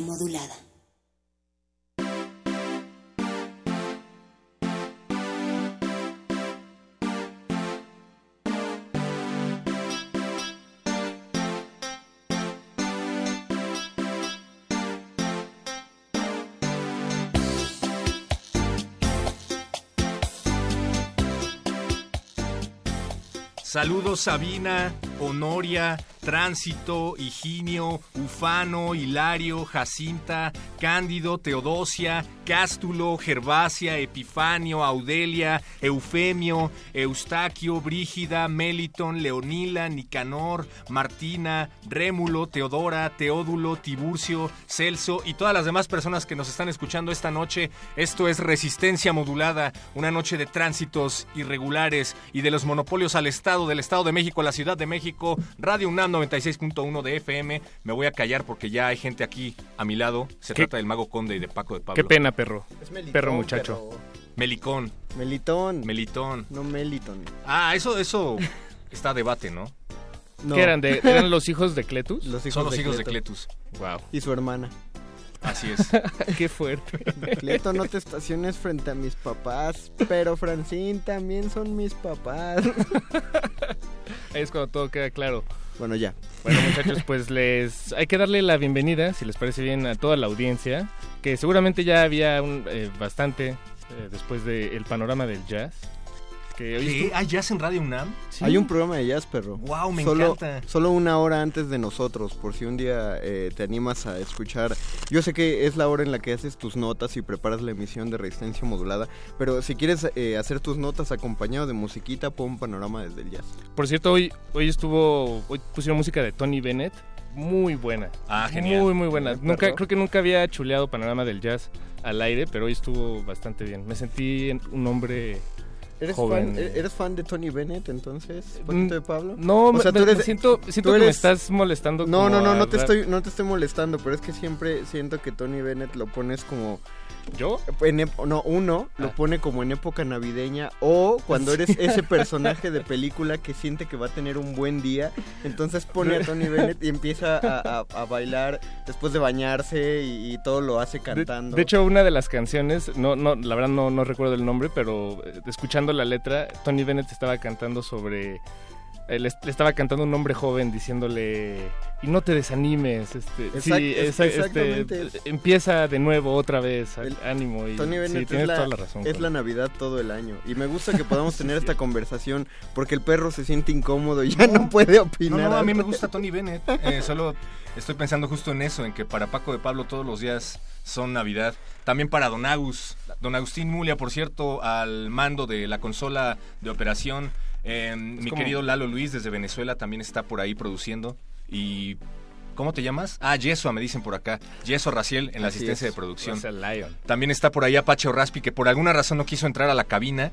Modulada. Saludos Sabina, Honoria, Tránsito, Higinio, Ufano, Hilario, Jacinta, Cándido, Teodosia, Cástulo, Gervasia, Epifanio, Audelia, Eufemio, Eustaquio, Brígida, Meliton, Leonila, Nicanor, Martina, Rémulo, Teodora, Teódulo, Tiburcio, Celso y todas las demás personas que nos están escuchando esta noche. Esto es Resistencia Modulada, una noche de tránsitos irregulares y de los monopolios al Estado, del Estado de México a la Ciudad de México, Radio UNAM 96.1 de FM. Me voy a callar porque ya hay gente aquí a mi lado. Se ¿Qué? trata del Mago Conde y de Paco de Pablo. Qué pena, perro. Es melitón, Perro muchacho. pero- Melicón, Melitón. Melitón. no Meliton. Ah, eso, eso está a debate, ¿no? No, ¿Qué eran? De, ¿Eran los hijos de Cletus? Los hijos Son los de hijos de. Cletus. Wow. Y su hermana. Así es. Qué fuerte. Cleto, no te estaciones frente a mis papás, pero Francine también son mis papás. Ahí es cuando todo queda claro. Bueno, ya. Bueno, muchachos, pues les hay que darle la bienvenida, si les parece bien, a toda la audiencia, que seguramente ya había un, eh, bastante eh, después del panorama del jazz. Que hoy ¿Hay jazz en Radio UNAM? Sí. Hay un programa de jazz, perro. Wow, me solo, encanta. Solo una hora antes de nosotros, por si un día eh, te animas a escuchar. Yo sé que es la hora en la que haces tus notas y preparas la emisión de resistencia modulada, pero si quieres eh, hacer tus notas acompañado de musiquita, pon panorama desde el jazz. Por cierto, hoy, hoy estuvo, hoy pusieron música de Tony Bennett, muy buena. Ah, genial. Muy, muy buena. Nunca, creo que nunca había chuleado panorama del jazz al aire, pero hoy estuvo bastante bien. Me sentí en- un hombre ¿Eres, Joven. fan, e- ¿Eres fan de Tony Bennett entonces, Paquito de Pablo? No, O sea, me, tú eres- me siento, siento tú que me estás molestando. No, como no, no, a no te estoy, no te estoy molestando, pero es que siempre siento que Tony Bennett lo pones como ¿Yo? en no, uno lo Ah. pone como en época navideña o cuando eres ese personaje de película que siente que va a tener un buen día, entonces pone a Tony Bennett y empieza a, a- a bailar después de bañarse y, y todo lo hace De, cantando. de hecho, una de las canciones, no, no, la verdad no, no recuerdo el nombre, pero eh, escuchando la letra, Tony Bennett estaba cantando sobre... eh, Le, estaba cantando un hombre joven diciéndole y no te desanimes este Exact- sí es- este, exactamente. empieza de nuevo otra vez El- ánimo y Tony sí, Bennett tienes la, toda la razón es la Navidad todo el año y me gusta que podamos tener Sí. esta conversación porque el perro se siente incómodo y ya no, puede No, opinar. no, a mí me gusta Tony Bennett. Eh, solo estoy pensando justo en eso, en que para Paco de Pablo todos los días son Navidad. También para Don Agus. Don Agustín Mulia, por cierto, al mando de la consola de operación. Eh, mi como- querido Lalo Luis desde Venezuela también está por ahí produciendo. Y... ¿Cómo te llamas? Ah, Yesua, me dicen por acá. Yesua Raciel en la Así asistencia es. de producción. Lion. También está por ahí Apache Raspi, que por alguna razón no quiso entrar a la cabina.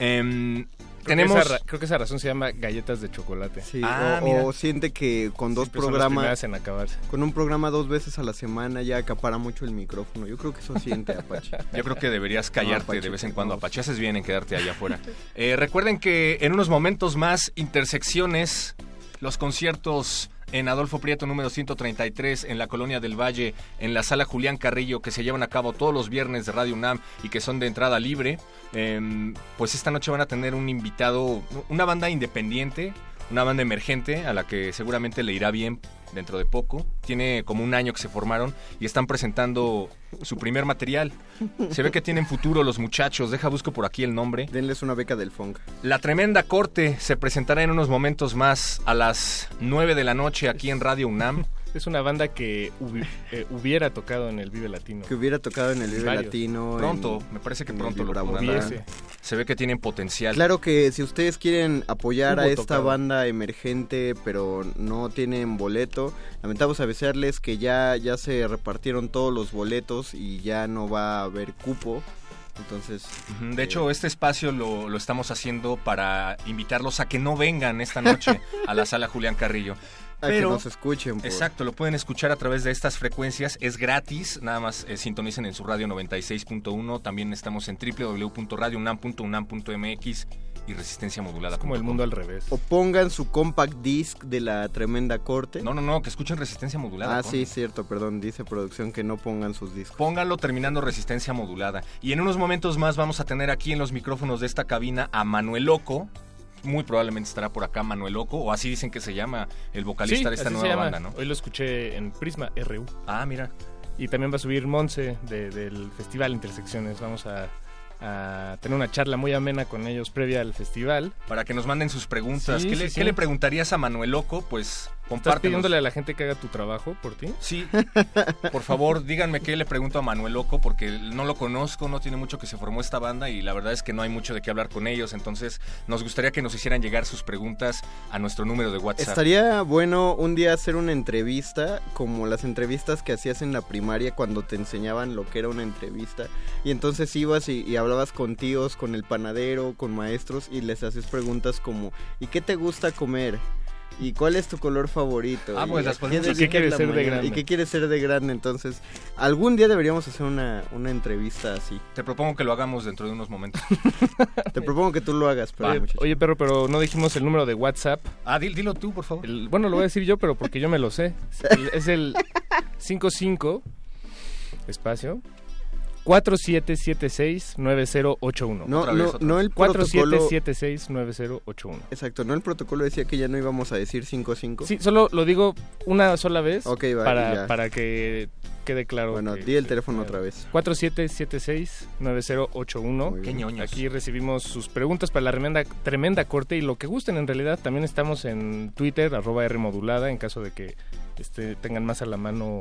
Em, tenemos... que esa, ra- creo que esa razón se llama galletas de chocolate Sí, Ah, o, siente que con dos Siempre son las programas en acabarse. Con un programa dos veces a la semana ya acapara mucho el micrófono. Yo creo que eso siente Apache. Yo creo que deberías callarte Apache, de vez en cuando. Apache. Haces bien en quedarte allá afuera. Eh, recuerden que en unos momentos más, intersecciones, los conciertos en Adolfo Prieto número 133 en la Colonia del Valle, en la sala Julián Carrillo, que se llevan a cabo todos los viernes de Radio UNAM y que son de entrada libre. Em, pues esta noche van a tener un invitado, una banda independiente, una banda emergente a la que seguramente le irá bien dentro de poco. Tiene como un año que se formaron y están presentando su primer material. Se ve que tienen futuro los muchachos. Deja busco por aquí el nombre. Denles una beca del Funk. La Tremenda Corte se presentará en unos momentos más a las 9 de la noche aquí en Radio UNAM. Es una banda que hubi- eh, hubiera tocado en el Vive Latino. Que hubiera tocado en el Vive Varios. Latino. Pronto, en- me parece que pronto lo. Hubiese. Se ve que tienen potencial. Claro que si ustedes quieren apoyar Hubo a esta tocado. banda emergente pero no tienen boleto, lamentamos avisarles que ya, ya se repartieron todos los boletos y ya no va a haber cupo. Entonces, De hecho, este espacio lo, lo estamos haciendo para invitarlos a que no vengan esta noche a la sala Julián Carrillo. A que Pero, nos escuchen. por- exacto, lo pueden escuchar a través de estas frecuencias, es gratis, nada más eh, sintonicen en su radio 96.1, también estamos en www.radiounam.unam.mx y resistencia modulada. Como el mundo al revés. O pongan su compact disc de la tremenda corte. No, no, no, que escuchen resistencia modulada. ah, con- sí, cierto, perdón, dice producción que no pongan sus discos. Pónganlo terminando resistencia modulada. Y en unos momentos más vamos a tener aquí en los micrófonos de esta cabina a Manuel Loco. Muy probablemente estará por acá Manuel Loco, o así dicen que se llama el vocalista de esta se nueva llama. banda, ¿no? Hoy lo escuché en Prisma RU. Ah, mira. Y también va a subir Monse de- del Festival Intersecciones. Vamos a, a tener una charla muy amena con ellos previa al festival. Para que nos manden sus preguntas. Sí, ¿Qué, sí, le, sí. qué le preguntarías a Manuel Loco? Pues ¿Estás pidiéndole a la gente que haga tu trabajo por ti? Sí, por favor, díganme qué le pregunto a Manuel Loco, porque no lo conozco, no tiene mucho que se formó esta banda y la verdad es que no hay mucho de qué hablar con ellos. Entonces, nos gustaría que nos hicieran llegar sus preguntas a nuestro número de WhatsApp. Estaría bueno un día hacer una entrevista, como las entrevistas que hacías en la primaria cuando te enseñaban lo que era una entrevista. Y entonces ibas y, y hablabas con tíos, con el panadero, con maestros y les haces preguntas como ¿y qué te gusta comer? ¿Y cuál es tu color favorito? Ah, ¿Y pues las a podemos qué hacer. ¿Y qué quieres ser de grande? ¿Y qué quieres ser de grande? Entonces, algún día deberíamos hacer una, una entrevista así. Te propongo que lo hagamos dentro de unos momentos. Te propongo que tú lo hagas, pero Oye, perro, pero no dijimos el número de WhatsApp. Ah, dil- dilo tú, por favor. El- bueno, lo voy a decir yo, pero porque yo me lo sé. El- Es el 55 espacio 4776-9081. no, otra vez, no, no el protocolo... 4776-9081. Exacto, no el protocolo decía que ya no íbamos a decir 5-5. Sí, solo lo digo una sola vez Ok, va, para, para que quede claro. Bueno, que- di el teléfono otra vez. 4776-9081. Muy Qué ñoños. Aquí recibimos sus preguntas para la tremenda, tremenda corte y lo que gusten en realidad. También estamos en Twitter, arroba R modulada, en caso de que este, tengan más a la mano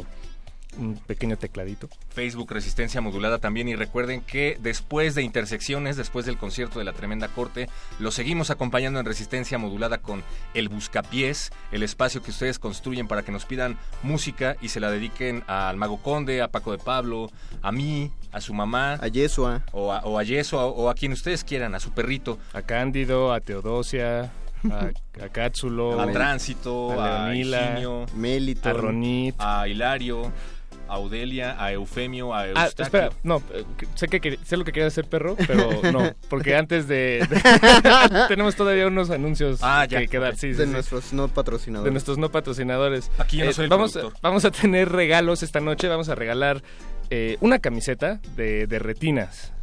un pequeño tecladito. Facebook Resistencia Modulada también y recuerden que después de Intersecciones, después del concierto de la Tremenda Corte, lo seguimos acompañando en Resistencia Modulada con El Buscapiés, el espacio que ustedes construyen para que nos pidan música y se la dediquen al Mago Conde, a Paco de Pablo, a mí, a su mamá A Yesua. o a, o a Yeso o a quien ustedes quieran, a su perrito, A Cándido, a Teodosia, a, a a Tránsito, a a Leonila, Higinio, Melito. a Ronit. a Hilario, a Audelia, a Eufemio, a Ah, Eustaquio. espera, no, eh, sé que sé lo que quería hacer perro, pero no, porque antes de, de- tenemos todavía unos anuncios Ah, ya, que quedar, sí, de sí. nuestros no patrocinadores. de nuestros no patrocinadores. Aquí yo no Eh, soy el vamos, productor. vamos a tener regalos esta noche. Vamos a regalar eh, una camiseta de, de retinas.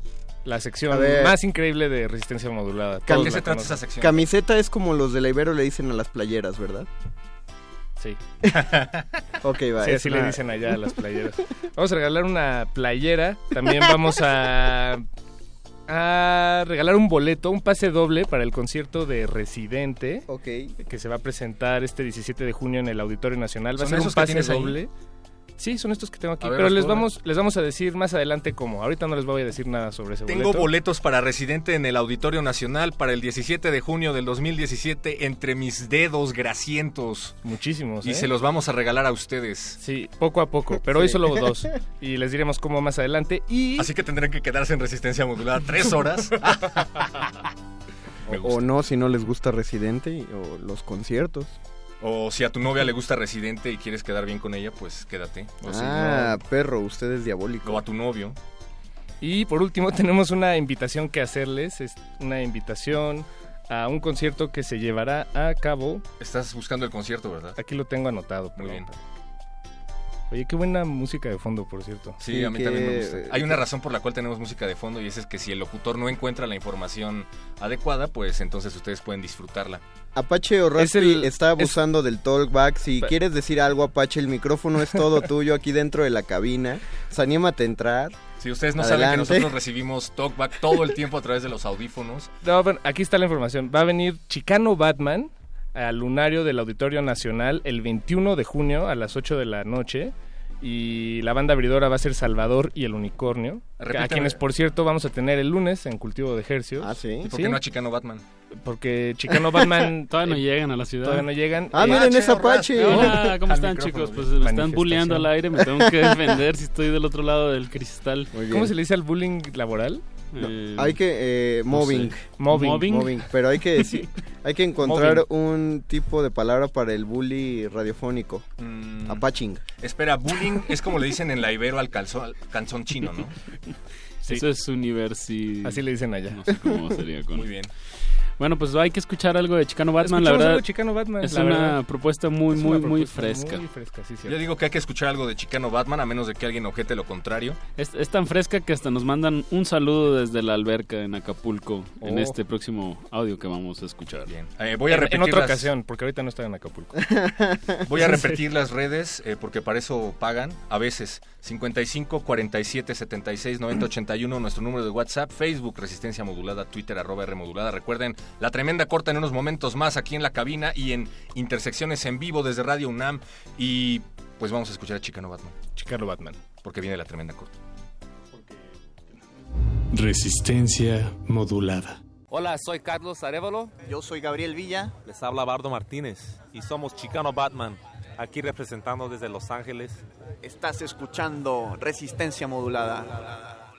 La A sección más increíble de resistencia modulada. ¿De qué se trata conocen. esa sección? Camiseta es como los de la Ibero le dicen a las playeras, ¿verdad? Sí, Ok, va. sí así una- le dicen allá a las playeras. Vamos a regalar una playera. También vamos a, a regalar un boleto, un pase doble para el concierto de Residente. Ok. que se va a presentar este 17 de junio en el Auditorio Nacional. Va a ¿Son ser un pase ahí? Sí, son estos que tengo aquí. Ver, pero les puedo vamos, les vamos a decir más adelante cómo. Ahorita no les voy a decir nada sobre ese Tengo boleto. boletos para Residente en el Auditorio Nacional para el 17 de junio del 2017 entre mis dedos grasientos. Muchísimos. Y ¿eh? se los vamos a regalar a ustedes. Sí, poco a poco. Pero hoy solo dos. Y les diremos cómo más adelante. Y Así que tendrán que quedarse en resistencia modulada tres horas. O no, si no les gusta Residente o los conciertos. O si a tu novia le gusta Residente y quieres quedar bien con ella, pues quédate. O, si ah, perro, usted es diabólico. o a tu novio. Y por último tenemos una invitación que hacerles, es una invitación a un concierto que se llevará a cabo. Estás buscando el concierto, ¿verdad? Aquí lo tengo anotado. Muy perdón. Oye, qué buena música de fondo, por cierto. Sí, Sí, a mí que- también me gusta. Hay una razón por la cual tenemos música de fondo y esa es que si el locutor no encuentra la información adecuada, pues entonces ustedes pueden disfrutarla. Apache o Es Raspi el- está abusando del talkback. Si Pa- quieres decir algo, Apache, el micrófono es todo tuyo aquí dentro de la cabina. Pues, anímate a entrar. Si ustedes no saben que nosotros recibimos talkback todo el tiempo a través de los audífonos, No, bueno, aquí está la información. Va a venir Chicano Batman al lunario del Auditorio Nacional el 21 de junio a las 8 de la noche. Y la banda abridora va a ser Salvador y el Unicornio. A quienes, por cierto, vamos a tener el lunes en Cultivo de Hercios. Ah, sí. ¿Y por Sí. qué no a Chicano Batman? Porque Chicano Batman Todavía no llegan a la ciudad. todavía no llegan. Ah, Eh, miren esa Apache. Hola, ¿cómo Al están chicos? Pues me están bulleando al aire, me tengo que defender si estoy del otro lado del cristal. Muy bien. ¿Cómo se le dice al bullying laboral? No, Eh, hay que eh, no mobbing, sé. Mobbing. Mobbing. mobbing, pero hay que decir, hay que encontrar un tipo de palabra para el bully radiofónico. Mm, Apaching. espera, bullying es como le dicen en la Ibero al calzón, al calzón chino, ¿no? Eso es universi... Así le dicen allá. No sé cómo sería con... Muy bien. Bueno, pues hay que escuchar algo de Chicano Batman, la algo verdad. de Chicano Batman. Es la una verdad. propuesta muy, Es muy, muy fresca. Muy fresca, sí, Yo digo que hay que escuchar algo de Chicano Batman, a menos de que alguien ojete lo contrario. Es, es tan fresca que hasta nos mandan un saludo desde la alberca en Acapulco en Oh. este próximo audio que vamos a escuchar. Bien. Eh, voy a En- repetir en otra las- ocasión, porque ahorita no estoy en Acapulco. Voy a repetir las redes eh, porque para eso pagan. A veces 55 47 76 90 81 nuestro número de WhatsApp, Facebook Resistencia Modulada, Twitter arroba R Modulada. Recuerden la tremenda corta en unos momentos más aquí en la cabina y en intersecciones en vivo desde Radio UNAM y pues vamos a escuchar a Chicano Batman Chicano Batman. porque viene la tremenda corta. Resistencia modulada. Hola, soy Carlos Arevalo. Yo soy Gabriel Villa. Les habla Bardo Martínez y somos Chicano Batman, aquí representando desde Los Ángeles. Estás escuchando Resistencia Modulada.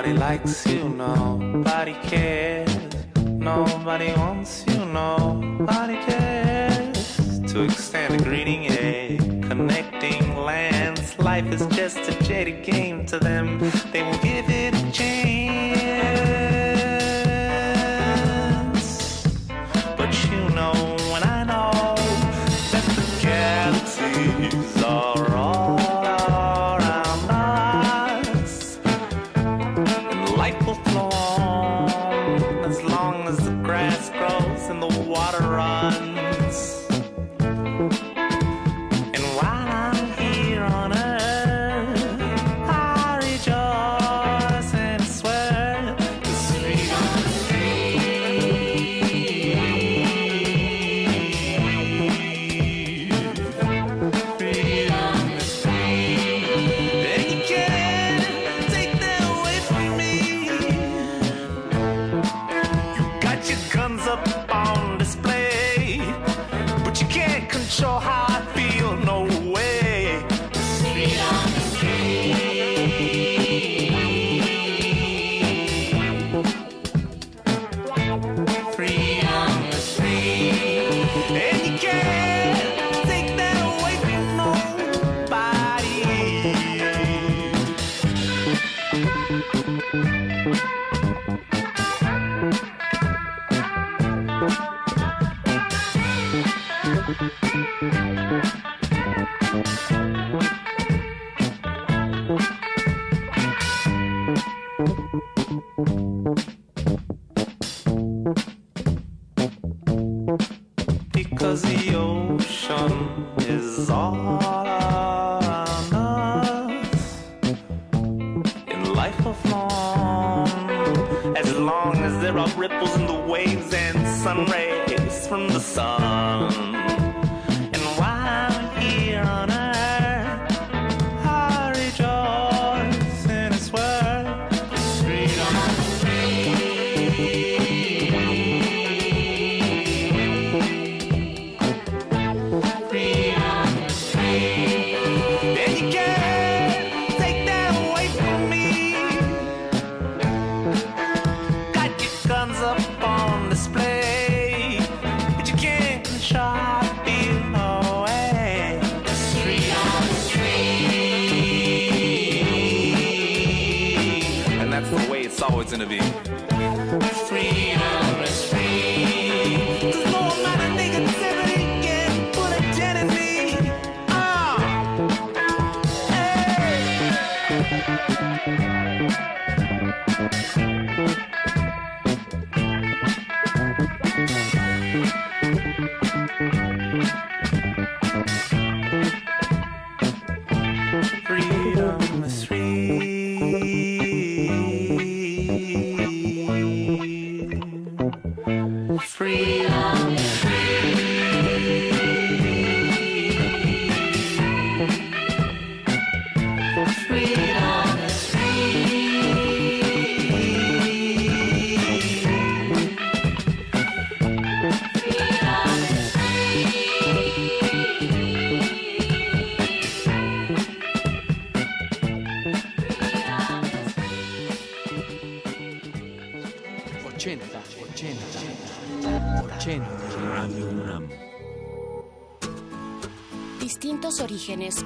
Nobody likes you, nobody cares. Nobody wants you, nobody cares. To extend a greeting, a connecting lands. Life is just a jaded game to them. They will give it a chance.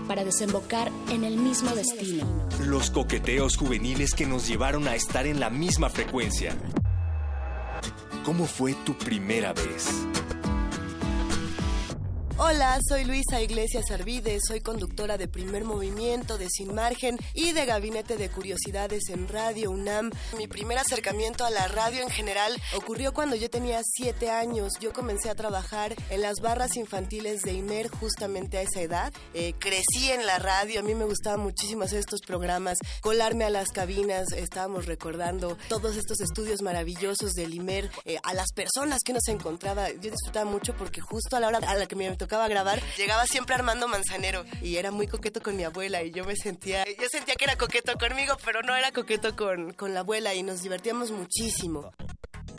Para desembocar en el mismo destino. Los coqueteos juveniles que nos llevaron a estar en la misma frecuencia. ¿Cómo fue tu primera vez? Hola, soy Luisa Iglesias Arvide, soy conductora de Primer Movimiento, de Sin Margen y de Gabinete de Curiosidades en Radio UNAM. Mi primer acercamiento a la radio en general ocurrió cuando yo tenía siete años. Yo comencé a trabajar en las barras infantiles de IMER justamente a esa edad. Eh, crecí en la radio, a mí me gustaba muchísimo hacer estos programas, colarme a las cabinas, estábamos recordando todos estos estudios maravillosos del IMER, eh, a las personas que uno se encontraba. Yo disfrutaba mucho porque justo a la hora a la que me tocaba grabar, llegaba siempre Armando Manzanero y era muy coqueto con mi abuela y yo me sentía, yo sentía que era coqueto conmigo, pero no era coqueto con, con la abuela y nos divertíamos muchísimo.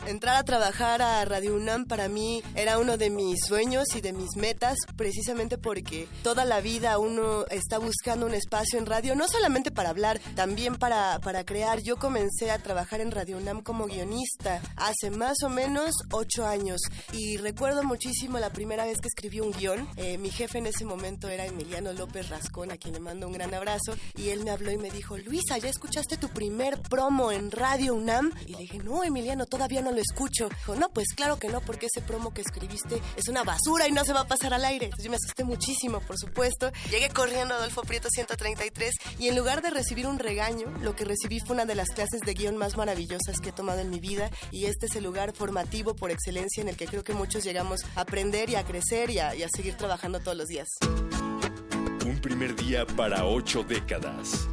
Entrar a trabajar a Radio UNAM para mí era uno de mis sueños y de mis metas, precisamente porque toda la vida uno está buscando un espacio en radio, no solamente para hablar, también para, para crear. Yo comencé a trabajar en Radio UNAM como guionista hace más o menos ocho años y recuerdo muchísimo la primera vez que escribí un guion. Eh, mi jefe en ese momento era Emiliano López Rascón, a quien le mando un gran abrazo, y él me habló y me dijo, Luisa, ¿ya escuchaste tu primer promo en Radio UNAM? Y le dije, no, Emiliano, todavía no lo escucho. Dijo, no, pues claro que no, porque ese promo que escribiste es una basura y no se va a pasar al aire. Entonces yo me asusté muchísimo, por supuesto. Llegué corriendo a Adolfo Prieto 133 y en lugar de recibir un regaño, lo que recibí fue una de las clases de guion más maravillosas que he tomado en mi vida y este es el lugar formativo por excelencia en el que creo que muchos llegamos a aprender y a crecer y a seguir trabajando todos los días. Un primer día para ocho décadas.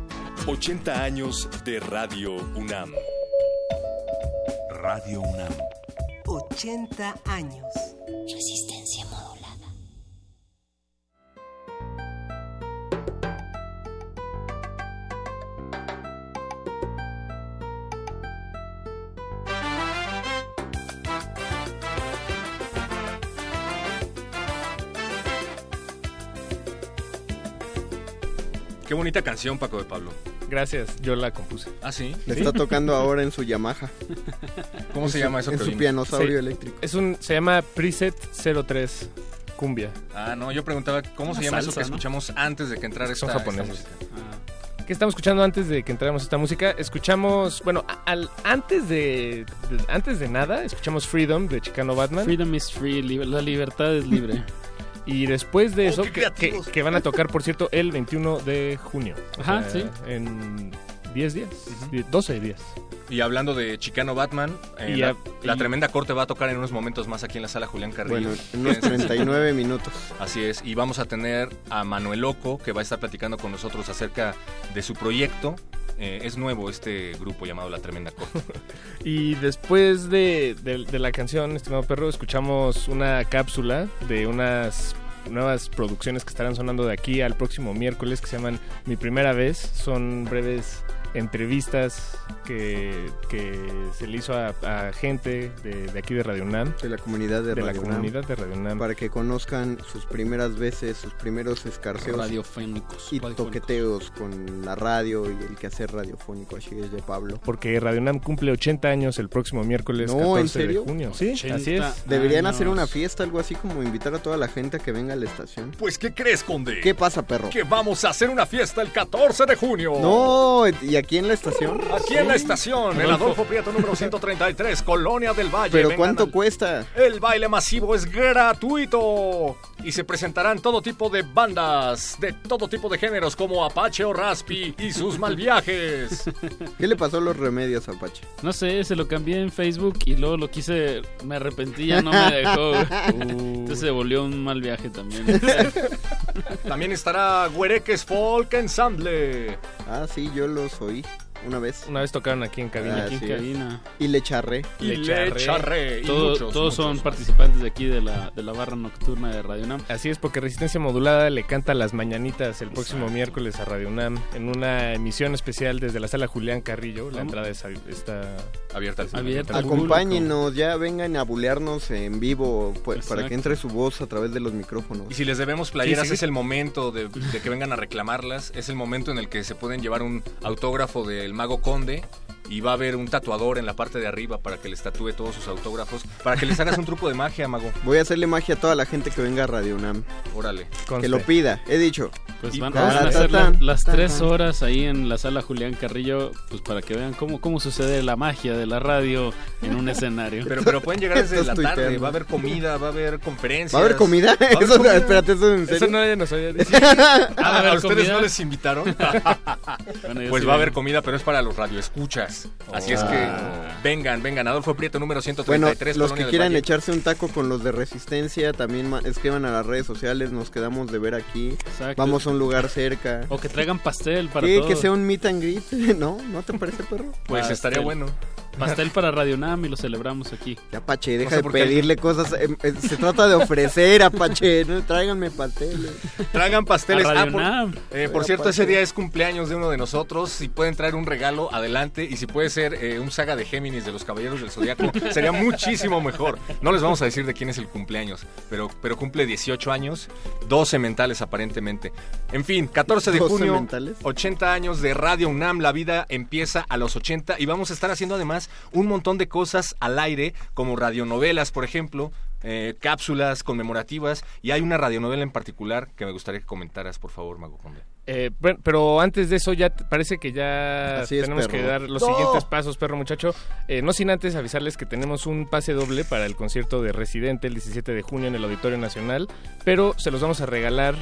80 años de Radio UNAM. Radio UNAM. 80 años. Resistencia modulada. Qué bonita canción, Paco de Pablo. Gracias, yo la compuse. ¿Ah, sí? Le está tocando ahora en su Yamaha. ¿Cómo se llama eso En su pianosaurio Sí, eléctrico. Es un, se llama Preset 03 Cumbia. Ah, no, yo preguntaba cómo Una se llama eso salsa, que ¿no? escuchamos antes de que entrara Son esta, japoneses. esta música. ¿Qué estamos escuchando antes de que entráramos esta música? Escuchamos, bueno, al, antes de, de- antes de nada, escuchamos Freedom de Chicano Batman. Freedom is free, li- la libertad es libre. Y después de Oh, eso, que, que, van a tocar, por cierto, el 21 de junio. O Ajá, sea, sí. En 10 días, die- 12 días. Y hablando de Chicano Batman, eh, Y la, a- la y- tremenda corte va a tocar en unos momentos más aquí en la sala Julián Carrillo. Bueno, en unos Quédense. 39 minutos. Así es, y vamos a tener a Manuel Loco, que va a estar platicando con nosotros acerca de su proyecto. Eh, es nuevo este grupo llamado La Tremenda Corte. Y después de, de- de la canción, estimado perro, escuchamos una cápsula de unas nuevas producciones que estarán sonando de aquí al próximo miércoles que se llaman Mi Primera Vez. Son breves entrevistas que, que se le hizo a, a gente de, de aquí de Radio UNAM. De la comunidad de, De la Radio UNAM, comunidad de Radio UNAM. Para que conozcan sus primeras veces, sus primeros escarceos. Radiofónicos. Y radiofónicos. toqueteos con la radio y el quehacer radiofónico. Así es de Pablo. Porque Radio UNAM cumple 80 años el próximo miércoles No, 14 ¿en serio? de junio. Sí, 80 así es. Deberían años. hacer una fiesta, algo así como invitar a toda la gente a que venga a la estación. Pues, ¿qué crees, Conde? ¿Qué pasa, perro? Que vamos a hacer una fiesta el 14 de junio. No, ¿y aquí en la estación? Aquí en la estación, en Adolfo Prieto número 133, Colonia del Valle. ¿Pero Vengan cuánto al- cuesta? El baile masivo es gratuito y se presentarán todo tipo de bandas de todo tipo de géneros como Apache o Raspi y sus mal viajes. ¿Qué le pasó a los remedios, Apache? No sé, se lo cambié en Facebook y luego lo quise, me arrepentí, ya no me dejó. güey. Entonces se volvió un mal viaje también. También estará Huereques Folk Ensemble. Ah, sí, yo los oí Chloe. Una vez. Una vez tocaron aquí en cabina. Aquí en cabina. Y le charré. Y le charré. y Todo- muchos, todos son participantes de aquí de la, de la barra nocturna de Radio Nam. Así es, porque Resistencia Modulada le canta las mañanitas el próximo miércoles a Radio UNAM en una emisión especial desde la sala Julián Carrillo. La entrada es- está abierta. Abierta al Acompáñenos, ya vengan a bulearnos en vivo pues, para que entre su voz a través de los micrófonos. Y si les debemos playeras, Sí, sí. es el momento de, de que vengan a reclamarlas. Es el momento en el que se pueden llevar un autógrafo del Mago Conde y va a haber un tatuador en la parte de arriba para que les tatúe todos sus autógrafos, para que les hagas un truco de magia, mago. Voy a hacerle magia a toda la gente que venga a Radio UNAM. Órale. Que lo pida, he dicho. Pues van, a hacer la- las tres horas ahí en la sala Julián Carrillo, pues para que vean cómo, cómo sucede la magia de la radio en un escenario. Pero, pero pueden llegar desde la tarde, tuiteando. va a haber comida, va a haber conferencias. ¿Va a haber comida? Va a haber Eso- comida. espérate, ¿eso en serio? Eso nadie nos había dicho. ¿A, ¿Va a haber ¿a ustedes comida? no les invitaron? Bueno, pues sí va a haber comida, pero es para los radioescuchas. Así es que vengan, vengan. Adolfo Prieto, número Bueno, 133. los Colonia que quieran Valle. echarse un taco con los de Resistencia, también escriban a las redes sociales, nos quedamos de ver aquí. Exacto. Vamos a un lugar cerca. O que traigan pastel para ¿Qué? todos. Que sea un meet and greet, ¿no? ¿No te parece, perro? Pues Pastel. estaría bueno. Pastel para Radio Nam y lo celebramos aquí. Ya, Apache, deja sé de pedirle cosas. eh, eh, se trata de ofrecer, Apache. ¿no? Tráiganme pasteles. Traigan pasteles. A Radio Ah, por, Nam. eh, por cierto, ese día es cumpleaños de uno de nosotros. Si pueden traer un regalo, adelante. Y si puede ser eh, un saga de Géminis de los Caballeros del Zodiaco, sería muchísimo mejor. No les vamos a decir de quién es el cumpleaños, pero, pero cumple 18 años, 12 mentales aparentemente. En fin, 14 de 12 junio, mentales. 80 años de Radio UNAM. La vida empieza a los 80 y vamos a estar haciendo además un montón de cosas al aire, como radionovelas, por ejemplo. eh, cápsulas conmemorativas y hay una radionovela en particular que me gustaría que comentaras, por favor, Mago Conde. Eh, pero antes de eso ya parece que ya Así tenemos que dar los ¡No! siguientes pasos, perro muchacho. Eh, no sin antes avisarles que tenemos un pase doble para el concierto de Residente el 17 de junio en el Auditorio Nacional, pero se los vamos a regalar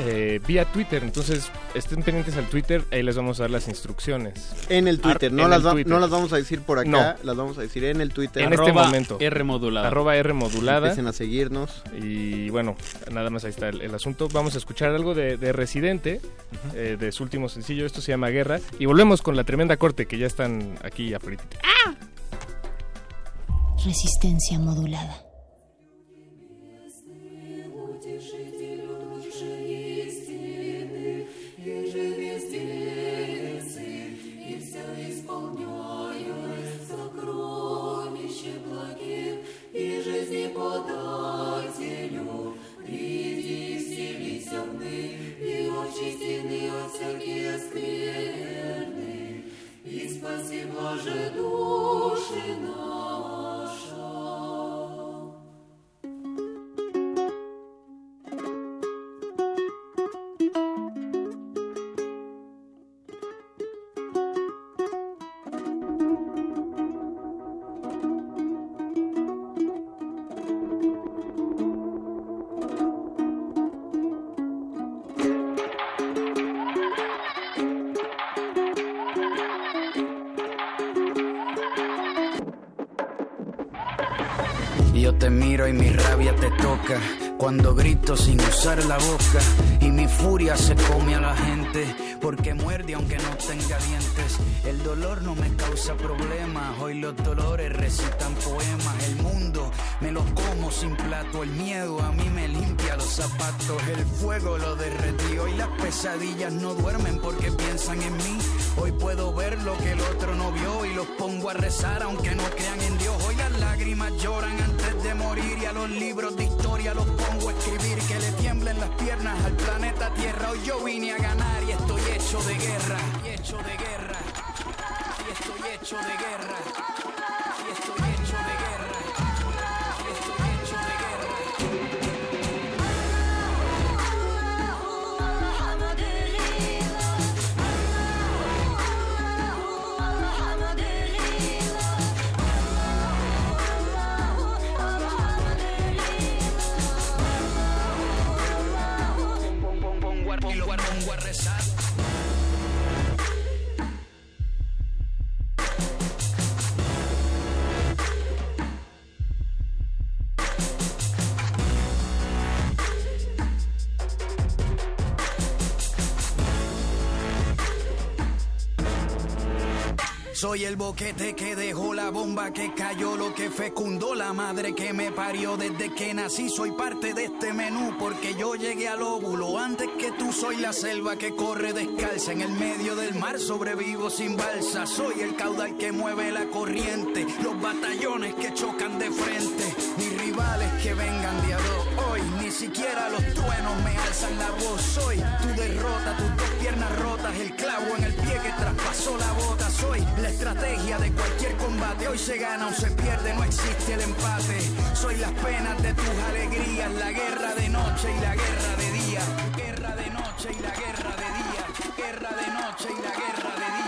eh, vía Twitter. Entonces estén pendientes al Twitter, ahí les vamos a dar las instrucciones. En el Twitter, Ar- no, en las el va- Twitter. no las vamos a decir por acá, No. las vamos a decir en el Twitter. En este momento. R modulada. Arroba R modulada. Empiecen a seguirnos. Y bueno, nada más ahí está el, el asunto. Vamos a escuchar algo de, de Residente, eh, de su último sencillo. Esto se llama Guerra. Y volvemos con la tremenda corte que ya están aquí afuera. Resistencia modulada. Causa problemas, hoy los dolores recitan poemas. El mundo me lo como sin plato, el miedo a mí me limpia los zapatos, el fuego lo derretió y las pesadillas no duermen porque piensan en mí. Hoy puedo ver lo que el otro no vio y los pongo a rezar aunque no crean en Dios. Hoy las lágrimas lloran antes de morir y a los libros de historia los pongo a escribir que le tiemblen las piernas al planeta Tierra. Hoy yo vine a ganar y estoy hecho de guerra. Hecho de guerra. Soy el boquete que dejó la bomba que cayó, lo que fecundó la madre que me parió desde que nací. Soy parte de este menú porque yo llegué al óvulo antes que tú. Soy la selva que corre descalza en el medio del mar. Sobrevivo sin balsa. Soy el caudal que mueve la corriente, los batallones que chocan de frente. Mis rivales que vengan de hoy, ni siquiera los truenos me alzan la voz. Soy tu derrota, tus dos piernas rotas, el clavo en el pie que traspasó la bota. Soy la estrategia de cualquier combate. Hoy se gana o se pierde, no existe el empate. Soy las penas de tus alegrías, la guerra de noche y la guerra de día. Guerra de noche y la guerra de día. Guerra de noche y la guerra de día.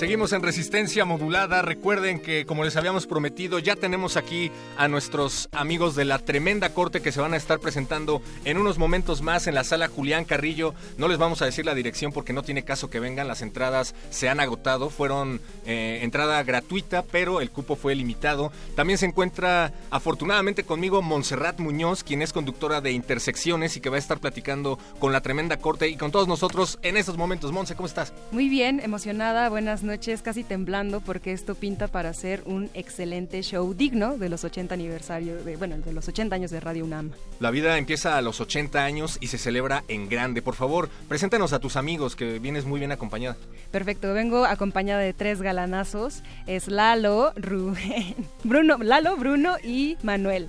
Seguimos en resistencia modulada. Recuerden que, como les habíamos prometido, ya tenemos aquí a nuestros amigos de la tremenda corte que se van a estar presentando en unos momentos más en la sala Julián Carrillo. No les vamos a decir la dirección porque no tiene caso que vengan. Las entradas se han agotado. Fueron eh, entrada gratuita, pero el cupo fue limitado. También se encuentra, afortunadamente, conmigo Montserrat Muñoz, quien es conductora de Intersecciones y que va a estar platicando con la tremenda corte y con todos nosotros en estos momentos. Monse, ¿cómo estás? Muy bien, emocionada, buenas noches, casi temblando porque esto pinta para ser un excelente show digno de los 80 aniversario de, bueno, de los 80 años de Radio UNAM. La vida empieza a los 80 años y se celebra en grande. Por favor, preséntanos a tus amigos, que vienes muy bien acompañada. Perfecto, vengo acompañada de tres galanazos, es Lalo, Rubén, Bruno, Lalo, Bruno y Manuel.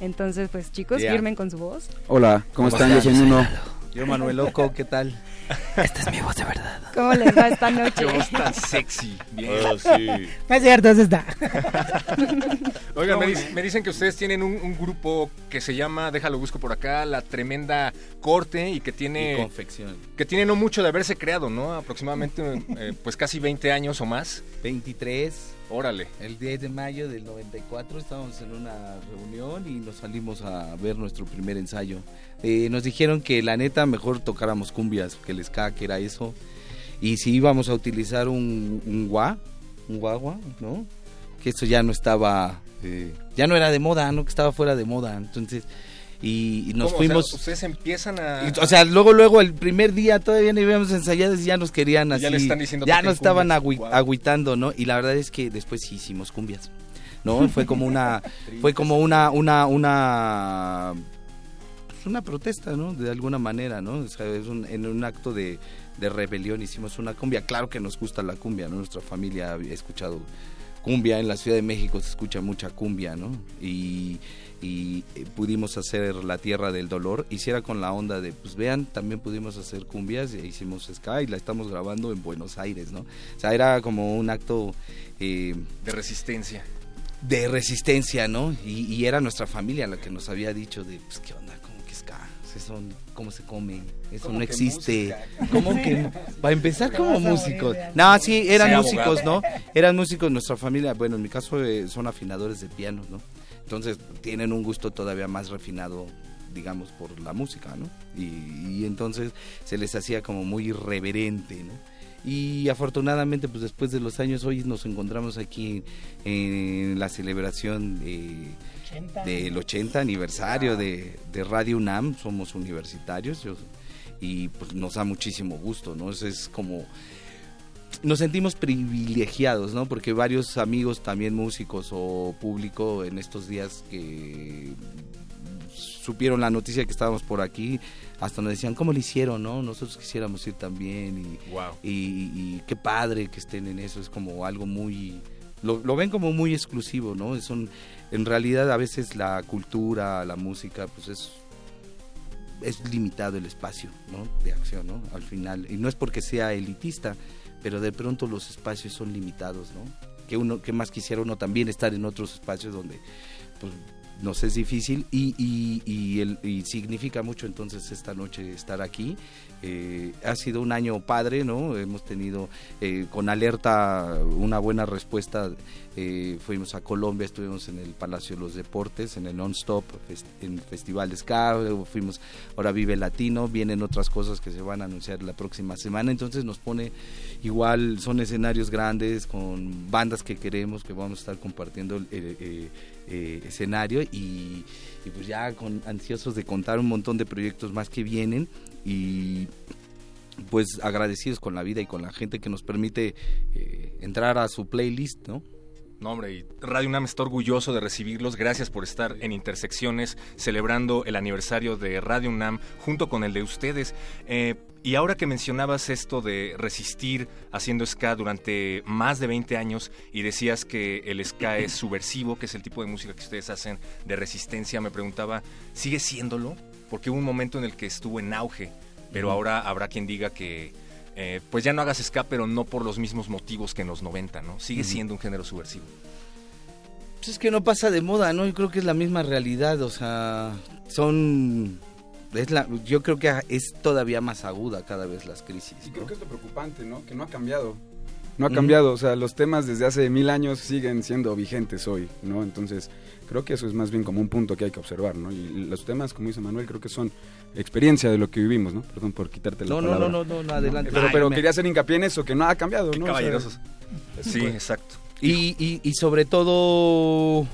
Entonces, pues chicos, Yeah. firmen con su voz. Hola, ¿cómo están? Yo soy Nuno. Yo, Manuel Loco, ¿qué tal? Esta es mi voz de verdad. ¿Cómo les va esta noche? Qué voz tan sexy. Bien. Oh, sí. No es cierto, eso está. Oigan, me, dic- me dicen que ustedes tienen un, un grupo que se llama, déjalo busco por acá, La Tremenda Corte y que tiene... Y confección. Que tiene no mucho de haberse creado, ¿no? Aproximadamente eh, pues casi 20 años o más. 23. Órale. El 10 de mayo del 94 estábamos en una reunión y nos salimos a ver nuestro primer ensayo. Eh, nos dijeron que la neta mejor tocáramos cumbias, que el ska, que era eso. Y si íbamos a utilizar un, un gua, un guagua, ¿no? Que eso ya no estaba, eh, ya no era de moda, ¿no? Que estaba fuera de moda. Entonces, y, y nos ¿Cómo? O sea, fuimos... ustedes empiezan a... Y, O sea, luego, luego, el primer día todavía no habíamos ensayado y ya nos querían así. ya le están diciendo ya nos estaban agui- Wow. agüitando, ¿no? Y la verdad es que después sí hicimos cumbias, ¿no? Fue como una, fue como una, una, una, pues una protesta, ¿no? De alguna manera, ¿no? O sea, es un- en un acto de, de rebelión hicimos una cumbia. Claro que nos gusta la cumbia, ¿no? Nuestra familia ha escuchado cumbia, en la Ciudad de México se escucha mucha cumbia, ¿no? Y, y, eh, pudimos hacer La Tierra del Dolor, hiciera con la onda de, pues vean, también pudimos hacer cumbias, e hicimos ska y la estamos grabando en Buenos Aires, ¿no? O sea, era como un acto... eh, De resistencia. de resistencia, ¿no? Y, y era nuestra familia la que nos había dicho de, pues, ¿qué onda? ¿Cómo que ska? Eso, ¿Cómo se come? Eso ¿Cómo no existe. música? ¿Cómo que? Para empezar como músicos. No, sí, eran músicos, abogado. ¿no? Eran músicos, nuestra familia, bueno, en mi caso eh, son afinadores de piano, ¿no? Entonces tienen un gusto todavía más refinado, digamos, por la música, ¿no? Y, y entonces se les hacía como muy irreverente, ¿no? Y afortunadamente, pues después de los años, hoy nos encontramos aquí en la celebración de- 80 del 80 aniversario de, de Radio UNAM, somos universitarios yo- y pues nos da muchísimo gusto, ¿no? Es, es como nos sentimos privilegiados, ¿no? Porque varios amigos también músicos o público en estos días que supieron la noticia que estábamos por aquí, hasta nos decían, ¿cómo lo hicieron, no? Nosotros quisiéramos ir también y, Wow. y, y qué padre que estén en eso, es como algo muy... Lo, lo ven como muy exclusivo, ¿no? Es un, en realidad a veces la cultura, la música, pues es es limitado el espacio ¿no? de acción, ¿no? Al final, y no es porque sea elitista, pero de pronto los espacios son limitados, ¿no? Que uno, que más quisiera uno también estar en otros espacios donde, pues, nos es difícil y, y, y, el- y significa mucho entonces esta noche estar aquí. Eh, ha sido un año padre, ¿no? Hemos tenido eh, con alerta una buena respuesta. Eh, fuimos a Colombia, estuvimos en el Palacio de los Deportes, en el Non-Stop, fest- en Festival de Ska, fuimos, ahora Vive Latino, vienen otras cosas que se van a anunciar la próxima semana, entonces nos pone igual, son escenarios grandes con bandas que queremos, que vamos a estar compartiendo el eh, escenario y, y pues ya con ansiosos de contar un montón de proyectos más que vienen y pues agradecidos con la vida y con la gente que nos permite eh, entrar a su playlist, ¿no? No, hombre, y Radio UNAM está orgulloso de recibirlos. Gracias por estar en Intersecciones, celebrando el aniversario de Radio UNAM junto con el de ustedes. Eh, y ahora que mencionabas esto de resistir haciendo ska durante más de 20 años y decías que el ska es subversivo, que es el tipo de música que ustedes hacen de resistencia, me preguntaba, ¿sigue siéndolo? Porque hubo un momento en el que estuvo en auge, pero ahora habrá quien diga que eh, pues ya no hagas ska, pero no por los mismos motivos que en los 90, ¿no? Sigue siendo un género subversivo. Pues es que no pasa de moda, ¿no? Yo creo que es la misma realidad, o sea, son... Es la, yo creo que es todavía más aguda cada vez las crisis. Y ¿no? creo que es lo preocupante, ¿no? Que no ha cambiado. No ha cambiado, o sea, los temas desde hace mil años siguen siendo vigentes hoy, ¿no? Entonces, creo que eso es más bien como un punto que hay que observar, ¿no? Y los temas, como dice Manuel, creo que son experiencia de lo que vivimos, ¿no? Perdón por quitarte la No, no, palabra. no, no, no, adelante. Pero, pero quería hacer hincapié en eso, que no ha cambiado, ¿no? O sea, caballerosos. Sí, exacto. Y, y, y sobre todo,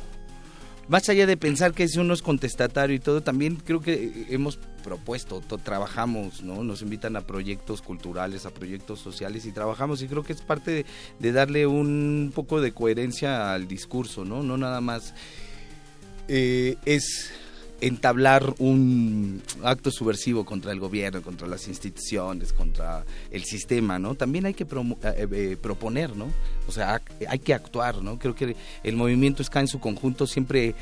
más allá de pensar que si uno es contestatario y todo, también creo que hemos propuesto, to- trabajamos, ¿no? Nos invitan a proyectos culturales, a proyectos sociales y trabajamos y creo que es parte de, de darle un poco de coherencia al discurso, ¿no? No nada más eh, es entablar un acto subversivo contra el gobierno, contra las instituciones, contra el sistema, ¿no? También hay que promo- eh, eh, proponer, ¿no? O sea, hay que actuar, ¿no? Creo que el movimiento ska en su conjunto siempre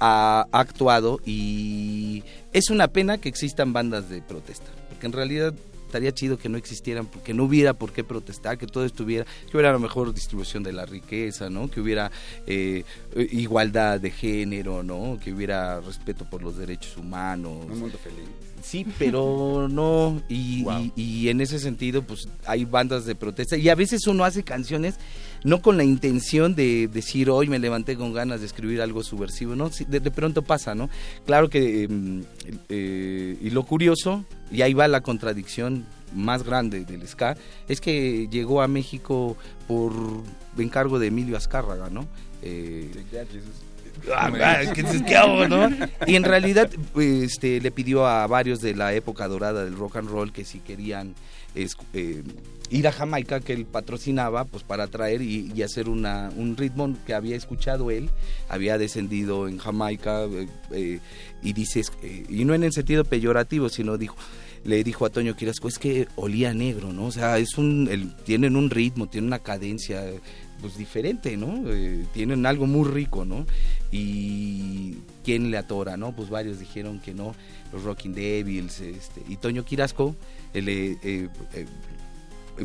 ha actuado y es una pena que existan bandas de protesta, porque en realidad estaría chido que no existieran, porque no hubiera por qué protestar, que todo estuviera, que hubiera la mejor distribución de la riqueza, ¿no? Que hubiera eh, igualdad de género, ¿no? Que hubiera respeto por los derechos humanos. Un mundo feliz. Sí, pero no, y, y- y en ese sentido, pues hay bandas de protesta y a veces uno hace canciones no con la intención de decir hoy me levanté con ganas de escribir algo subversivo, ¿no? De, de pronto pasa, ¿no? Claro que, eh, eh, y lo curioso, y ahí va la contradicción más grande del ska, es que llegó a México por encargo de Emilio Azcárraga, ¿no? Eh, Ah, ah, ¿qué hago, no? Y en realidad este, le pidió a varios de la época dorada del rock and roll que si querían es- eh, ir a Jamaica, que él patrocinaba, pues para traer y, y hacer una, un ritmo que había escuchado él, había descendido en Jamaica eh, eh, y dices, eh, y no en el sentido peyorativo, sino dijo, le dijo a Toño Quirasco, es que olía negro, ¿no? O sea, es un, el- tienen un ritmo, tienen una cadencia, pues diferente, ¿no? Eh, tienen algo muy rico, ¿no? Y quién le atora, ¿no? Pues varios dijeron que no, los Rocking Devils, este, y Toño Quirasco, él, eh, eh, eh,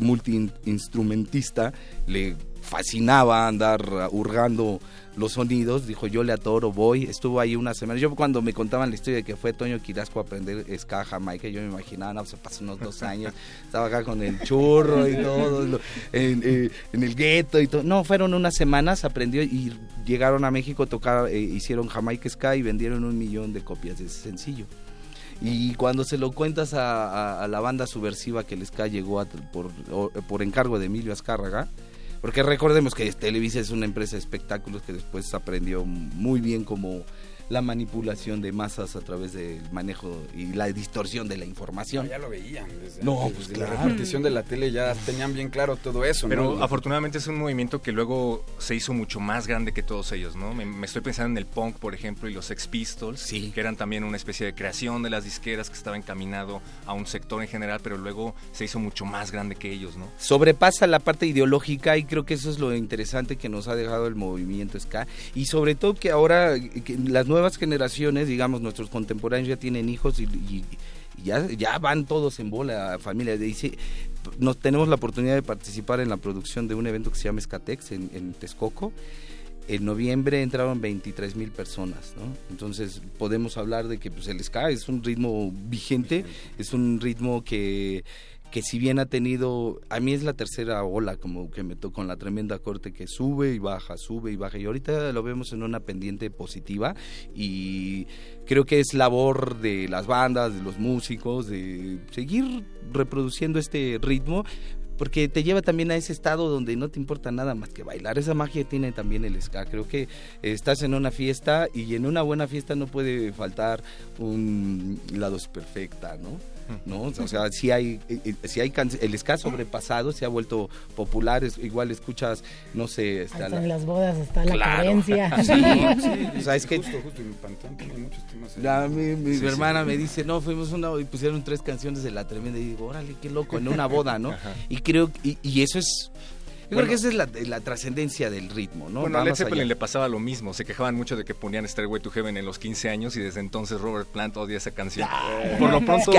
multiinstrumentista, le fascinaba andar hurgando los sonidos, dijo yo le atoro, voy, estuvo ahí una semana. Yo cuando me contaban la historia de que fue Toño Quirasco a aprender ska Jamaica, yo me imaginaba, no, se pasó unos dos años, estaba acá con el churro y todo, lo- en, eh, en el gueto y todo. No, fueron unas semanas, aprendió y llegaron a México, tocar, eh, hicieron Jamaica Ska y vendieron un millón de copias de ese sencillo. Y cuando se lo cuentas a, a- a la banda subversiva que el ska llegó a- por, por encargo de Emilio Azcárraga, porque recordemos que Televisa es una empresa de espectáculos que después aprendió muy bien como la manipulación de masas a través del manejo y la distorsión de la información. ya lo veían. Desde No, antes, pues desde claro. La repartición de la tele ya tenían bien claro todo eso, Pero ¿no? afortunadamente es un movimiento que luego se hizo mucho más grande que todos ellos, ¿no? Me, me estoy pensando en el punk, por ejemplo, y los Sex Pistols, que eran también una especie de creación de las disqueras que estaba encaminado a un sector en general, pero luego se hizo mucho más grande que ellos, ¿no? sobrepasa la parte ideológica y creo que eso es lo interesante que nos ha dejado el movimiento ska y sobre todo que ahora que las nuevas generaciones, digamos nuestros contemporáneos ya tienen hijos y, y- y ya, ya van todos en bola, familia. Dice, nos tenemos la oportunidad de participar en la producción de un evento que se llama Skatex en, en Texcoco. En noviembre entraron 23 mil personas, ¿no? Entonces podemos hablar de que pues, el ska es un ritmo vigente, es un ritmo que, que si bien ha tenido, a mí es la tercera ola como que me tocó con la tremenda corte que sube y baja, sube y baja, y ahorita lo vemos en una pendiente positiva y creo que es labor de las bandas, de los músicos, de seguir reproduciendo este ritmo porque te lleva también a ese estado donde no te importa nada más que bailar. Esa magia tiene también el ska. Creo que estás en una fiesta y en una buena fiesta no puede faltar un lado perfecta, ¿no? ¿No? O sea, si hay, eh, eh, si hay can- el ska sobrepasado, se ha vuelto popular, es- igual escuchas, no sé, está Hasta en las bodas está la Claro. carencia. Sí, sí, o sea, es que Justo, justo, mi Pantón tiene muchos temas. ahí. la- mi mi Sí, sí. hermana me dice, no, fuimos una y pusieron tres canciones de la tremenda y digo, órale, qué loco, en una boda, ¿no? Ajá. Y creo, y, y eso es, Bueno. creo que esa es la, la trascendencia del ritmo, ¿no? bueno, a Led Zeppelin allá. le pasaba lo mismo. Se quejaban mucho de que ponían Stairway to Heaven en los 15 años y desde entonces Robert Plant odia esa canción. Por lo pronto,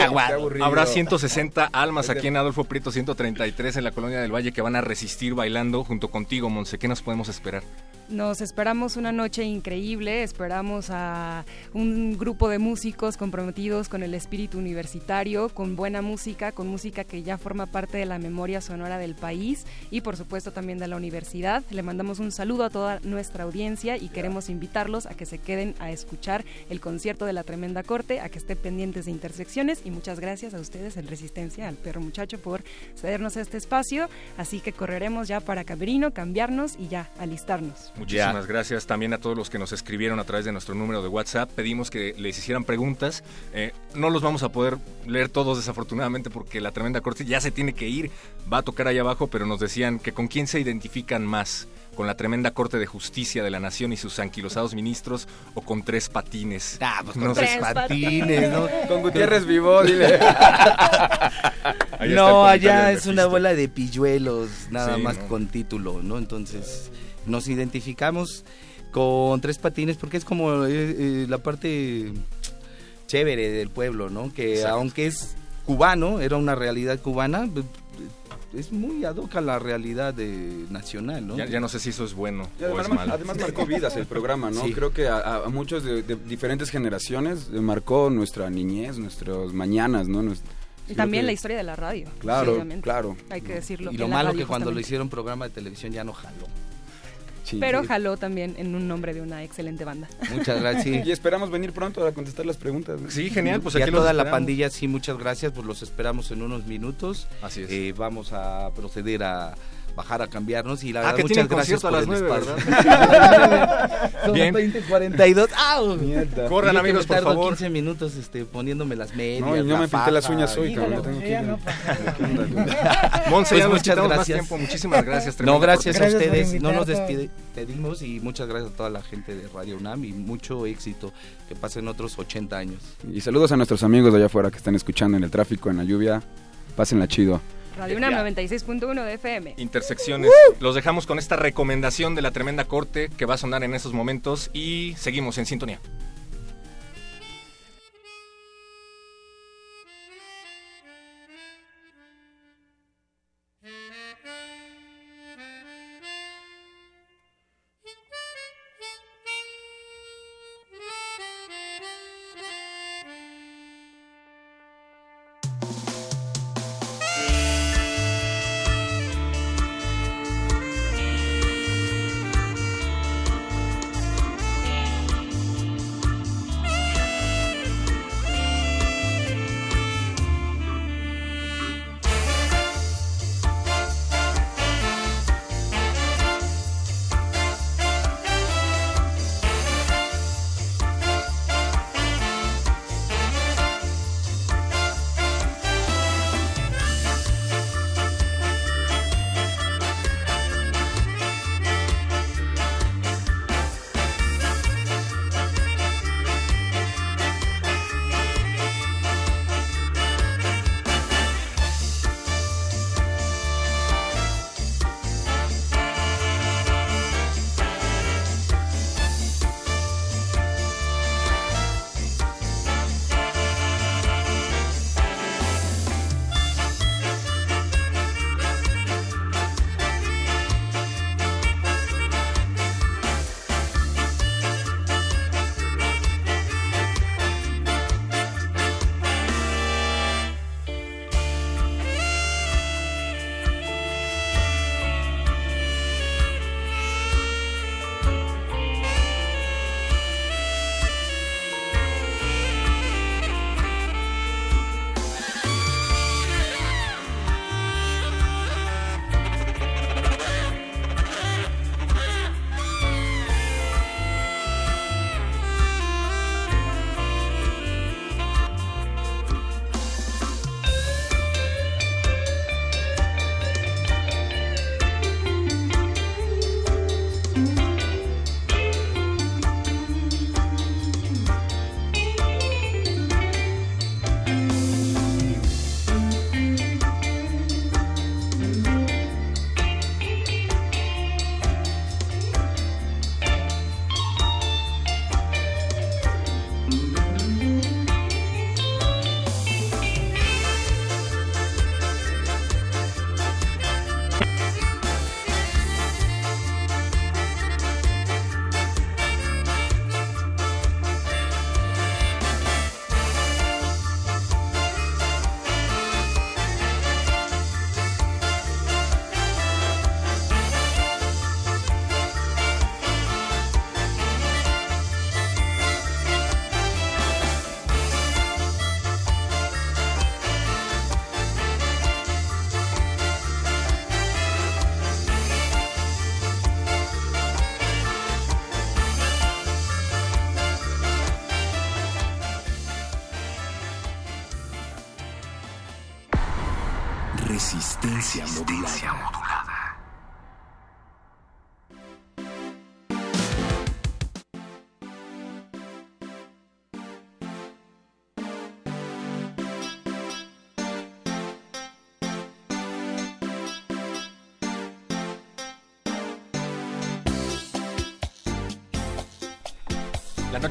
habrá 160 almas aquí en Adolfo Prieto 133 en la Colonia del Valle que van a resistir bailando junto contigo, Monse. ¿Qué nos podemos esperar? Nos esperamos una noche increíble, esperamos a un grupo de músicos comprometidos con el espíritu universitario, con buena música, con música que ya forma parte de la memoria sonora del país y por supuesto también de la universidad. Le mandamos un saludo a toda nuestra audiencia y queremos invitarlos a que se queden a escuchar el concierto de la Tremenda Corte, a que estén pendientes de intersecciones y muchas gracias a ustedes en Resistencia, al perro muchacho, por cedernos este espacio. Así que correremos ya para Camerino, cambiarnos y ya alistarnos. Muchísimas gracias también a todos los que nos escribieron a través de nuestro número de WhatsApp. Pedimos que les hicieran preguntas. Eh, no los vamos a poder leer todos desafortunadamente porque la tremenda corte ya se tiene que ir. Va a tocar ahí abajo, pero nos decían que con quién se identifican más. Con la tremenda Corte de Justicia de la Nación y sus anquilosados ministros o con tres patines. Ah, pues con No tres patines, ¿no? Con Gutiérrez Vivó, dile. No, allá es una bola de pilluelos, nada Sí, más ¿no? con título, ¿no? Entonces nos identificamos con tres patines porque es como eh, eh, la parte chévere del pueblo, ¿no? Que Exacto. aunque es cubano, era una realidad cubana, b- es muy ad hoc a la realidad de, nacional, ¿no? Ya, ya no sé si eso es bueno Y o es además, malo. además marcó vidas el programa, ¿no? Sí. Creo que a, a muchos de, de diferentes generaciones eh, marcó nuestra niñez, nuestras mañanas, ¿no? Y también que- la historia de la radio. Claro, claro. Hay que decirlo. Y lo malo radio que cuando lo hicieron programa de televisión ya no jaló. Sí. Pero jaló también en un nombre de una excelente banda. Muchas gracias. Y esperamos venir pronto a contestar las preguntas. ¿no? Sí, genial, pues y a aquí los toda la pandilla, sí, muchas gracias, pues los esperamos en unos minutos. Así es. Eh, vamos a proceder a bajar a cambiarnos y la Ah, verdad que muchas gracias por a el las nueve, espacio. Son Bien. 20:42. ¡Au! Mierda. Corran, amigos, me por tardo favor. 15 minutos este, poniéndome las medias. No, y no la me pinté las uñas hoy, cabrón. Yo tengo que no. Monse, Pues nos muchas más gracias. Muchísimas gracias. No, gracias a Gracias ustedes. No nos despedimos y muchas gracias a toda la gente de Radio UNAM y mucho éxito. Que pasen otros 80 años. Y saludos a nuestros amigos de allá afuera que están escuchando en el tráfico, en la lluvia. Pásenla chido. Radio UNAM 96.1 de FM. Intersecciones. Los dejamos con esta recomendación de la tremenda corte que va a sonar en esos momentos y seguimos en sintonía.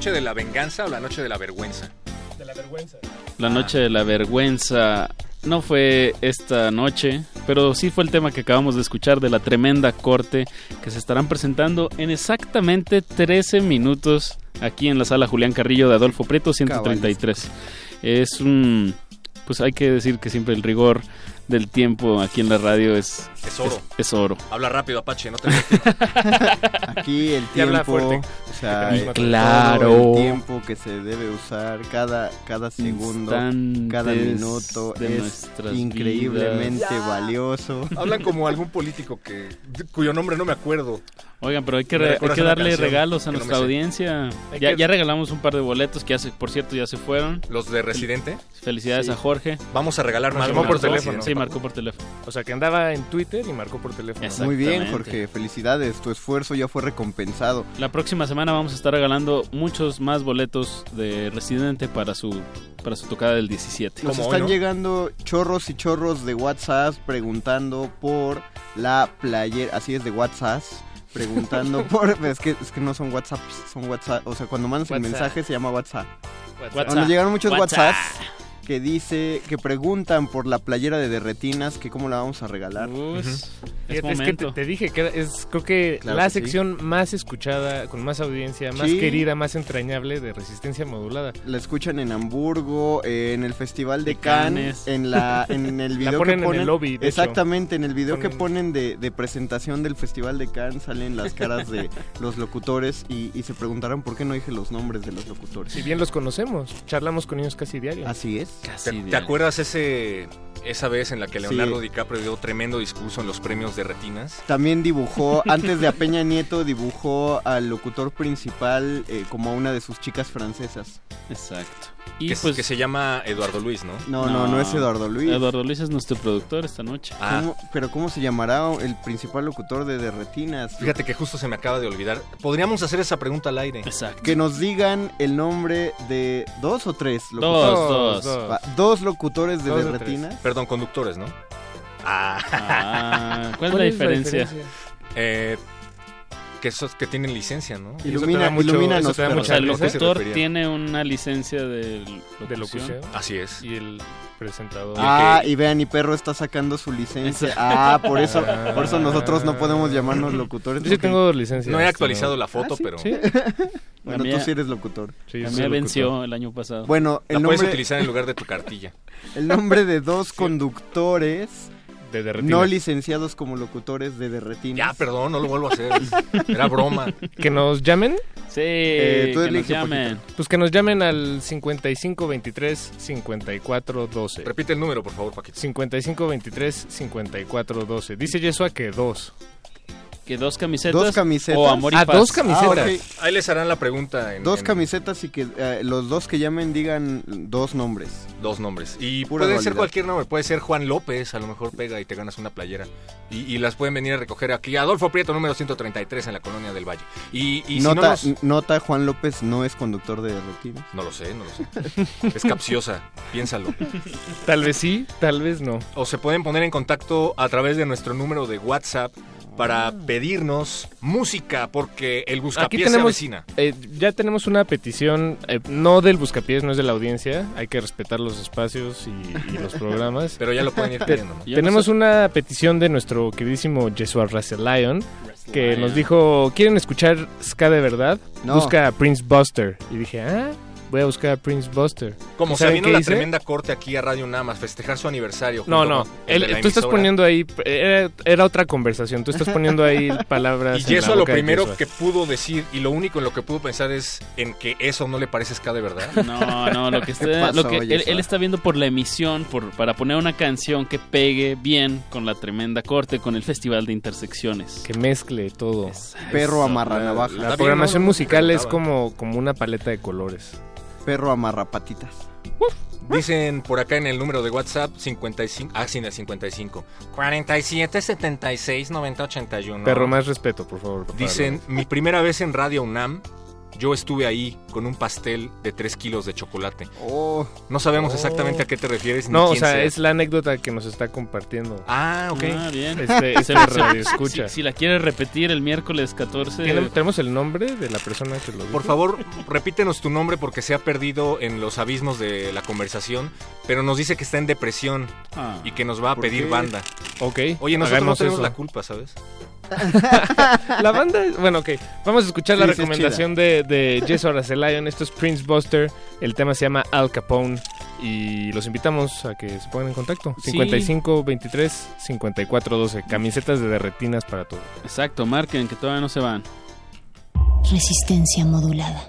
Noche de la venganza o la noche de la vergüenza? De la vergüenza. La noche de la vergüenza no fue esta noche, pero sí fue el tema que acabamos de escuchar de la tremenda corte que se estarán presentando en exactamente 13 minutos aquí en la sala Julián Carrillo de Adolfo Prieto 133. Es un pues hay que decir que siempre el rigor del tiempo aquí en la radio es Es oro. Es, es oro. Habla rápido, Apache, no te Aquí el habla tiempo, fuerte. o sea, Y claro. el tiempo que se debe usar, cada, cada segundo, cada Instantes minuto de es increíblemente vidas. valioso. Hablan como algún político que cuyo nombre no me acuerdo. Oigan, pero hay que, ¿Me re- hay que darle canción regalos a no nuestra audiencia. Ya, que- ya regalamos un par de boletos que ya se, por cierto ya se fueron. Los de Residente. Felicidades Sí. a Jorge. Vamos a regalar más por teléfono. Sí, marcó por teléfono. O sea, que andaba en Twitter y marcó por teléfono. Muy bien. Jorge, felicidades, tu esfuerzo ya fue recompensado. La próxima semana vamos a estar regalando muchos más boletos de Residente para su para su tocada del 17. Nos están llegando chorros y chorros de WhatsApp preguntando por la playera, así es de WhatsApp, preguntando por, es que, es que no son WhatsApp, son WhatsApp, o sea, cuando mandas el mensaje se llama WhatsApp. WhatsApp. Nos llegaron muchos WhatsApp. WhatsApps que dice, que preguntan por la playera de derretinas, que cómo la vamos a regalar. Pues, Fíjate, es es que te, dije que es creo que Claro la que sí. sección más escuchada, con más audiencia, más Sí. querida, más entrañable de resistencia modulada. La escuchan en Hamburgo, eh, en el Festival de De Cannes, Cannes. en la en el video ponen que en ponen el lobby, de hecho. exactamente en el video que Ponen- de, de presentación del Festival de Cannes salen las caras de los locutores y, y se preguntaron por qué no dije los nombres de los locutores. Si bien los conocemos, charlamos con ellos casi diario. Así es. Casi ¿Te, acuerdas ese esa vez en la que Leonardo Sí. DiCaprio dio tremendo discurso en los premios de Retinas? También dibujó, antes de a Peña Nieto, dibujó al locutor principal eh, como a una de sus chicas francesas. Exacto. Y que, pues que se llama Eduardo Luis, ¿no? No, no, no, es Eduardo Luis. Eduardo Luis es nuestro productor esta noche. Ah, ¿Cómo- pero ¿cómo se llamará el principal locutor de Derretinas? fíjate que justo se me acaba de olvidar. Podríamos hacer esa pregunta al aire. Exacto. Que nos digan el nombre de dos o tres Dos, locutores. dos. Va, dos locutores de Dos Derretinas. Perdón, conductores, ¿no? Ah, Ah, ¿Cuál es la diferencia? eh, que esos que tienen licencia, ¿no? Eso Ilumina, mucho- ilumínanos, eso te da perro. O sea, el ¿A locutor tiene una licencia de locución. de locución. Así es. Y el presentador. Ah, y vean, y perro está sacando su licencia. Ah, por eso, por eso nosotros no podemos llamarnos locutores. Yo sí tengo licencia. No he este, actualizado la foto, Ah, sí, pero Sí. Bueno, La mía- tú sí eres locutor. Sí, La soy mía locutor. venció el año pasado. Bueno, la el puedes nombre, utilizar en lugar de tu cartilla. el nombre de dos conductores De derretinas. no licenciados como locutores de Derretinas. Ya, perdón, no lo vuelvo a hacer. Era broma. Que nos llamen. Sí, Eh, tú que nos llamen. Pues que nos llamen al 5523 5412. Repite el número, por favor, Paquito. 5523 5412. Dice Yesua que dos. Que dos camisetas. Dos camisetas. O amor y Ah, paz. dos camisetas. Ah. Ahí les harán la pregunta en Dos en camisetas y que eh, los dos que llamen digan dos nombres. dos nombres. Y Pura puede ser cualquier nombre, puede ser Juan López, a lo mejor pega y te ganas una playera. Y, y las pueden venir a recoger aquí. Adolfo Prieto, número 133 en la colonia del Valle. Y, y si no, nota, nos- nota, Juan López no es conductor de Derretinas. no lo sé, no lo sé. Es capciosa, piénsalo. Tal vez sí, tal vez no. O se pueden poner en contacto a través de nuestro número de WhatsApp para pedirnos música, porque el buscapiés se tenemos, avecina. eh, ya tenemos una petición, eh, no del buscapiés, no es de la audiencia. Hay que respetar los espacios y, y los programas. Pero ya lo pueden ir pidiendo, ¿no? Tenemos no sé- una petición de nuestro queridísimo Jesua Lion que Lion. nos dijo, ¿quieren escuchar ska de verdad? No. Busca a Prince Buster. Y dije, ah, voy a buscar a Prince Buster. Como ¿Y se vino la hice? tremenda corte aquí a Radio Nama a festejar su aniversario. No, no, el la tú estás poniendo ahí, era, era otra conversación, tú estás poniendo ahí palabras. Y en eso la lo primero que pudo decir y lo único en lo que pudo pensar es en que eso no le parece ska de verdad. No, no, lo que, está, pasó, lo que él, está viendo por la emisión, por, para poner una canción que pegue bien con la tremenda corte, con el Festival de Intersecciones. Que mezcle todo. Perro amarra La, navajas. la bien, programación no, no, musical es como, como una paleta de colores. Perro amarra patitas. Dicen por acá en el número de WhatsApp 55, ah, sí, en el 55. 47 76 90 81. Perro, más respeto, por favor. Dicen, mi primera vez en Radio UNAM, yo estuve ahí con un pastel de 3 kilos de chocolate. No sabemos Oh. exactamente a qué te refieres. ni No, o sea, sea. es la anécdota que nos está compartiendo. Ah, ok. Ah, bien. Este, este radio escucha. Si, si la quieres repetir el miércoles 14. ¿Tiene- ¿Tenemos el nombre de la persona que lo dijo? Por favor, repítenos tu nombre porque se ha perdido en los abismos de la conversación, pero nos dice que está en depresión Ah. y que nos va a ¿Por pedir qué? banda. Ok. Oye, nosotros no hagamos tenemos eso. la culpa, ¿sabes? la banda, es- bueno, ok. Vamos a escuchar la Sí, recomendación de, de Jess. Esto es Prince Buster. El tema se llama Al Capone. Y los invitamos a que se pongan en contacto. Sí. 55 23 54 12. Camisetas de derretinas para todo. Exacto, marquen que todavía no se van. Resistencia modulada.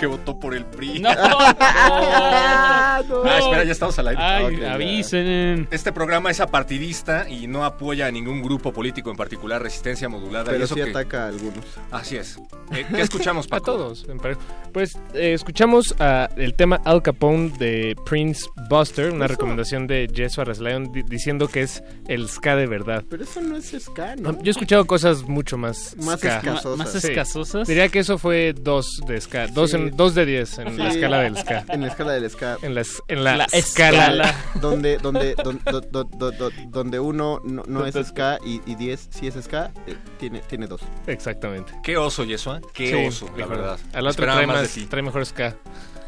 Que votó por el PRI. No. Ah, No. espera, ya estamos al aire. Ay, Ok, ya. avisen. Este programa es apartidista y no apoya a ningún grupo político en particular, resistencia modulada. y Pero eso sí que- ataca a algunos. Así es. Eh, ¿Qué escuchamos, A Paco? todos. en parejo. Pues eh, escuchamos ah, el tema Al Capone de Prince Buster, una Eso. recomendación de Jess Aracelion di- diciendo que es el ska de verdad. Pero eso no es ska, ¿no? Yo he escuchado cosas mucho más Más ska. escasosas. ¿Más Sí. escasosas? Diría que eso fue dos de ska, dos, Sí. en, dos de diez en la escala del ska. En la escala del ska. En la, es- en la, La escala. escala. donde donde don- do- do- do- do- donde uno no, no es ska y, y 10 sí es ska eh, tiene tiene dos Exactamente. Qué oso, Yesua. Qué Sí, oso, la mejor. verdad. Al otro trae, más más, de ti. trae mejor ska.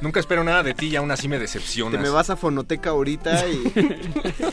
Nunca espero nada de ti y aún así me Te decepcionas. me vas a fonoteca ahorita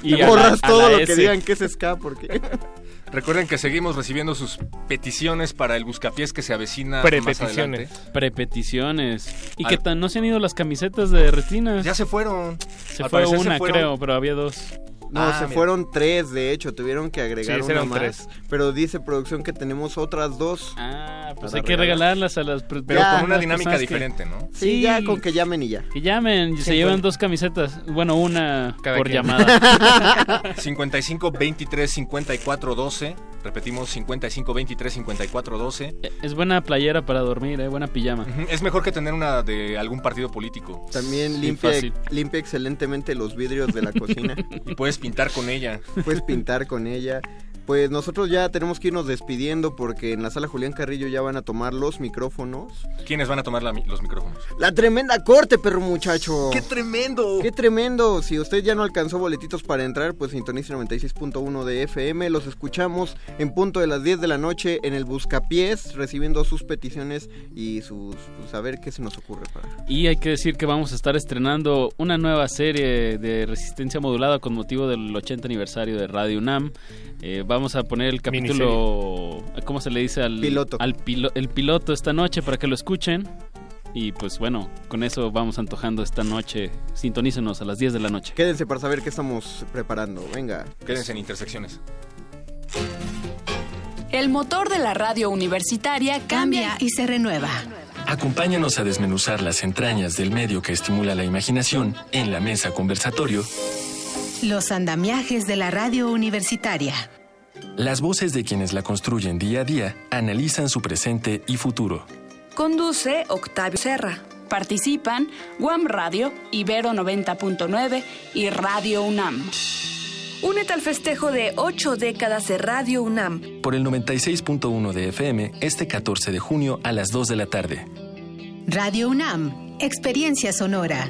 y, la- borras todo lo que digan que es ska porque Recuerden que seguimos recibiendo sus peticiones para el buscapiés que se avecina más adelante. Prepeticiones. Y Al- que tan no se han ido las camisetas de retinas. Ya se fueron. Se Al fue se una, fueron. creo, pero había dos. No, Ah, se mira. fueron tres, de hecho, tuvieron que agregar Sí, una más. tres. Pero dice producción que tenemos otras dos. Ah, pues hay que regalarlas a las... Pero Ya, con una dinámica que- diferente, ¿no? Sí, ya con que llamen y ya. Que llamen, se llevan dos camisetas. Bueno, una Cada por quien. llamada. 55 23 54 12. Repetimos 55 23 54 12. es buena playera para dormir, eh, buena pijama. Es mejor que tener una de algún partido político. También limpia, limpia excelentemente los vidrios de la cocina. Y puedes pintar con ella. Puedes pintar con ella. Pues nosotros ya tenemos que irnos despidiendo porque en la sala Julián Carrillo ya van a tomar los micrófonos. ¿Quiénes van a tomar la los micrófonos? La tremenda corte, perro muchacho. ¡Qué tremendo! ¡Qué tremendo! Si usted ya no alcanzó boletitos para entrar, pues sintonice 96.1 de FM. Los escuchamos en punto de las 10 de la noche en el Buscapiés, recibiendo sus peticiones y sus... Pues a ver qué se nos ocurre para... Y hay que decir que vamos a estar estrenando una nueva serie de resistencia modulada con motivo del 80 aniversario de Radio UNAM. Eh, vamos a poner el capítulo, ¿cómo se le dice al Piloto. Al pilo- el piloto esta noche para que lo escuchen. Y pues bueno, con eso vamos antojando esta noche. Sintonícenos a las 10 de la noche. Quédense para saber qué estamos preparando. Venga. Quédense en intersecciones. El motor de la radio universitaria cambia y se renueva. Acompáñanos a desmenuzar las entrañas del medio que estimula la imaginación en la mesa conversatorio. Los andamiajes de la radio universitaria. Las voces de quienes la construyen día a día analizan su presente y futuro. Conduce Octavio Serra. Participan Guam Radio, Ibero 90.9 y Radio UNAM. Únete al festejo de ocho décadas de Radio UNAM. Por el 96.1 de FM este 14 de junio a las 2 de la tarde. Radio UNAM. Experiencia sonora.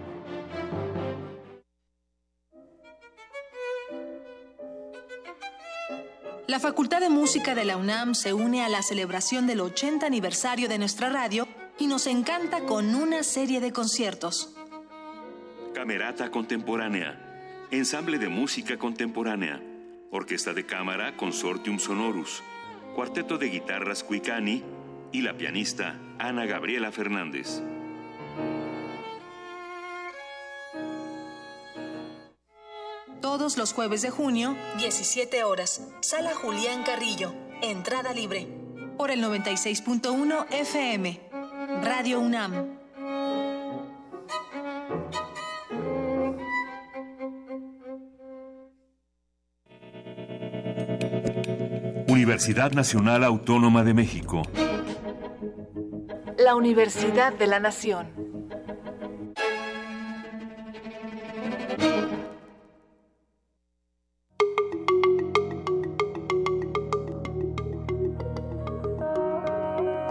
La Facultad de Música de la UNAM se une a la celebración del 80 aniversario de nuestra radio y nos encanta con una serie de conciertos. Camerata Contemporánea, Ensamble de Música Contemporánea, Orquesta de Cámara Consortium Sonorus, Cuarteto de Guitarras Cuicani y la pianista Ana Gabriela Fernández. Todos los jueves de junio, 17 horas, Sala Julián Carrillo, entrada libre. Por el 96.1 FM. Radio UNAM. Universidad Nacional Autónoma de México. La Universidad de la Nación.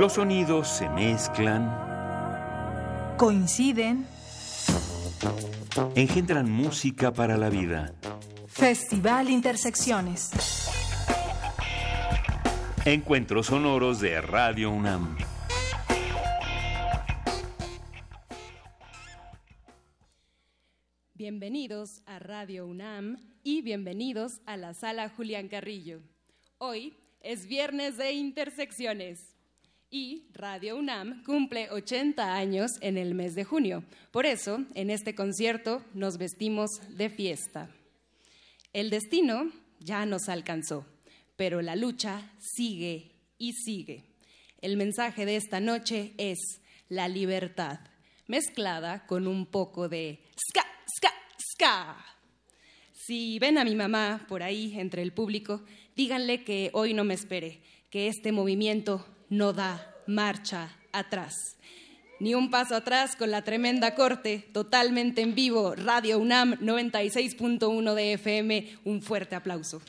Los sonidos se mezclan, coinciden, Engendran música para la vida. Festival Intersecciones. Encuentros sonoros de Radio UNAM. Bienvenidos a Radio UNAM y bienvenidos a la sala Julián Carrillo. Hoy es viernes de intersecciones y Radio UNAM cumple 80 años en el mes de junio. Por eso, en este concierto nos vestimos de fiesta. El destino ya nos alcanzó, pero la lucha sigue y sigue. El mensaje de esta noche es la libertad, mezclada con un poco de ska, ska, ska. Si ven a mi mamá por ahí entre el público, díganle que hoy no me espere, que este movimiento no da marcha atrás. Ni un paso atrás con la tremenda corte, totalmente en vivo, Radio UNAM 96.1 de FM. Un fuerte aplauso.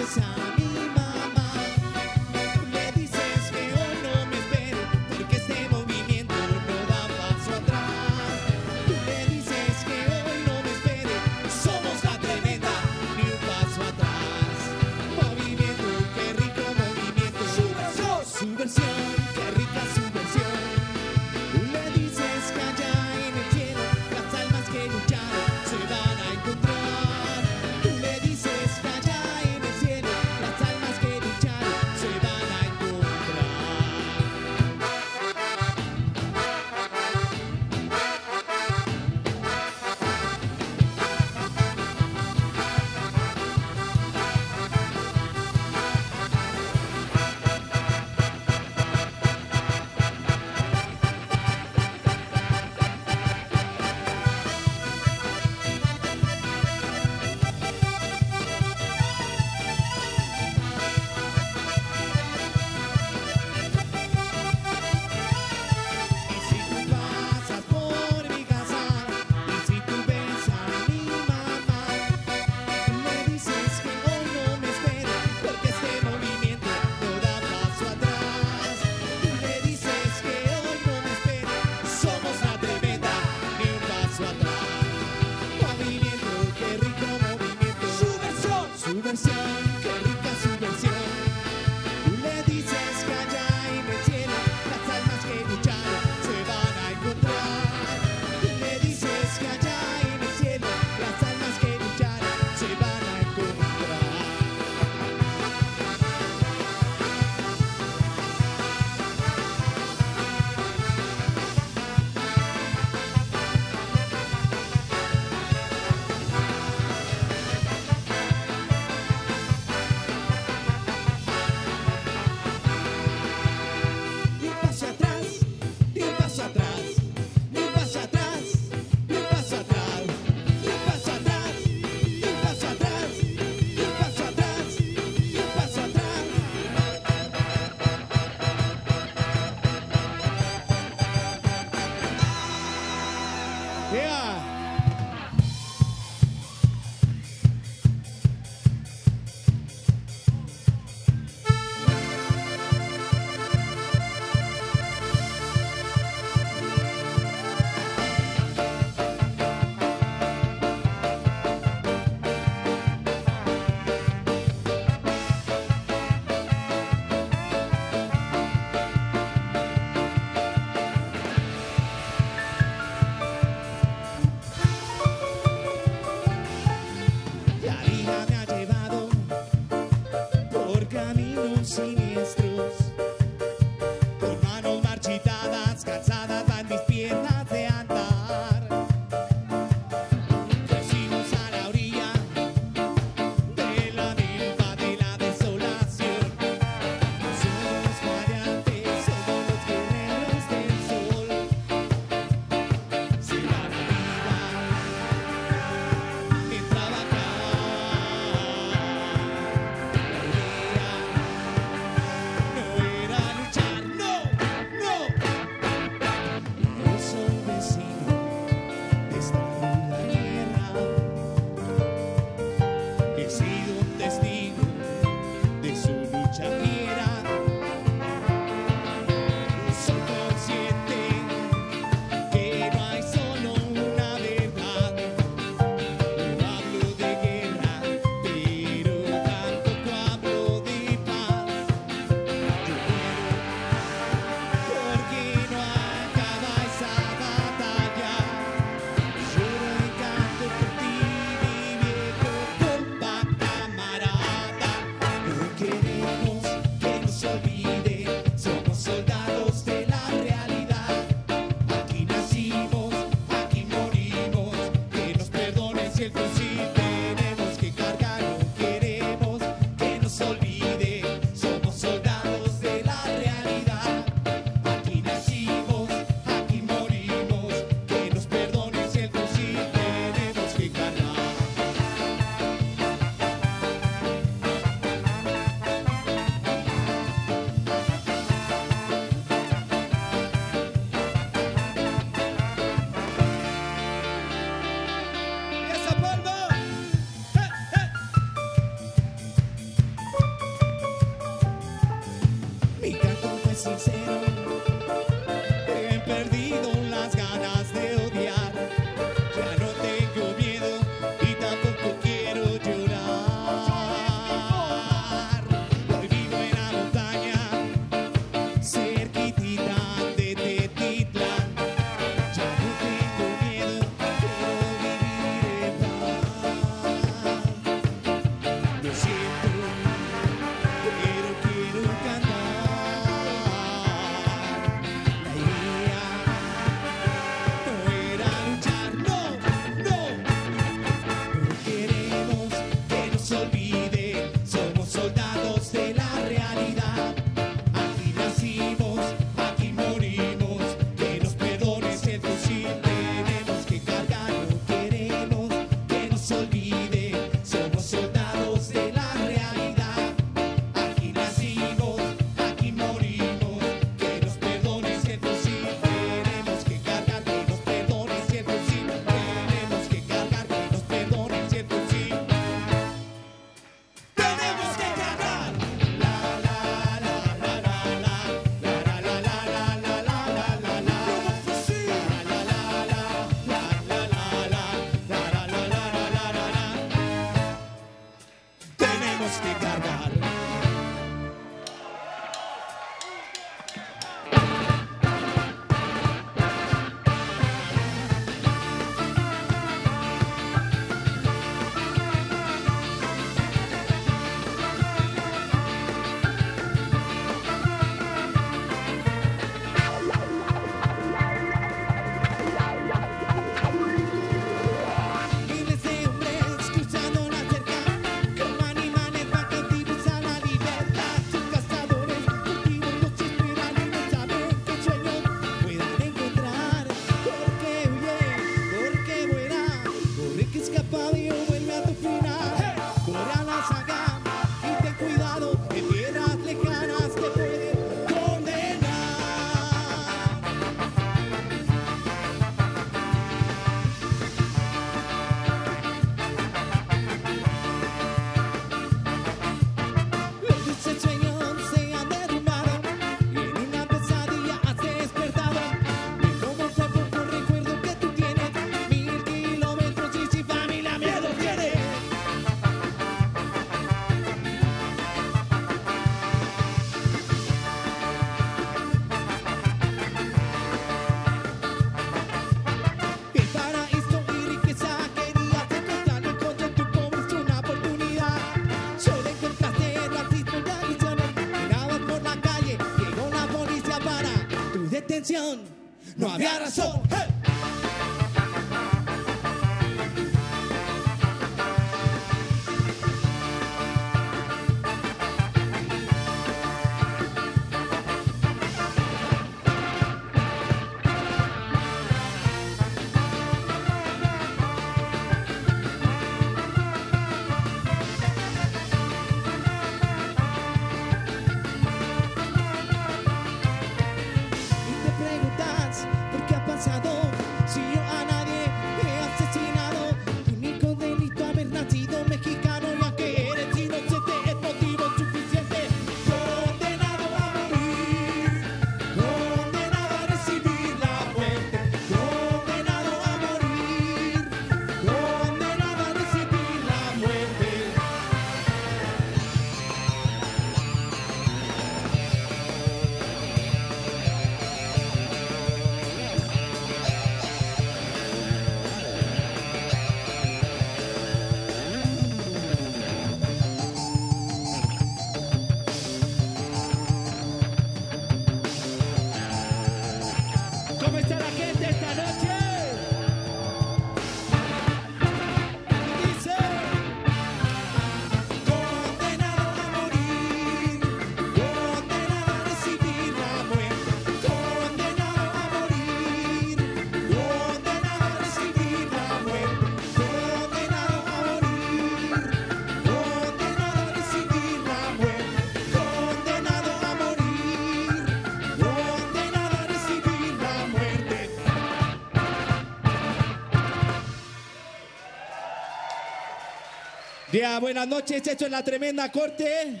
Buenas noches, esto es la tremenda corte.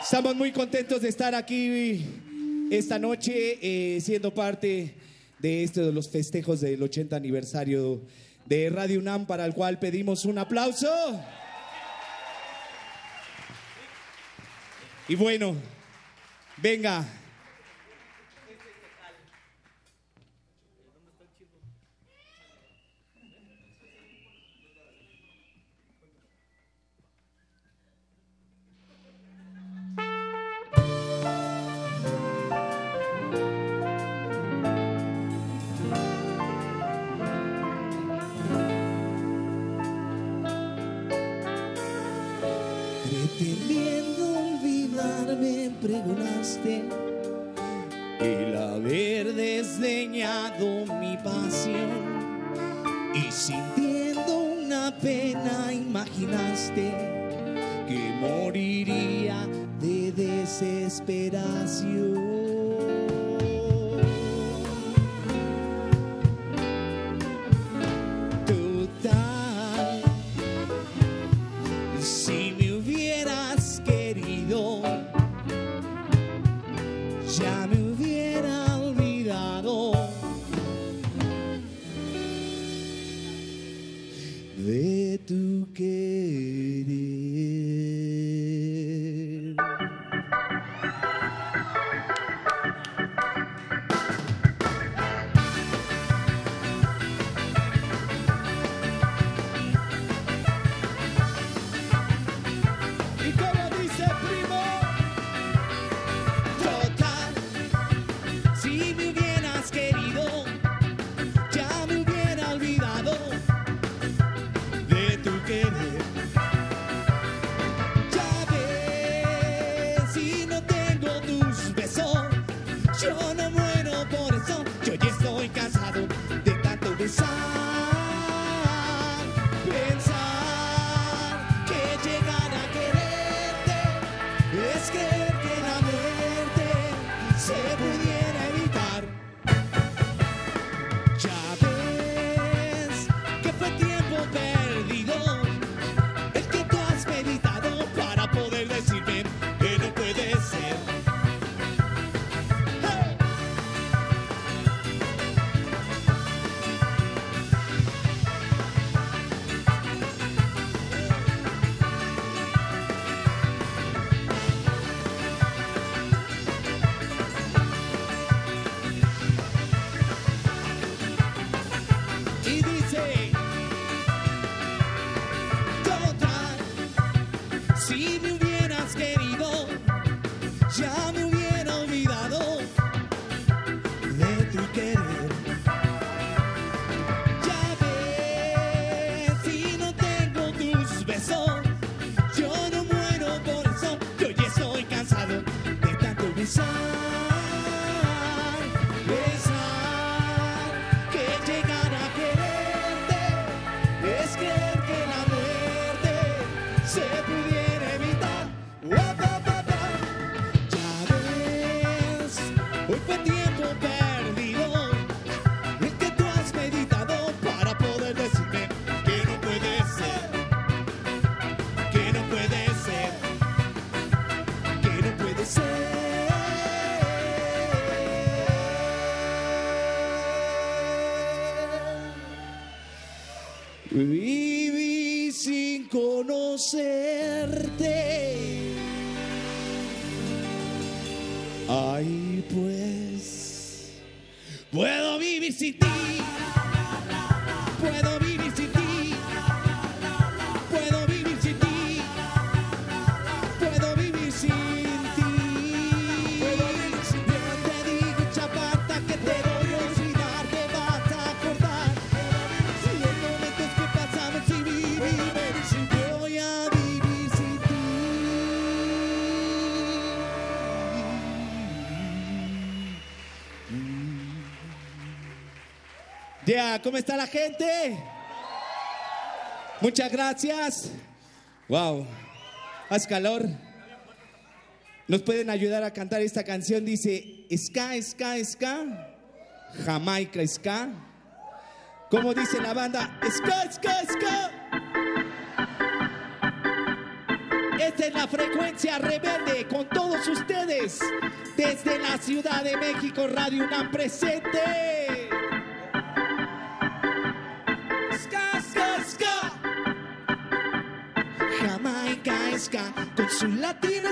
Estamos muy contentos de estar aquí esta noche, eh, siendo parte de de los festejos del 80 aniversario de Radio UNAM, para el cual pedimos un aplauso. Y bueno, venga. Pretendiendo olvidarme, pregonaste el haber desdeñado mi pasión y sintiendo una pena imaginaste que moriría de desesperación. Puedo Está la gente? Muchas gracias. Wow, haz calor. Nos pueden ayudar a cantar esta canción. Dice, ska, ska, ska, Jamaica, ska. ¿Cómo dice la banda, ska, ska, ska. Esta es la frecuencia rebelde con todos ustedes desde la Ciudad de México, Radio UNAM presente.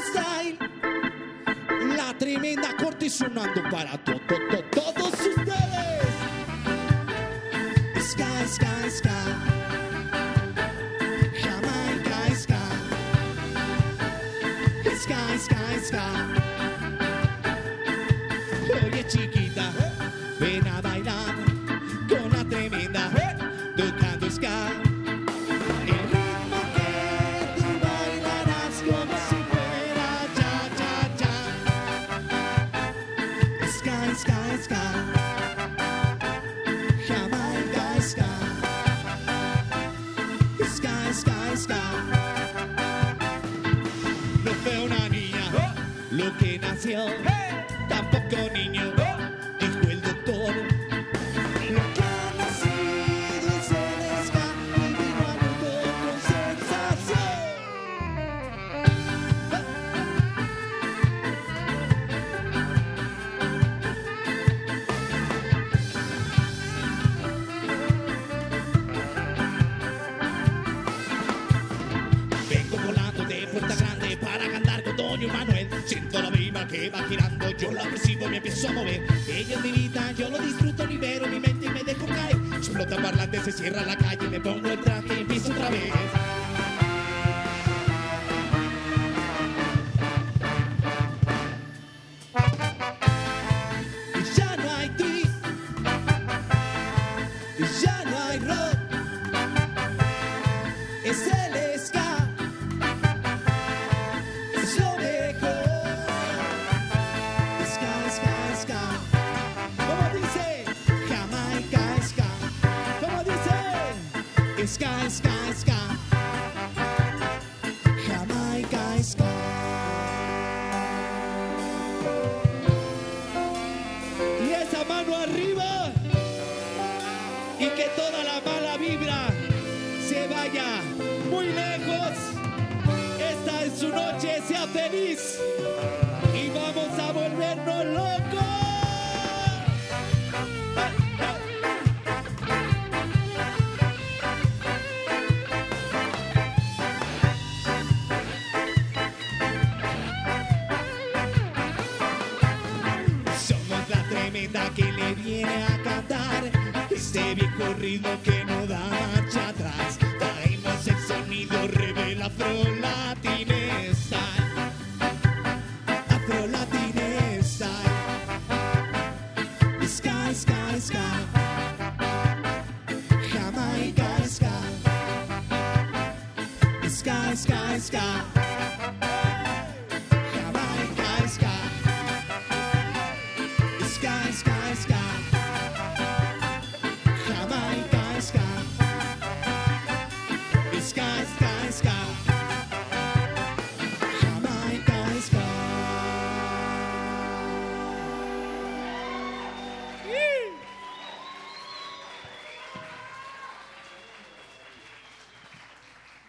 style. Yo la persigo me empiezo a mover. Ella es mi vida, yo lo disfruto, libero mi mente y me dejo caer. Explota parlante, se cierra la calle, me pongo el traje y empiezo otra vez.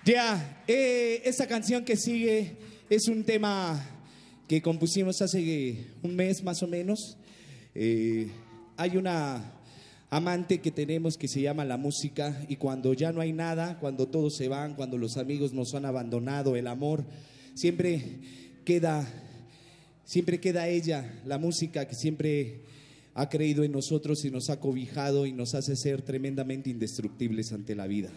Ya, eh, esta canción que sigue es un tema que compusimos hace un mes más o menos. Eh, hay una amante que tenemos que se llama la música y cuando ya no hay nada, cuando todos se van, cuando los amigos nos han abandonado, el amor, siempre queda, siempre queda ella, la música que siempre ha creído en nosotros y nos ha cobijado y nos hace ser tremendamente indestructibles ante la vida.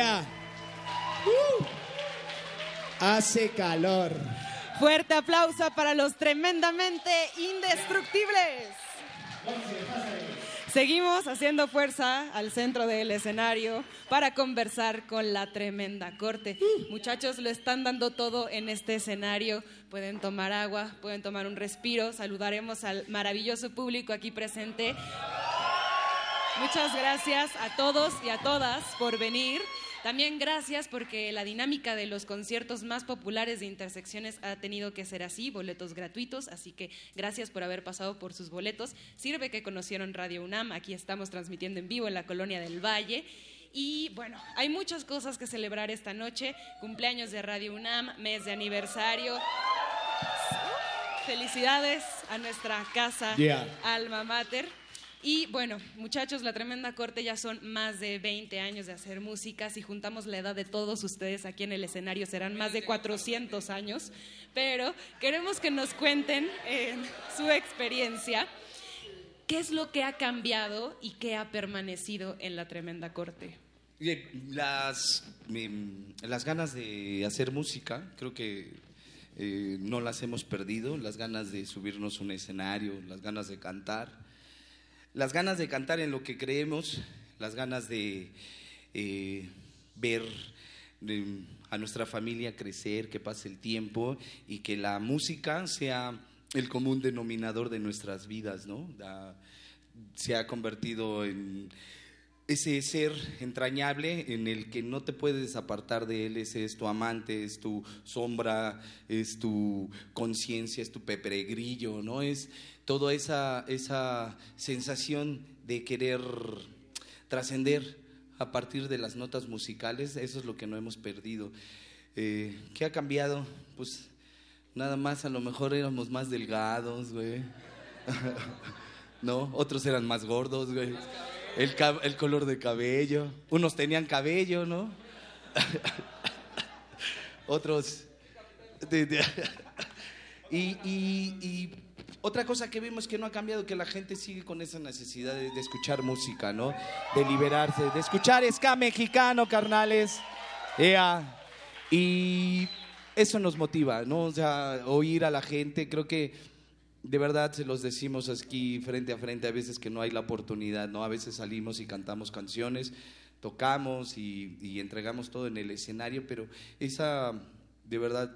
Uh. Hace calor. Fuerte aplauso para los tremendamente indestructibles. Seguimos haciendo fuerza al centro del escenario para conversar con la tremenda corte. Muchachos, lo están dando todo en este escenario. Pueden tomar agua, pueden tomar un respiro. Saludaremos al maravilloso público aquí presente. Muchas gracias a todos y a todas por venir. También gracias porque la dinámica de los conciertos más populares de Intersecciones ha tenido que ser así, boletos gratuitos, así que gracias por haber pasado por sus boletos. Sirve que conocieron Radio UNAM, aquí estamos transmitiendo en vivo en la Colonia del Valle. Y bueno, hay muchas cosas que celebrar esta noche, cumpleaños de Radio UNAM, mes de aniversario. Felicidades a nuestra casa Yeah. Alma Mater. Y bueno, muchachos, la tremenda corte ya son más de 20 años de hacer música. Si juntamos la edad de todos ustedes aquí en el escenario, serán más de 400 años. Pero queremos que nos cuenten eh, su experiencia. ¿Qué es lo que ha cambiado y qué ha permanecido en la tremenda corte? Las, em, las ganas de hacer música, creo que eh, no las hemos perdido, las ganas de subirnos un escenario, las ganas de cantar, las ganas de cantar en lo que creemos, las ganas de eh, ver a nuestra familia crecer, que pase el tiempo y que la música sea el común denominador de nuestras vidas, ¿no? Se ha convertido en ese ser entrañable en el que no te puedes apartar de él, ese es tu amante, es tu sombra, es tu conciencia, es tu peregrillo, ¿no? Es toda esa, esa sensación de querer trascender a partir de las notas musicales, eso es lo que no hemos perdido. Eh, ¿Qué ha cambiado? Pues nada más, a lo mejor éramos más delgados, güey. ¿no? Otros eran más gordos, güey. El, el color de cabello. Unos tenían cabello, ¿no? Otros... y, y- otra cosa que vemos que no ha cambiado, que la gente sigue con esa necesidad de, escuchar música, ¿no? De liberarse, de escuchar ska mexicano, carnales. Ea. Y eso nos motiva, ¿no? O sea, oír a la gente, creo que de verdad se los decimos aquí frente a frente, a veces que no hay la oportunidad, ¿no? A veces salimos y cantamos canciones, tocamos y, y entregamos todo en el escenario, pero esa, de verdad,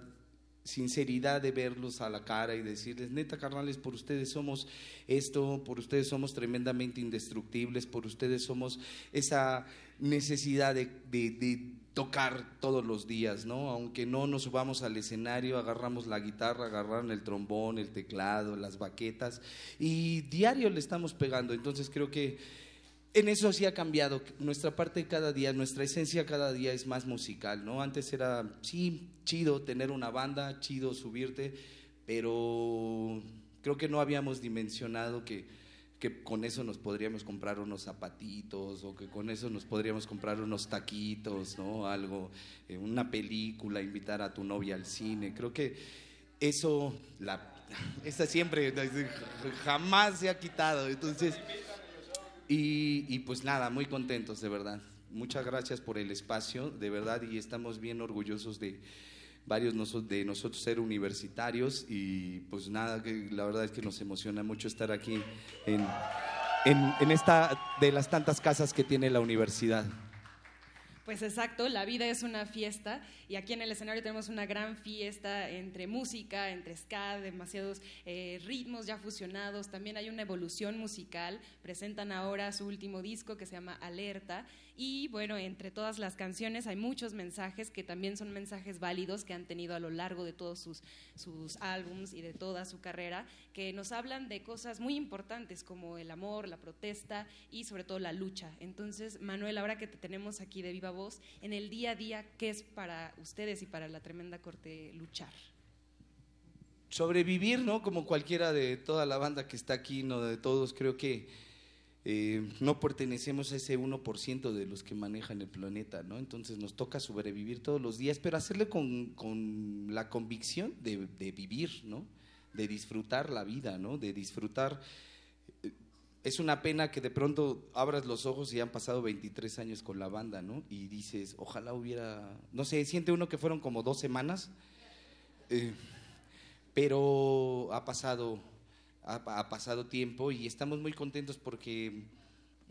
sinceridad de verlos a la cara y decirles, neta, carnales, por ustedes somos esto, por ustedes somos tremendamente indestructibles, por ustedes somos esa necesidad de, de- de tocar todos los días, ¿no? Aunque no nos subamos al escenario, agarramos la guitarra, agarraron el trombón, el teclado, las baquetas y diario le estamos pegando. Entonces creo que en eso sí ha cambiado. Nuestra parte cada día, nuestra esencia cada día es más musical, ¿no? Antes era, sí, chido tener una banda, chido subirte, pero creo que no habíamos dimensionado que, que con eso nos podríamos comprar unos zapatitos o que con eso nos podríamos comprar unos taquitos, ¿no? Algo, eh, una película, invitar a tu novia al cine. Creo que eso, la, esa siempre, jamás se ha quitado. Entonces... Y, y pues nada, muy contentos de verdad. Muchas gracias por el espacio, de verdad, y estamos bien orgullosos de varios de nosotros ser universitarios y pues nada, la verdad es que nos emociona mucho estar aquí en, en, en esta de las tantas casas que tiene la universidad. Pues exacto, la vida es una fiesta y aquí en el escenario tenemos una gran fiesta entre música, entre ska, demasiados eh, ritmos ya fusionados, también hay una evolución musical, presentan ahora su último disco que se llama Alerta. Y bueno, entre todas las canciones hay muchos mensajes que también son mensajes válidos que han tenido a lo largo de todos sus, sus álbums y de toda su carrera, que nos hablan de cosas muy importantes como el amor, la protesta y sobre todo la lucha. Entonces, Manuel, ahora que te tenemos aquí de viva voz, en el día a día, ¿qué es para ustedes y para la tremenda corte luchar? sobrevivir, ¿no? Como cualquiera de toda la banda que está aquí, no de todos, creo que eh, no pertenecemos a ese 1% de los que manejan el planeta, ¿no? Entonces nos toca sobrevivir todos los días, pero hacerle con, con la convicción de, de vivir, ¿no? De disfrutar la vida, ¿no? De disfrutar es una pena que de pronto abras los ojos y han pasado 23 años con la banda, ¿no? Y dices, ojalá hubiera, no sé, siente uno que fueron como dos semanas, eh, pero ha pasado, ha, pasado tiempo y estamos muy contentos porque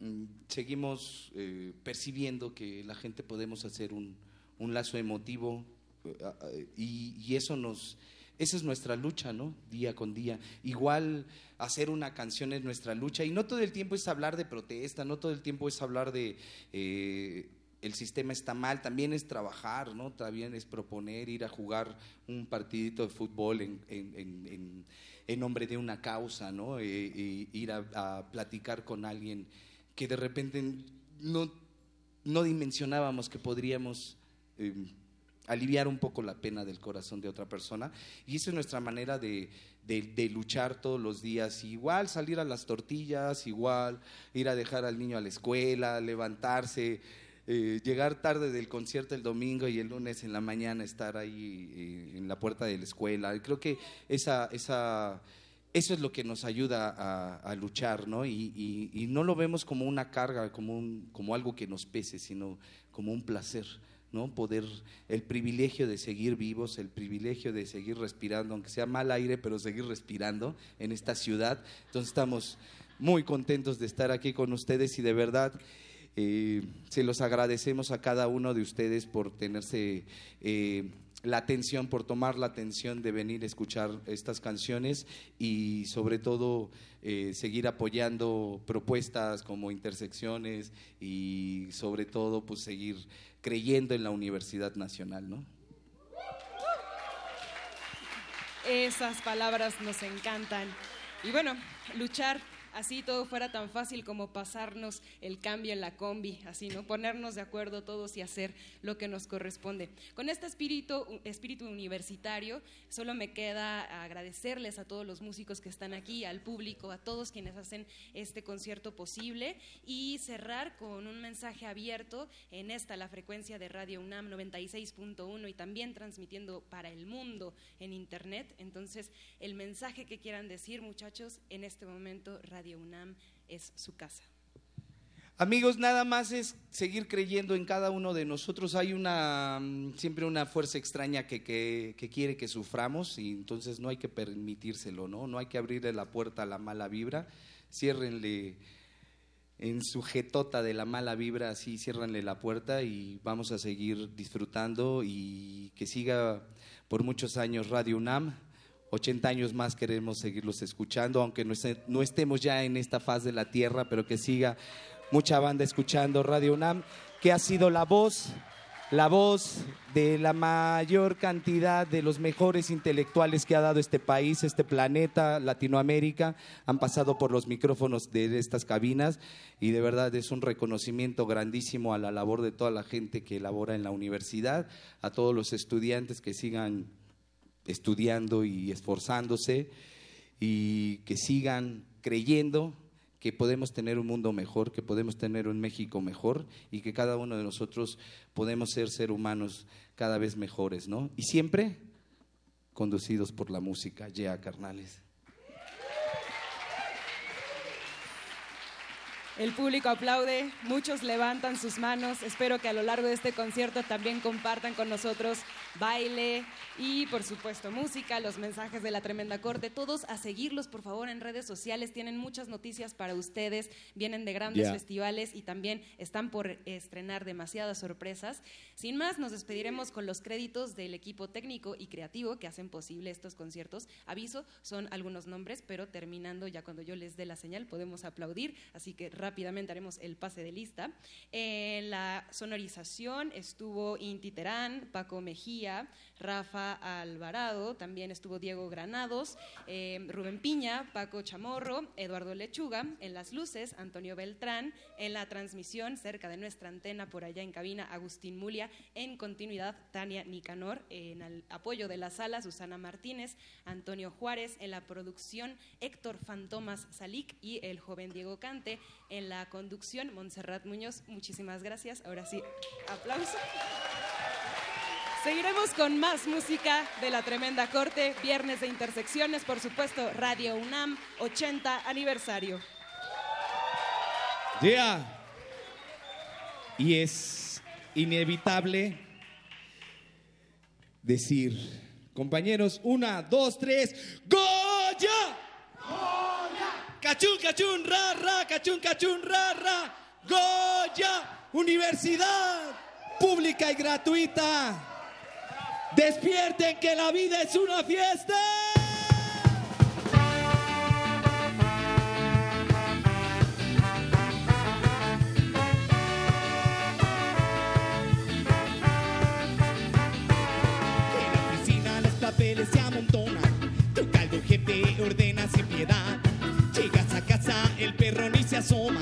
mm, seguimos eh, percibiendo que la gente podemos hacer un, un lazo emotivo eh, y eso nos esa es nuestra lucha, ¿no? Día con día. Igual hacer una canción es nuestra lucha y no todo el tiempo es hablar de protesta, no todo el tiempo es hablar de eh, el sistema está mal, también es trabajar, ¿no? También es proponer ir a jugar un partidito de fútbol en, en, en, en- nombre de una causa, ¿no? Eh, ir a, platicar con alguien que de repente no, no dimensionábamos que podríamos eh, aliviar un poco la pena del corazón de otra persona. Y esa es nuestra manera de, de- luchar todos los días. Igual salir a las tortillas, igual ir a dejar al niño a la escuela, levantarse, eh, llegar tarde del concierto el domingo y el lunes en la mañana estar ahí eh, en la puerta de la escuela. Creo que esa... esa eso es lo que nos ayuda a, luchar, ¿no? Y, y- y no lo vemos como una carga, como, un, como algo que nos pese, sino como un placer, Poder, el privilegio de seguir vivos, el privilegio de seguir respirando, aunque sea mal aire, pero seguir respirando en esta ciudad. Entonces estamos muy contentos de estar aquí con ustedes y de verdad eh, se los agradecemos a cada uno de ustedes por tenerse eh, la atención, por tomar la atención de venir a escuchar estas canciones y sobre todo eh, seguir apoyando propuestas como intersecciones y sobre todo pues seguir creyendo en la Universidad Nacional, ¿no? Esas palabras nos encantan. Y bueno, luchar así todo fuera tan fácil como pasarnos el cambio en la combi, así, ¿no? Ponernos de acuerdo todos y hacer lo que nos corresponde. Con este espíritu, espíritu universitario, solo me queda agradecerles a todos los músicos que están aquí, al público, a todos quienes hacen este concierto posible y cerrar con un mensaje abierto en esta, la frecuencia de Radio UNAM 96.1 y también transmitiendo para el mundo en Internet. Entonces, el mensaje que quieran decir, muchachos, en este momento Radio UNAM es su casa. Amigos, nada más es seguir creyendo en cada uno de nosotros. Hay una mm, siempre una fuerza extraña que, que- que quiere que suframos y entonces no hay que permitírselo, ¿no? No hay que abrirle la puerta a la mala vibra. Ciérrenle en su jetota de la mala vibra, así ciérranle la puerta y vamos a seguir disfrutando y que siga por muchos años Radio UNAM. 80 años más queremos seguirlos escuchando, aunque no, estemos ya en esta faz de la tierra, pero que siga mucha banda escuchando Radio UNAM, que ha sido la voz, la voz de la mayor cantidad de los mejores intelectuales que ha dado este país, este planeta, Latinoamérica, han pasado por los micrófonos de estas cabinas y de verdad es un reconocimiento grandísimo a la labor de toda la gente que labora en la universidad, a todos los estudiantes que sigan estudiando y esforzándose y que sigan creyendo que podemos tener un mundo mejor, que podemos tener un México mejor y que cada uno de nosotros podemos ser ser humanos cada vez mejores, ¿no? Y siempre conducidos por la música, ya carnales. El público aplaude, muchos levantan sus manos. Espero que a lo largo de este concierto también compartan con nosotros baile y, por supuesto, música, los mensajes de la tremenda corte. Todos a seguirlos, por favor, en redes sociales. Tienen muchas noticias para ustedes. Vienen de grandes festivales y también están por estrenar demasiadas sorpresas. Sin más, nos despediremos con los créditos del equipo técnico y creativo que hacen posible estos conciertos. Aviso, son algunos nombres, pero terminando ya cuando yo les dé la señal podemos aplaudir, así que rápidamente haremos el pase de lista. En la sonorización estuvo Inti Terán, Paco Mejía, Rafa Alvarado, también estuvo Diego Granados, eh, Rubén Piña, Paco Chamorro, Eduardo Lechuga, en las luces Antonio Beltrán, en la transmisión cerca de nuestra antena por allá en cabina Agustín Mulia, en continuidad Tania Nicanor, en el apoyo de la sala Susana Martínez, Antonio Juárez, en la producción Héctor Fantomas Salic y el joven Diego Cante, en la conducción Montserrat Muñoz. Muchísimas gracias. Ahora sí, aplauso. Seguiremos con más música de la Tremenda Corte, viernes de intersecciones, por supuesto, Radio UNAM, 80 aniversario. Yeah. Y es inevitable decir, compañeros, una, dos, tres, Goya. Cachún, cachún, ra, ra, cachún, cachún, ra, ra. Goya, universidad pública y gratuita. Despierten que la vida es una fiesta. En la oficina los papeles se amontonan. Tu caldo jefe ordena sin piedad el perro ni se asoma.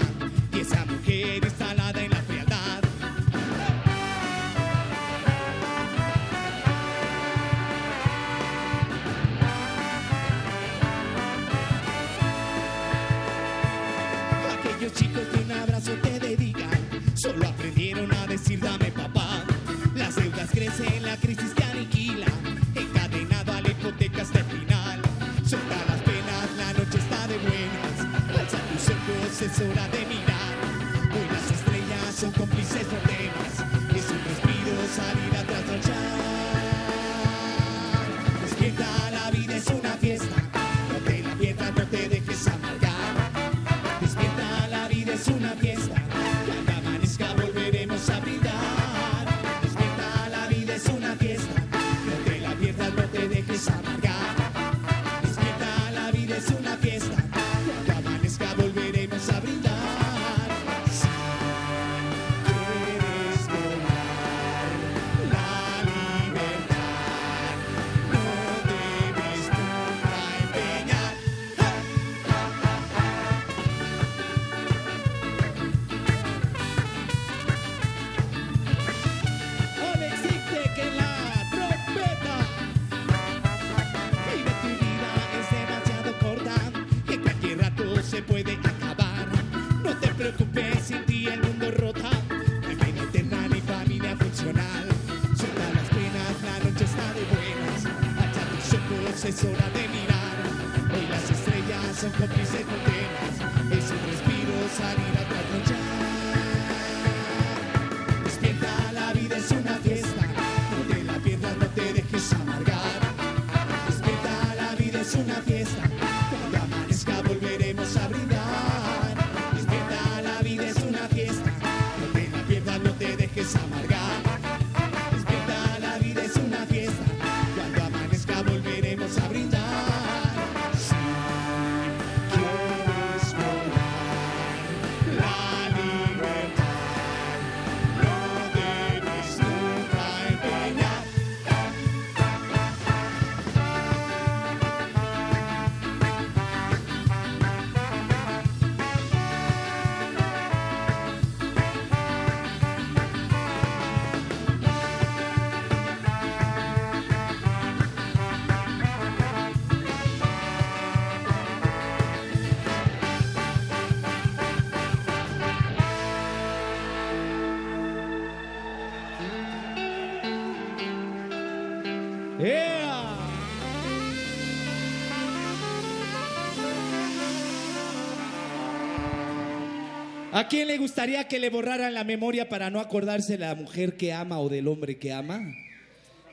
quién le gustaría que le borraran la memoria para no acordarse de la mujer que ama o del hombre que ama?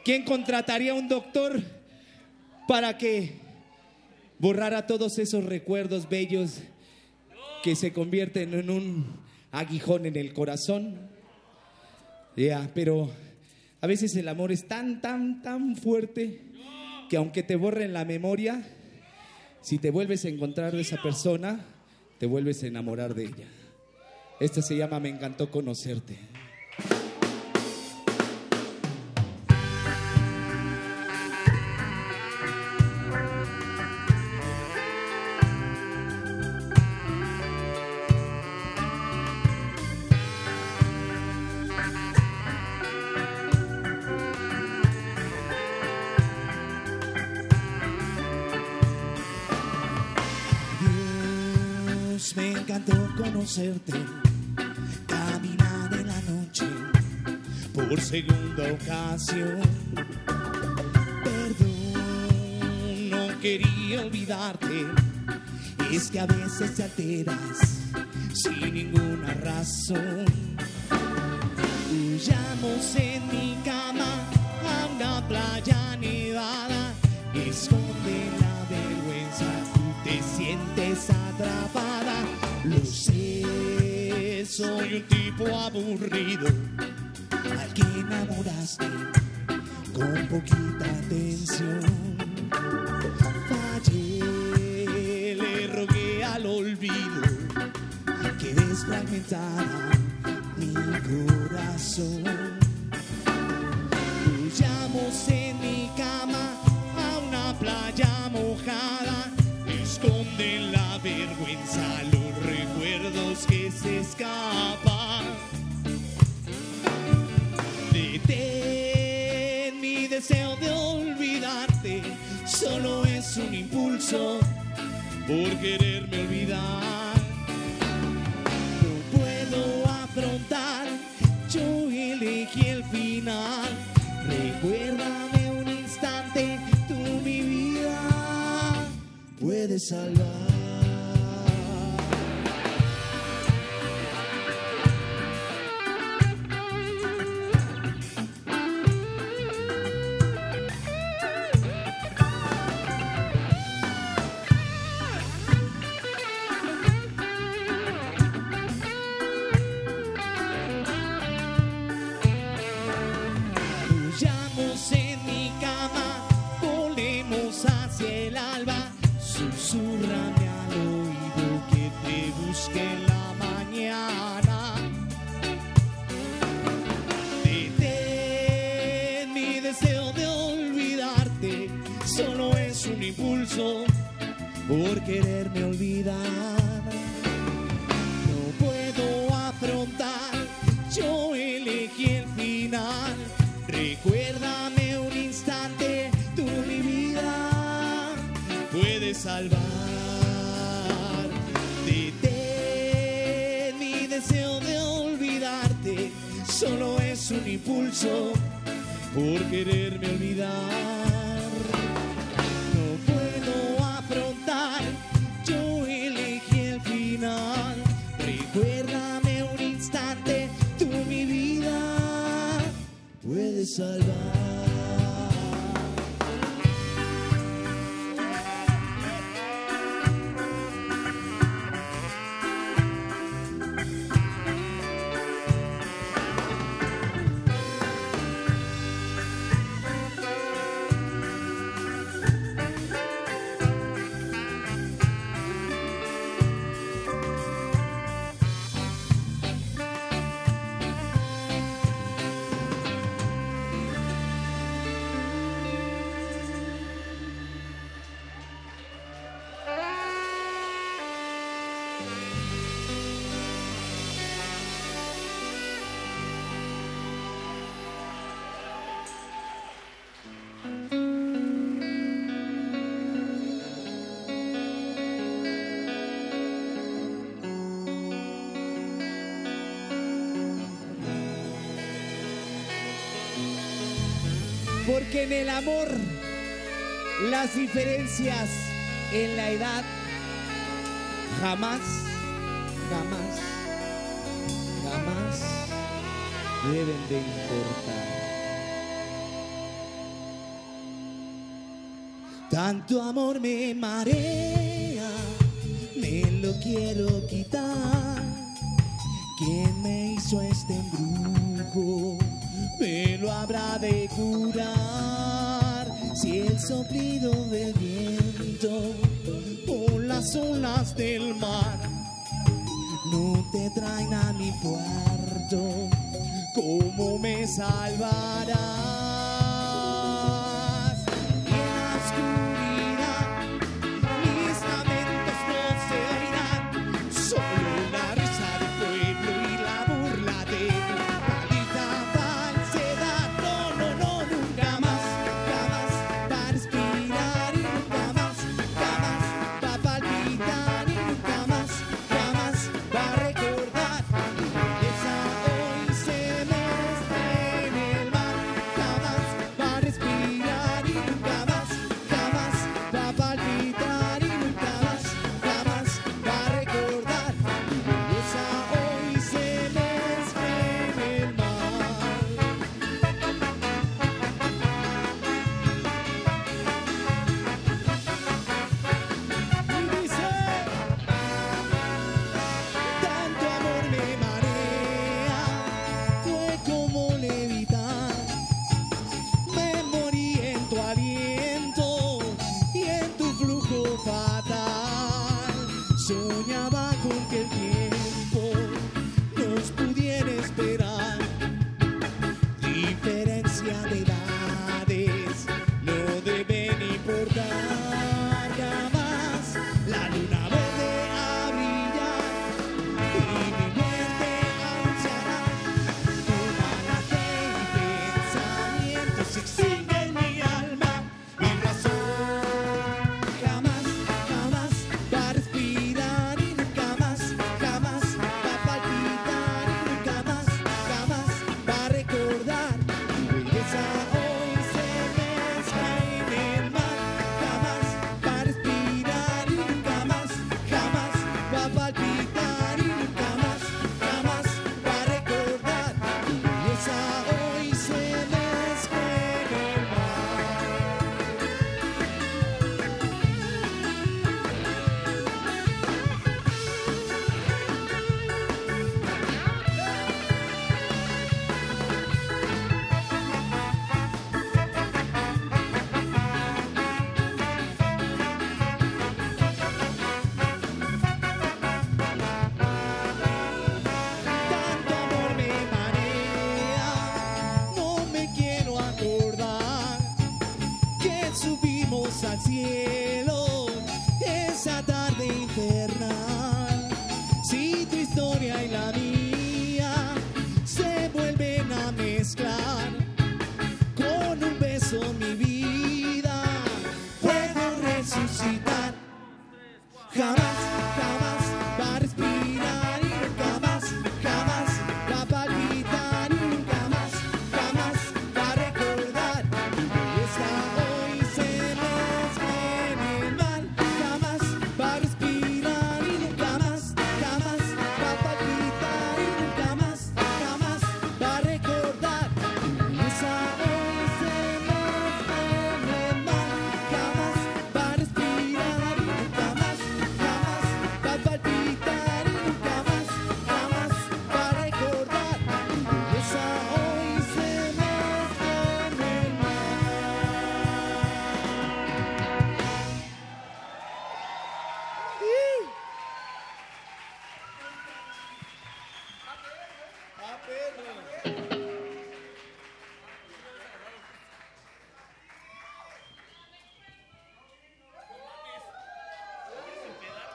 ¿Quién contrataría a un doctor para que borrara todos esos recuerdos bellos que se convierten en un aguijón en el corazón? Ya, pero a veces el amor es tan, tan, tan fuerte que aunque te borren la memoria, si te vuelves a encontrar de esa persona, te vuelves a enamorar de ella. Este se llama Me encantó conocerte. me encantó conocerte. por segunda ocasión. Perdón, no quería olvidarte. Es que a veces te alteras sin ninguna razón. Huyamos en mi cama a una playa nevada. Esconde la vergüenza, te sientes atrapada. Lo sé, soy un tipo aburrido enamoraste con poquita atención. Fallé, le rogué al olvido que desfragmentara mi corazón. Por quererme olvidar. No puedo afrontar, yo elegí el final. Recuérdame un instante, tú mi vida puedes salvar. Por quererme olvidar. No puedo afrontar, yo elegí el final. Recuérdame un instante, tú mi vida puedes salvar. Detén mi deseo de olvidarte, solo es un impulso por quererme olvidar. Salvar. En el amor las diferencias en la edad jamás, jamás, jamás deben de importar. Tanto amor me marea, me lo quiero quitar. ¿Quién me hizo este embrujo? Me lo habrá de curar. Si el soplido del viento o las olas del mar no te traen a mi puerto, ¿cómo me salvarás?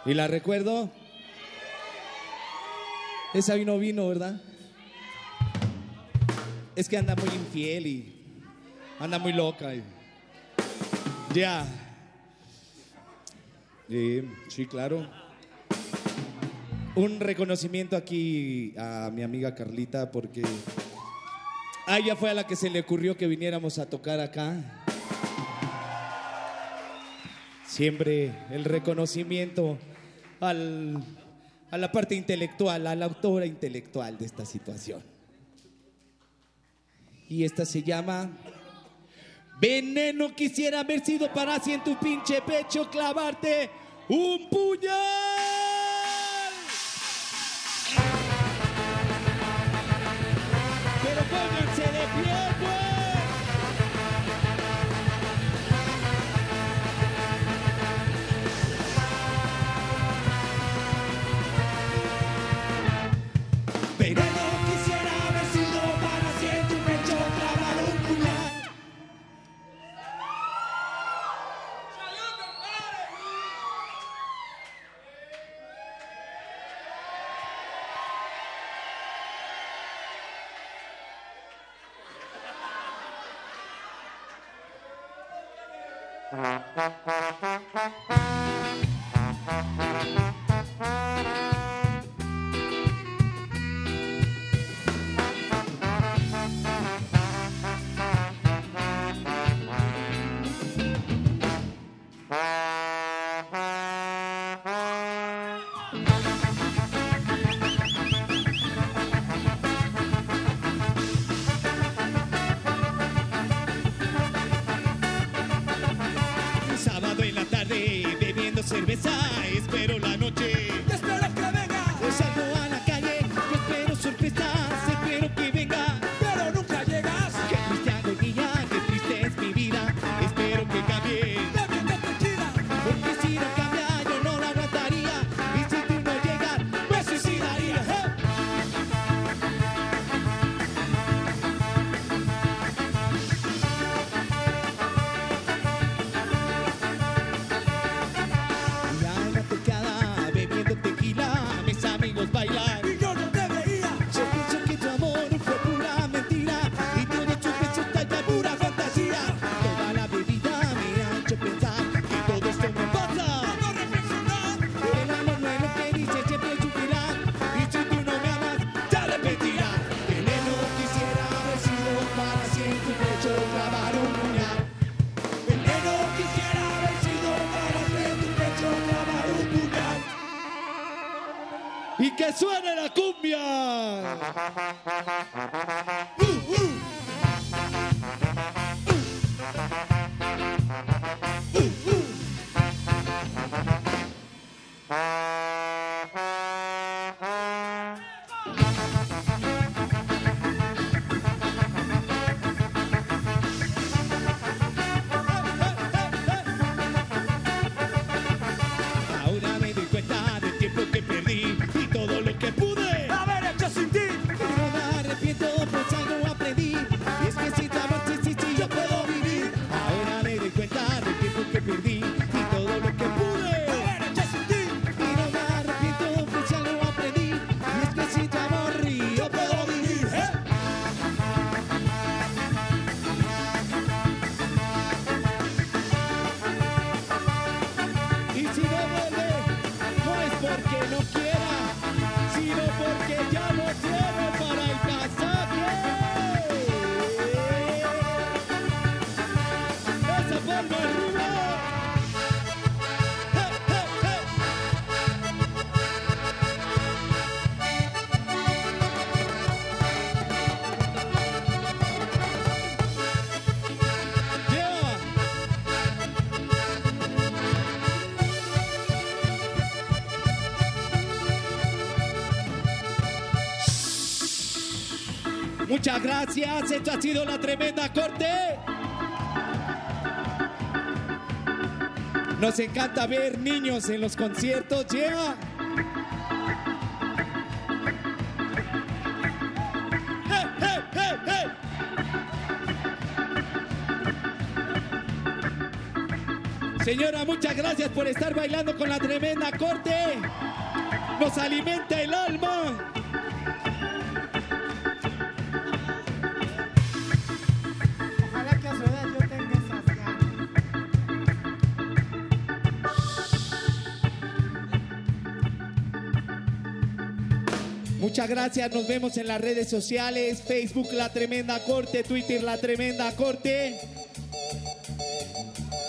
¿Y la recuerdo? Esa vino vino, ¿verdad? Es que anda muy infiel y anda muy loca. Y... Ya. Yeah. Sí, claro. Un reconocimiento aquí a mi amiga Carlita porque a ella fue a la que se le ocurrió que viniéramos a tocar acá. Siempre el reconocimiento al, a la parte intelectual, a la autora intelectual de esta situación. Y esta se llama Veneno quisiera haber sido para si en tu pinche pecho clavarte un puñal. Pero pónganse de pie. Muchas gracias. Esto ha sido la tremenda corte. Nos encanta ver niños en los conciertos. Lleva. Señora, muchas gracias por estar bailando con la tremenda corte. Nos alimenta el alma. gracias. Nos vemos en las redes sociales. Facebook La Tremenda Corte, Twitter La Tremenda Corte.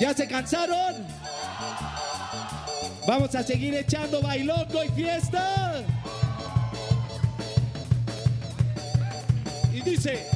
¿Ya se cansaron? Vamos a seguir echando bailoco y fiesta. Y dice...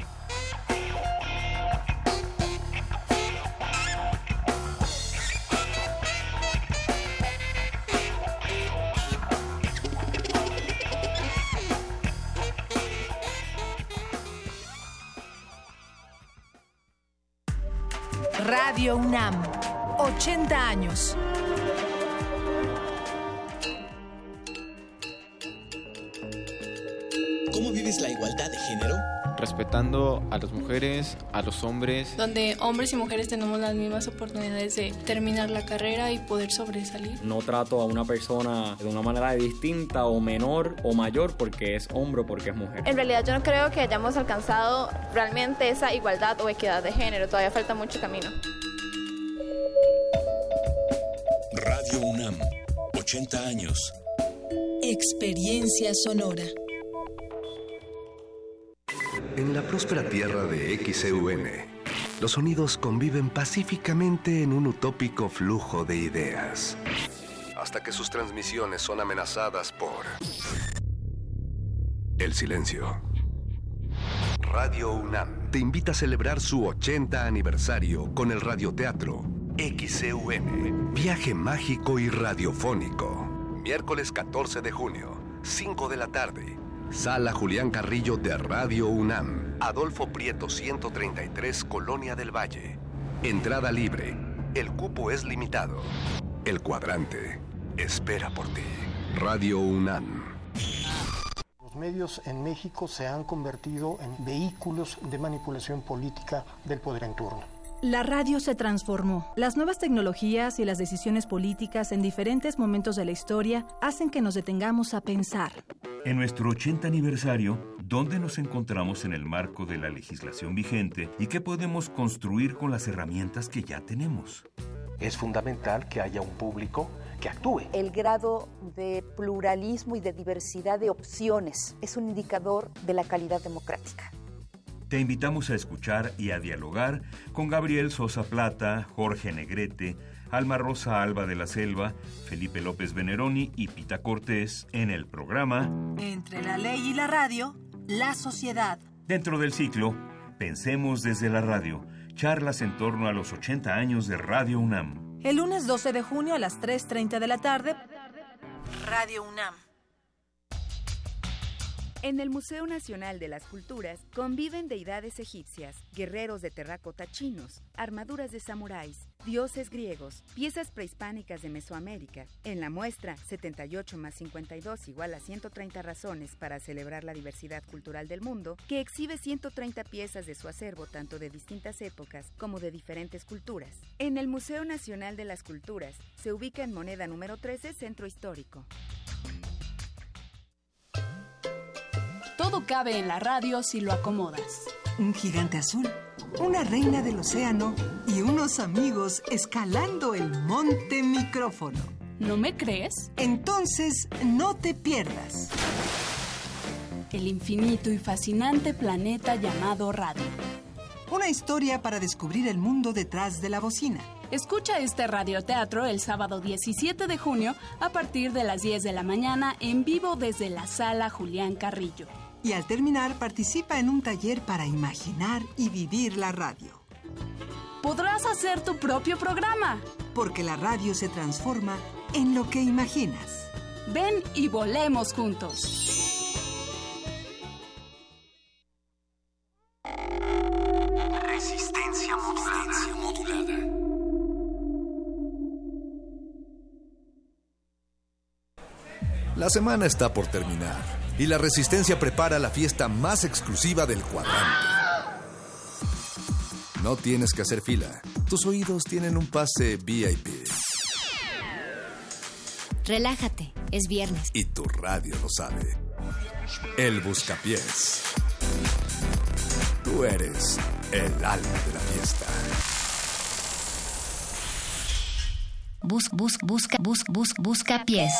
Años. ¿Cómo vives la igualdad de género? respetando a las mujeres, a los hombres. donde hombres y mujeres tenemos las mismas oportunidades de terminar la carrera y poder sobresalir. No trato a una persona de una manera distinta o menor o mayor porque es hombre o porque es mujer. En realidad yo no creo que hayamos alcanzado realmente esa igualdad o equidad de género, todavía falta mucho camino. 80 años. Experiencia sonora. En la próspera tierra de XEUN, los sonidos conviven pacíficamente en un utópico flujo de ideas. Hasta que sus transmisiones son amenazadas por el silencio. Radio UNAM te invita a celebrar su 80 aniversario con el radioteatro XEUN, Viaje Mágico y Radiofónico. Miércoles 14 de junio, 5 de la tarde. Sala Julián Carrillo de Radio UNAM, Adolfo Prieto 133, Colonia del Valle. Entrada libre. El cupo es limitado. El cuadrante espera por ti. Radio UNAM. Los medios en México se han convertido en vehículos de manipulación política del poder en turno. La radio se transformó. Las nuevas tecnologías y las decisiones políticas en diferentes momentos de la historia hacen que nos detengamos a pensar. En nuestro 80 aniversario, ¿dónde nos encontramos en el marco de la legislación vigente y qué podemos construir con las herramientas que ya tenemos? Es fundamental que haya un público que actúe. El grado de pluralismo y de diversidad de opciones es un indicador de la calidad democrática. Te invitamos a escuchar y a dialogar con Gabriel Sosa Plata, Jorge Negrete, Alma Rosa Alba de la Selva, Felipe López Veneroni y Pita Cortés en el programa Entre la ley y la radio, la sociedad. Dentro del ciclo, Pensemos desde la radio, charlas en torno a los 80 años de Radio UNAM. El lunes 12 de junio a las 3.30 de la tarde, Radio UNAM. En el Museo Nacional de las Culturas conviven deidades egipcias, guerreros de terracota chinos, armaduras de samuráis, dioses griegos, piezas prehispánicas de Mesoamérica. En la muestra 78 más 52 igual a 130 razones para celebrar la diversidad cultural del mundo, que exhibe 130 piezas de su acervo tanto de distintas épocas como de diferentes culturas. En el Museo Nacional de las Culturas se ubica en moneda número 13 Centro Histórico. Todo cabe en la radio si lo acomodas. Un gigante azul, una reina del océano y unos amigos escalando el monte micrófono. ¿No me crees? Entonces, no te pierdas. El infinito y fascinante planeta llamado radio. Una historia para descubrir el mundo detrás de la bocina. Escucha este radioteatro el sábado 17 de junio a partir de las 10 de la mañana en vivo desde la sala Julián Carrillo. Y al terminar participa en un taller para imaginar y vivir la radio. Podrás hacer tu propio programa. Porque la radio se transforma en lo que imaginas. Ven y volemos juntos. Resistencia modulada. La semana está por terminar y la Resistencia prepara la fiesta más exclusiva del cuadrante. No tienes que hacer fila. Tus oídos tienen un pase VIP. Relájate, es viernes. Y tu radio lo sabe. El Buscapiés. Tú eres el alma de la fiesta. Bus, bus, busca, bus, bus, busca pies.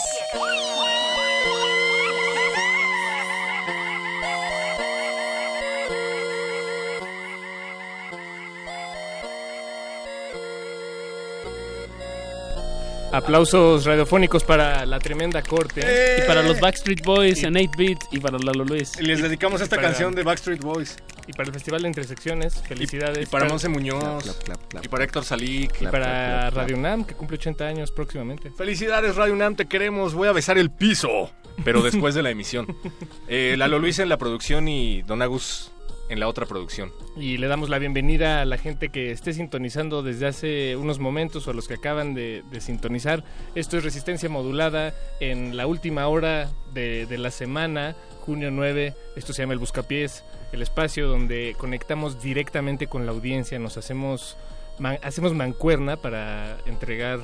Aplausos radiofónicos para la tremenda corte. Y para los Backstreet Boys en 8-Bit y para Lalo Luis. Y les dedicamos Y esta para- canción de Backstreet Boys. Y para el Festival de Intersecciones, felicidades. Y para Monse Muñoz. Y para Héctor Salic. Y para Radio UNAM, que cumple 80 años próximamente. Felicidades, Radio UNAM, te queremos. Voy a besar el piso. Pero después de la emisión. Eh, Lalo Luis en la producción y Don Agus en la otra producción. Y le damos la bienvenida a la gente que esté sintonizando desde hace unos momentos o a los que acaban de, sintonizar. Esto es Resistencia Modulada en la última hora de, la semana, junio 9. Esto se llama El Buscapiés, el espacio donde conectamos directamente con la audiencia, nos hacemos, hacemos mancuerna para entregar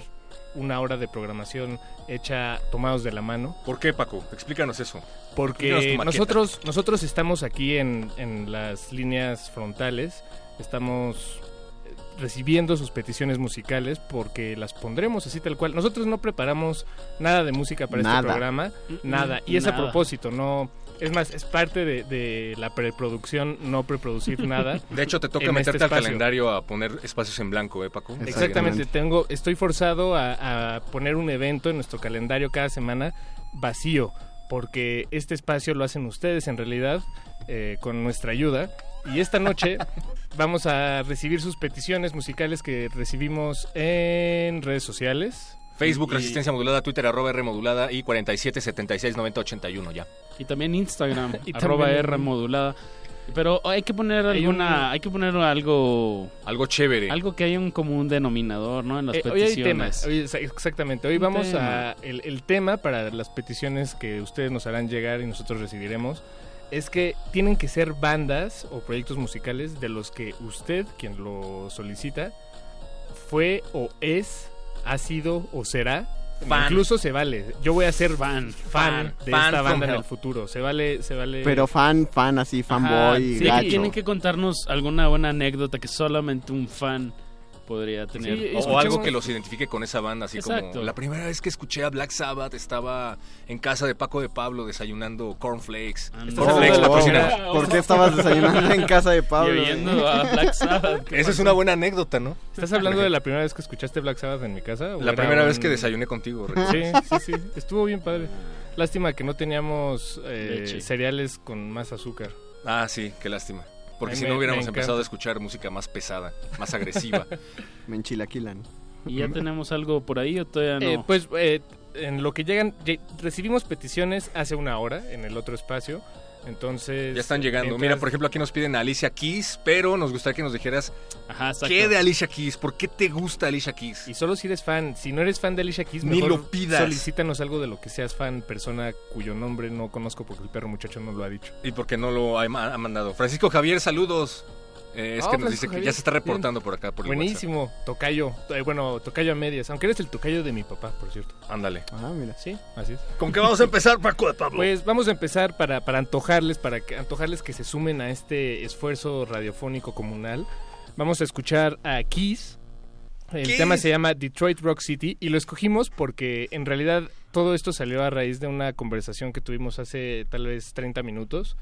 una hora de programación hecha tomados de la mano. ¿Por qué, Paco? Explícanos eso. Porque nosotros, nosotros estamos aquí en, en las líneas frontales, estamos eh, recibiendo sus peticiones musicales porque las pondremos así tal cual. Nosotros no preparamos nada de música para Nada. este programa, Mm, nada. mm, Y es a propósito, no... Es más, es parte de, de la preproducción no preproducir nada. De hecho, te toca este meterte al calendario a poner espacios en blanco, ¿eh, Paco? Exactamente, tengo, estoy forzado a, a poner un evento en nuestro calendario cada semana vacío, porque este espacio lo hacen ustedes en realidad, eh, con nuestra ayuda. Y esta noche vamos a recibir sus peticiones musicales que recibimos en redes sociales. Facebook, Y- Resistencia Modulada, Twitter, arroba R Modulada y 47 76 90 81 ya. Y también Instagram, Y arroba también- R modulada. Pero hay que poner Hay alguna, un- hay que poner algo, algo chévere, algo que haya un común denominador, ¿no? En las Eh, hoy hay peticiones. temas, hoy exactamente. Hoy Un vamos tema. a el, el tema para las peticiones que ustedes nos harán llegar y nosotros recibiremos es que tienen que ser bandas o proyectos musicales de los que usted, quien lo solicita, fue o es, ha sido o será. Fan. Incluso se vale. Yo voy a ser fan, fan de fan esta banda en el futuro. Se vale, se vale. Pero fan, fan así, fanboy, Sí, gacho. tienen que contarnos alguna buena anécdota que solamente un fan podría tener. Sí, O, algo que los identifique con esa banda, así Exacto. como la primera vez que escuché a Black Sabbath estaba en casa de Paco de Pablo desayunando cornflakes. Anda. Estás Oh, oh, primera- ¿Por qué estabas desayunando en casa de Pablo? Oyendo a Black Sabbath. ¿qué Esa es una buena anécdota, ¿no? ¿Estás hablando de la primera vez que escuchaste Black Sabbath en mi casa? o La era primera vez que desayuné contigo. Rick. Sí, sí, sí. Estuvo bien padre. Lástima que no teníamos eh, cereales con más azúcar. Ah, sí, qué lástima. Porque si no hubiéramos empezado a escuchar música más pesada, más agresiva. Me enchilaquilan. ¿Y ya tenemos algo por ahí o todavía no? Eh, pues eh, en lo que llegan, recibimos peticiones hace una hora en el otro espacio. Entonces. ya están llegando. entras- Mira, por ejemplo, aquí nos piden a Alicia Keys, pero nos gustaría que nos dijeras Ajá, qué de Alicia Keys, por qué te gusta Alicia Keys. Y solo si eres fan. Si no eres fan de Alicia Keys, Ni mejor lo pidas. solicítanos algo de lo que seas fan, persona cuyo nombre no conozco porque el perro muchacho no lo ha dicho. Y porque no lo ha, ha mandado. Francisco Javier, saludos. Eh, es que nos Francisco dice que Javier, ya se está bien. reportando por acá por el WhatsApp. Buenísimo. Tocayo. Eh, bueno, tocayo a medias. Aunque eres el tocayo de mi papá, por cierto. Ándale. Ah, mira. Sí, así es. ¿Con qué vamos a empezar, Paco de Pablo? Pues vamos a empezar para, para antojarles, para que, antojarles que se sumen a este esfuerzo radiofónico comunal. Vamos a escuchar a Kiss. El tema se llama Detroit Rock City y lo escogimos porque en realidad todo esto salió a raíz de una conversación que tuvimos hace tal vez 30 minutos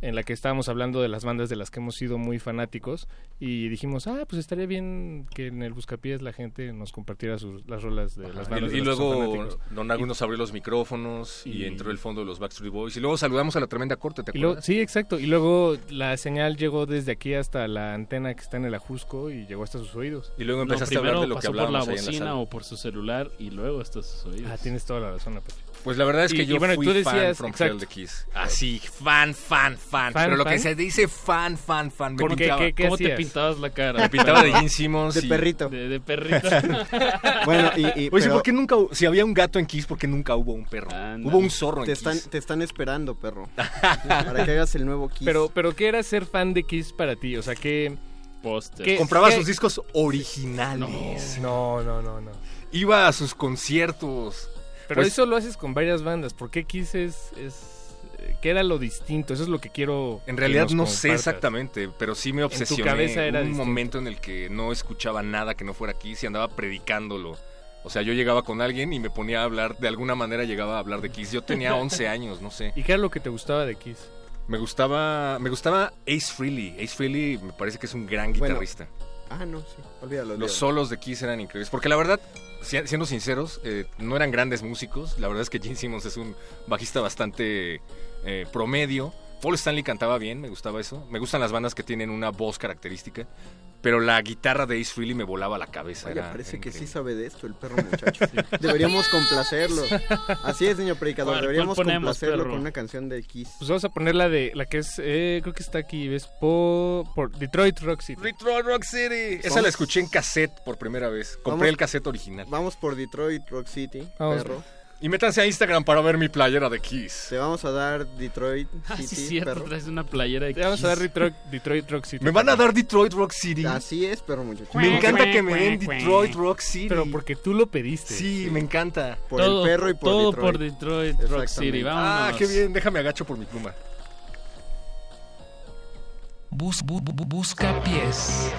en la que estábamos hablando de las bandas de las que hemos sido muy fanáticos y dijimos, ah, pues estaría bien que en el Buscapiés la gente nos compartiera sus, las rolas de las bandas Y, las luego. Don Agus nos abrió los micrófonos y, y- entró el fondo de los Backstreet Boys. Y luego saludamos a la tremenda corte, ¿te acuerdas? sí, exacto. Y luego la señal llegó desde aquí hasta la antena que está en el Ajusco y llegó hasta sus oídos. Y luego No, empezaste a hablar de lo que pasó por la hablábamos bocina o por su celular y luego hasta sus oídos. Ah, tienes toda la razón, Apache. Pues la verdad es que Y- yo y bueno, fui tú fan decías- from exacto. Hell de Kiss. Así, fan, fan, fan. Fan, Pero lo que fan. se dice fan, fan, fan. Me ¿Por qué? pintaba, ¿Qué- qué ¿Cómo te pintabas la cara? me pintaba de Gene Simmons. De y- perrito. De, de perrito. Bueno, y, y- Oye, pero ¿por qué nunca, si había un gato en Kiss, por qué nunca hubo un perro? Anda. Hubo un zorro en te están, Kiss. te están esperando, perro. para que hagas el nuevo Kiss. Pero, pero ¿qué era ser fan de Kiss para ti? O sea, ¿qué...? Póster. ¿Qué- Compraba qué- sus discos originales. No, no, no, no. Iba a sus conciertos. Pero Pues- eso lo haces con varias bandas. ¿Por qué Kiss es...? es ¿Qué era lo distinto? Eso es lo que quiero En que realidad nos no sé exactamente, pero sí me tu obsesioné. cabeza era un distinto. momento en el que no escuchaba nada que no fuera Kiss y andaba predicándolo. O sea, yo llegaba con alguien y me ponía a hablar, de alguna manera llegaba a hablar de Kiss. Yo tenía 11 años, no sé. ¿Y qué era lo que te gustaba de Kiss? Me gustaba, me gustaba Ace Frehley. Ace Frehley me parece que es un gran Bueno, guitarrista. Ah, no, sí. Olvídalo. olvídalo. Los solos de Kiss eran increíbles. Porque la verdad, siendo sinceros, eh, no eran grandes músicos. La verdad es que Gene Simmons es un bajista bastante eh, promedio. Paul Stanley cantaba bien, me gustaba eso. Me gustan las bandas que tienen una voz característica. Pero la guitarra de Ace Frehley me volaba la cabeza. Oye, parece que sí sabe de esto el perro muchacho. Deberíamos complacerlo. Así es, señor predicador. ¿Cuál- Deberíamos ponemos, complacerlo perro? con una canción de Kiss. Pues vamos a poner la de la que es, eh, creo que está aquí, ¿ves? Po- por Detroit Rock City. Detroit Rock City. Esa la escuché en cassette por primera vez. Compré Vamos- el cassette original. Vamos por Detroit Rock City, Vamos. perro. Y métanse a Instagram para ver mi playera de Kiss. Te vamos a dar Detroit Ah, City, sí, cierto, perro. traes una playera de Te vamos a dar Kiss. Detroit, Detroit Rock City. Me van a dar Detroit Rock City. Así es, perro muchacho. Me encanta que me den Detroit Rock City. Pero porque tú lo pediste. Sí, me encanta. Por todo, el perro y por todo Detroit. por Detroit Rock City. Exactamente. Vámonos. Ah, qué bien. Déjame agacho por mi pluma. Bus, bu- bu- busca pies.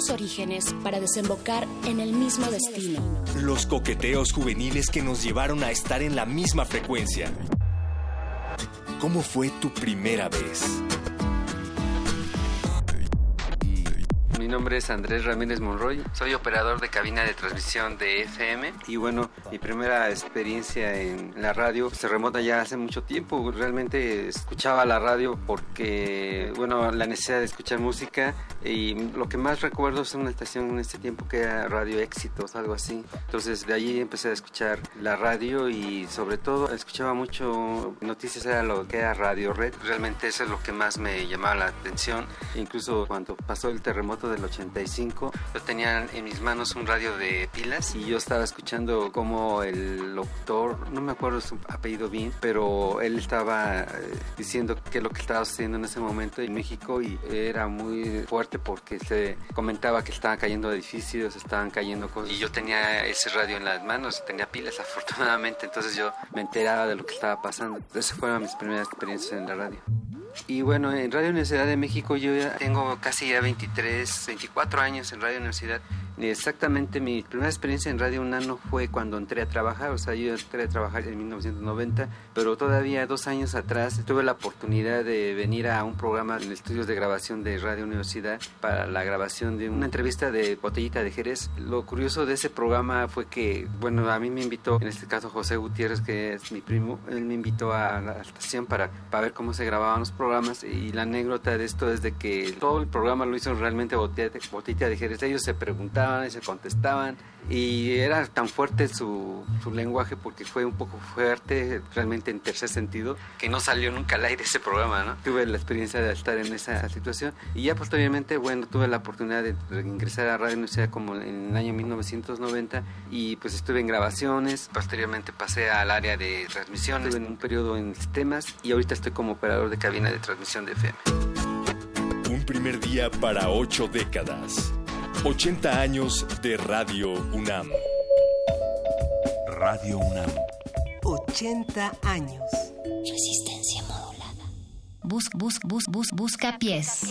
Distintos orígenes para desembocar en el mismo destino. Los coqueteos juveniles que nos llevaron a estar en la misma frecuencia. ¿Cómo fue tu primera vez? Mi nombre es Andrés Ramírez Monroy, soy operador de cabina de transmisión de FM y bueno, mi primera experiencia en la radio se remota ya hace mucho tiempo. Realmente escuchaba la radio porque, bueno, la necesidad de escuchar música y lo que más recuerdo es una estación en este tiempo que era Radio Éxitos, algo así. Entonces de allí empecé a escuchar la radio y sobre todo escuchaba mucho noticias, era lo que era Radio Red. Realmente eso es lo que más me llamaba la atención. Incluso cuando pasó el terremoto del 85, yo tenía en mis manos un radio de pilas y yo estaba escuchando como el locutor, no me acuerdo su apellido bien, pero él estaba eh, diciendo qué es lo que estaba sucediendo en ese momento en México y era muy fuerte porque se comentaba que estaban cayendo edificios, estaban cayendo cosas y yo tenía ese radio en las manos, tenía pilas afortunadamente, entonces yo me enteraba de lo que estaba pasando. Esas fueron mis primeras experiencias en la radio. Y bueno, en Radio Universidad de México yo ya tengo casi ya 23, 24 años en Radio Universidad. Y exactamente mi primera experiencia en Radio UNAM fue cuando entré a trabajar, o sea, yo entré a trabajar en 1990, pero todavía dos años atrás tuve la oportunidad de venir a un programa en estudios de grabación de Radio Universidad para la grabación de una entrevista de Botellita de Jerez. Lo curioso de ese programa fue que, bueno, a mí me invitó, en este caso José Gutiérrez, que es mi primo, él me invitó a la estación para, para ver cómo se grababan los programas y la anécdota de esto es de que todo el programa lo hizo realmente Botellita, Botellita de Jerez. Ellos se preguntaban y se contestaban y era tan fuerte su, su, lenguaje porque fue un poco fuerte realmente en tercer sentido que no salió nunca al aire ese programa ¿no? tuve la experiencia de estar en esa situación y ya posteriormente bueno tuve la oportunidad de ingresar a Radio Universidad como en el año 1990 y pues estuve en grabaciones posteriormente pasé al área de transmisión estuve en un periodo en sistemas y ahorita estoy como operador de cabina de transmisión de FM un primer día para ocho décadas 80 años de Radio UNAM. Radio UNAM. 80 años. Resistencia modulada. Bus, bus, bus, bus, busca pies.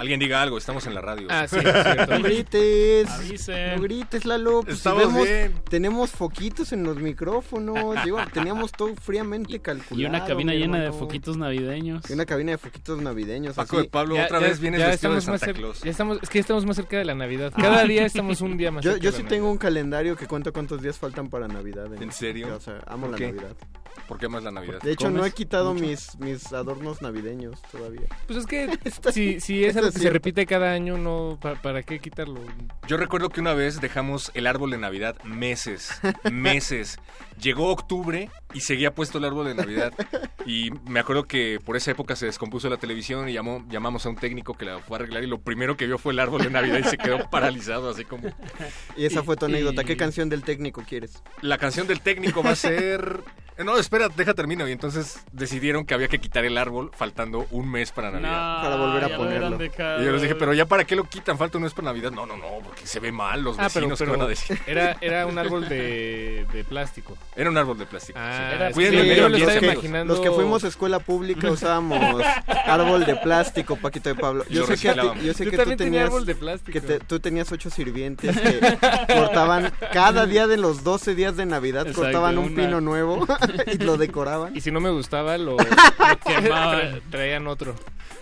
Alguien diga algo, estamos en la radio. Ah, sí, es cierto. No grites. Avisen. No grites, Lalo. Pues si Estamos vemos, bien. tenemos foquitos en los micrófonos. digo, teníamos todo fríamente calculado. Y una cabina llena de hermano. foquitos navideños. Y una cabina de foquitos navideños. Paco así. de Pablo, Ya- otra ya- vez vienes ya vestido de Santa Claus. ya estamos, es que ya estamos más cerca de la Navidad. Cada día estamos un día más Yo, cerca yo de sí la tengo un calendario que cuenta cuántos días faltan para Navidad. ¿En serio? O sea, amo ¿Por la? Navidad. ¿Por qué más la Navidad? De hecho, no he ¿Comes quitado mucho? mis, mis adornos navideños todavía. Pues es que si, si es algo que se repite cada año, no ¿pa- ¿para qué quitarlo? Yo recuerdo que una vez dejamos el árbol de Navidad meses, meses. Llegó octubre y seguía puesto el árbol de Navidad. Y me acuerdo que por esa época se descompuso la televisión y llamó, llamamos a un técnico que la fue a arreglar y lo primero que vio fue el árbol de Navidad y se quedó paralizado así como... Y esa fue tu anécdota. y- ¿Qué canción del técnico quieres? La canción del técnico va a ser... Eh, No, espera, deja termino. Y entonces decidieron que había que quitar el árbol faltando un mes para Navidad. Para volver a ponerlo. Y yo les dije, pero ya para qué lo quitan, falta un mes para Navidad. No, no, no, porque se ve mal los Ah, pero, vecinos que pero van a decir. era, era un árbol de, de plástico. Era un árbol de plástico. Ah, sí. era- Cuiden sí, el yo medio lo estaba que, imaginando- los que fuimos a escuela pública usábamos árbol de plástico, Paquito de Pablo. Yo sé que, a ti- reciclábamos. yo sé Yo que tú tenías árbol de plástico. que te- tú tenías ocho sirvientes que cortaban cada día de los 12 días de Navidad Exacto, cortaban un una- pino nuevo y lo decoraban. Y si no me gustaba, lo, quemaban. traían otro.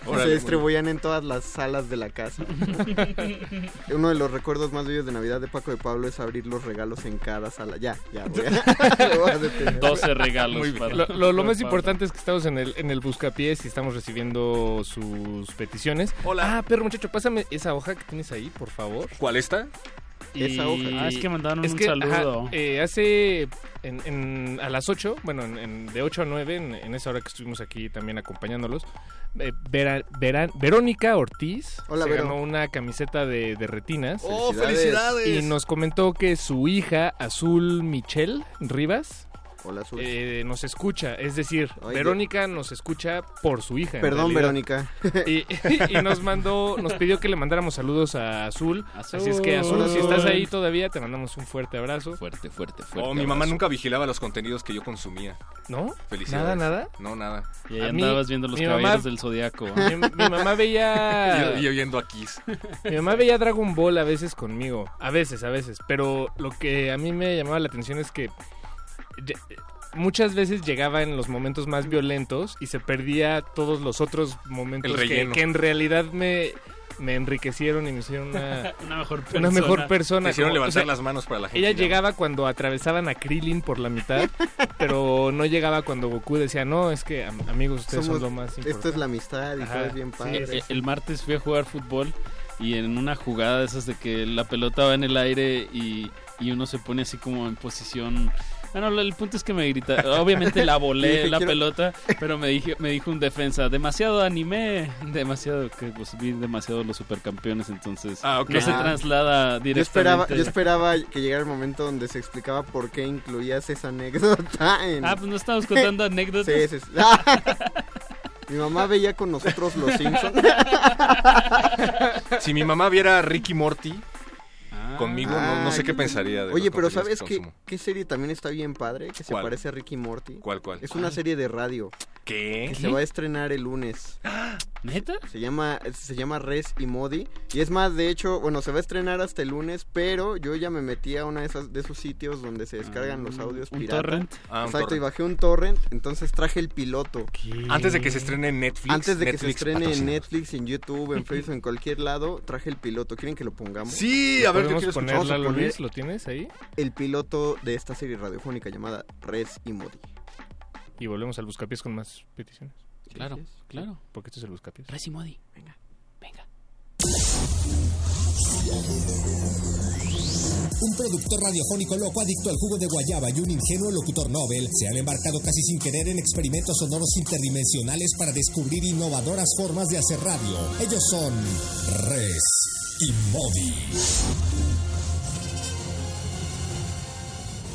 Órale, se distribuían en todas las salas de la casa. Uno de los recuerdos más bellos de Navidad de Paco de Pablo es abrir los regalos en cada sala. Ya, ya, voy a, voy a detener. 12 regalos. Muy bien. para- Lo, lo- lo más para- importante es que estamos en el, en el buscapiés y estamos recibiendo sus peticiones. Hola. Ah, perro muchacho, pásame esa hoja que tienes ahí, por favor. ¿Cuál está? Esa hoja. Ah, es que mandaron Es un que, saludo. ajá, eh, hace en, en- a las 8, bueno, en- en- de 8 a 9, en, en esa hora que estuvimos aquí también acompañándolos, eh, Vera- Vera- Verónica Ortiz Hola, se Vero. ganó una camiseta de, de retinas. ¡Oh, Felicidades. Y nos comentó que su hija, Azul Michelle Rivas, Hola, Azul. eh, nos escucha. Es decir, Oye. Verónica nos escucha por su hija. Perdón. Verónica. Y, y nos mandó, nos pidió que le mandáramos saludos a Azul. Azul. Así es que Azul, si estás ahí todavía, te mandamos un fuerte abrazo. Fuerte, fuerte, fuerte. Oh, mi mamá nunca vigilaba los contenidos que yo consumía. ¿No? Felicidades. ¿Nada, nada? No, nada. Y ahí A mí, andabas viendo los caballeros mamá- del zodiaco. Mi, mi mamá veía... Y, y oyendo a Kiss. Mi mamá veía Dragon Ball a veces conmigo. A veces, a veces. Pero lo que a mí me llamaba la atención es que muchas veces llegaba en los momentos más violentos y se perdía todos los otros momentos El que, en realidad me, me enriquecieron y me hicieron una, Una mejor una persona. mejor persona. Te hicieron Como- levantar o sea, las manos para la gente. ella llegaba cuando atravesaban a Krillin por la mitad, pero no llegaba cuando Goku decía, no, es que am- amigos, ustedes Somos- son lo más importante. Esto es la amistad y Ajá, todo es bien sí, padre. Eh, El martes fui a jugar fútbol y en una jugada de esas de que la pelota va en el aire y, y uno se pone así como en posición... Bueno, lo- el punto es que me grita. Obviamente la volé Dije, la quiero- pelota, pero me, dije, me dijo un defensa, demasiado anime, demasiado, que pues vi demasiado los supercampeones, entonces Ah, no se Ah. traslada Yo directamente. esperaba, yo esperaba que llegara el momento donde se explicaba por qué incluías esa anécdota en... Ah, pues no estamos contando anécdotas. Sí, sí, sí. Mi mamá veía con nosotros los Simpsons. Si mi mamá viera Ricky Morty conmigo, no, no sé Ah, qué pensaría de Oye, pero ¿sabes que qué, qué serie también está bien padre? Que se ¿Cuál? parece a Ricky Morty. ¿Cuál, cuál? Es una serie de radio ¿Qué? que se va a estrenar el lunes. ¿Neta? Se llama, se llama Res y Modi. Y es más, de hecho, bueno, se va a estrenar hasta el lunes, pero yo ya me metí a uno de, esas, de esos sitios donde se descargan los audios un pirata. torrent. Ah, un Exacto, y bajé un torrent, entonces traje el piloto. Antes de que se estrene en Netflix. Antes de que se estrene en. Netflix, en YouTube, en Facebook, en cualquier lado, traje el piloto. ¿Quieren que lo pongamos? Sí, a ver, yo ¿Podemos quiero escuchar. poner Luis? ¿Lo tienes ahí? El piloto de esta serie radiofónica llamada Res y Modi. Y volvemos al buscapiés con más peticiones. Claro, claro. Porque esto es el buscapiés. Resi Modi. Un productor radiofónico loco adicto al jugo de guayaba y un ingenuo locutor Nobel se han embarcado casi sin querer en experimentos sonoros interdimensionales para descubrir innovadoras formas de hacer radio. Ellos son Res y Modi.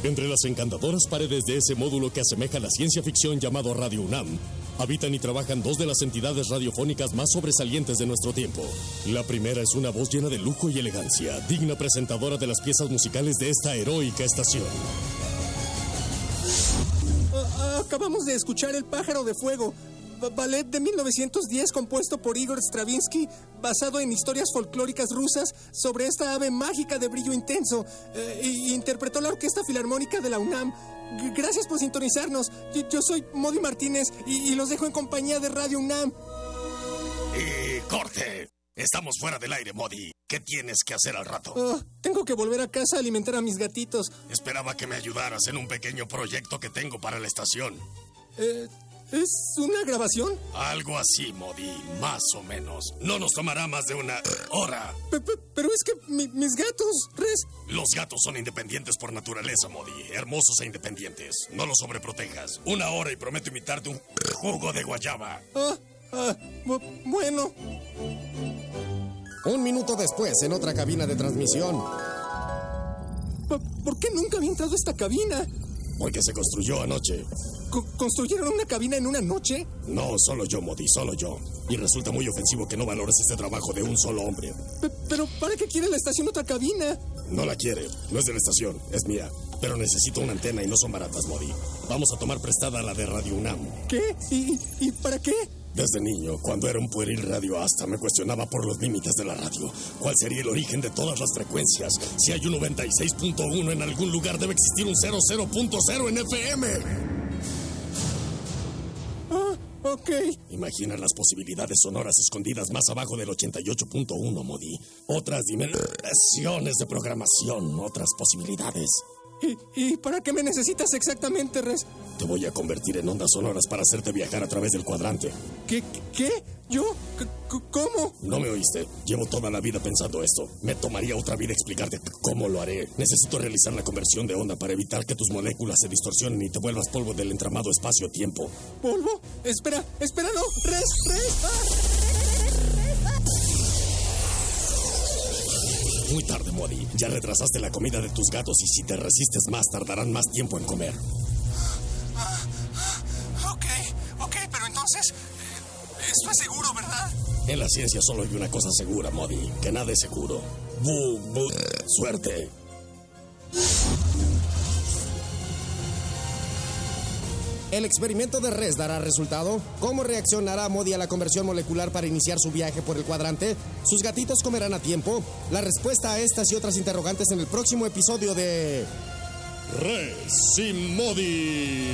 Entre las encantadoras paredes de ese módulo que asemeja la ciencia ficción llamado Radio UNAM, habitan y trabajan dos de las entidades radiofónicas más sobresalientes de nuestro tiempo. La primera es una voz llena de lujo y elegancia, digna presentadora de las piezas musicales de esta heroica estación. Ah, acabamos de escuchar El pájaro de fuego, ba- ballet de 1910 compuesto por Igor Stravinsky, basado en historias folclóricas rusas sobre esta ave mágica de brillo intenso. eh, interpretó la Orquesta Filarmónica de la UNAM. Gracias por sintonizarnos. Yo, yo soy Modi Martínez y, y los dejo en compañía de Radio UNAM. ¡Y corte! Estamos fuera del aire, Modi. ¿Qué tienes que hacer al rato? Ah, tengo que volver a casa a alimentar a mis gatitos. Esperaba que me ayudaras en un pequeño proyecto que tengo para la estación. Eh, ¿Es una grabación? Algo así, Modi, más o menos. No nos tomará más de una hora. Pe- pe- pero es que mi- mis gatos, Res, Los gatos son independientes por naturaleza, Modi. Hermosos e independientes. No los sobreprotejas. Una hora y prometo imitarte un jugo de guayaba. Ah, ah, bu- bueno. Un minuto después, en otra cabina de transmisión. ¿Por, por qué nunca había entrado a esta cabina? Porque se construyó anoche. Co- ¿Construyeron una cabina en una noche? No, solo yo, Modi, solo yo. Y resulta muy ofensivo que no valores este trabajo de un solo hombre. Pe- pero ¿para qué quiere la estación otra cabina? No la quiere. No es de la estación, es mía. Pero necesito una antena y no son baratas, Modi. Vamos a tomar prestada la de Radio UNAM. ¿Qué? ¿Y, y para qué? Desde niño, cuando era un pueril radioasta, me cuestionaba por los límites de la radio. ¿Cuál sería el origen de todas las frecuencias? Si hay un 96.1 en algún lugar, debe existir un 00.0 en FM. Ah, ok. Imagina las posibilidades sonoras escondidas más abajo del 88.1, Modi. Otras dimensiones de programación, otras posibilidades. ¿Y, ¿Y para qué me necesitas exactamente, Res? Te voy a convertir en ondas sonoras para hacerte viajar a través del cuadrante. ¿Qué? ¿Qué? ¿Yo? ¿Cómo? No me oíste. Llevo toda la vida pensando esto. Me tomaría otra vida explicarte cómo lo haré. Necesito realizar la conversión de onda para evitar que tus moléculas se distorsionen y te vuelvas polvo del entramado espacio-tiempo. ¿Polvo? Espera, espera, no. Res, Res. ah. muy tarde, Modi. Ya retrasaste la comida de tus gatos y si te resistes más, tardarán más tiempo en comer. Ah, ah, ok, ok, pero entonces. Eh, esto es seguro, ¿verdad? En la ciencia solo hay una cosa segura, Modi: que nada es seguro. Bu, bu, suerte. ¿El experimento de Res dará resultado? ¿Cómo reaccionará Modi a la conversión molecular para iniciar su viaje por el cuadrante? ¿Sus gatitos comerán a tiempo? La respuesta a estas y otras interrogantes en el próximo episodio de... Res y Modi.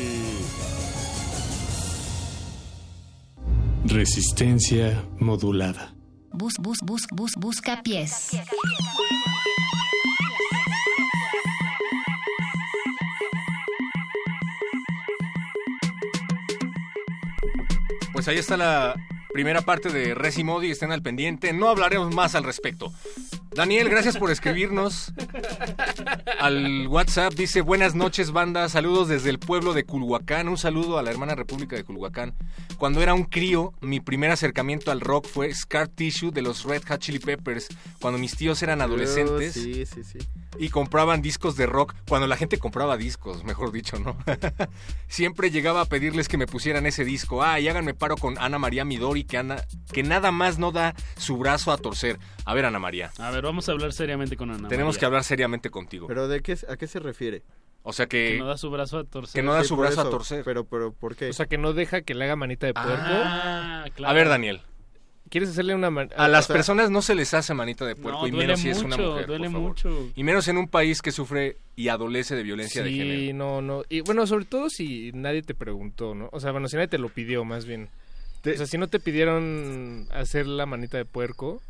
Resistencia modulada. Bus, bus, bus, bus, busca pies. Pues ahí está la primera parte de Resi Modi, estén al pendiente. No hablaremos más al respecto. Daniel, gracias por escribirnos al WhatsApp. Dice, buenas noches, banda. Saludos desde el pueblo de Culhuacán. Un saludo a la hermana república de Culhuacán. Cuando era un crío, mi primer acercamiento al rock fue Scar Tissue de los Red Hot Chili Peppers. Cuando mis tíos eran adolescentes Oh, sí, sí, sí. y compraban discos de rock. Cuando la gente compraba discos, mejor dicho, ¿no? Siempre llegaba a pedirles que me pusieran ese disco. Ah, y háganme paro con Ana María Midori, que, Ana, que nada más no da su brazo a torcer. A ver, Ana María. A ver, vamos a hablar seriamente con Ana. Tenemos María. que hablar seriamente contigo. ¿Pero de qué, a qué se refiere? O sea que... Que no da su brazo a torcer. Que no da Sí, su brazo a torcer. Pero, pero, ¿por qué? O sea, que no deja que le haga manita de puerco. Ah, claro. A ver, Daniel. ¿Quieres hacerle una man- A las o sea, personas no se les hace manita de puerco, No, y duele menos si es una mujer. duele por favor. mucho. Y menos en un país que sufre y adolece de violencia de Sí, género. no, no. Y bueno, sobre todo si nadie te preguntó, ¿no? O sea, bueno, si nadie te lo pidió, más bien. O sea, si no te pidieron hacer la manita de puerco,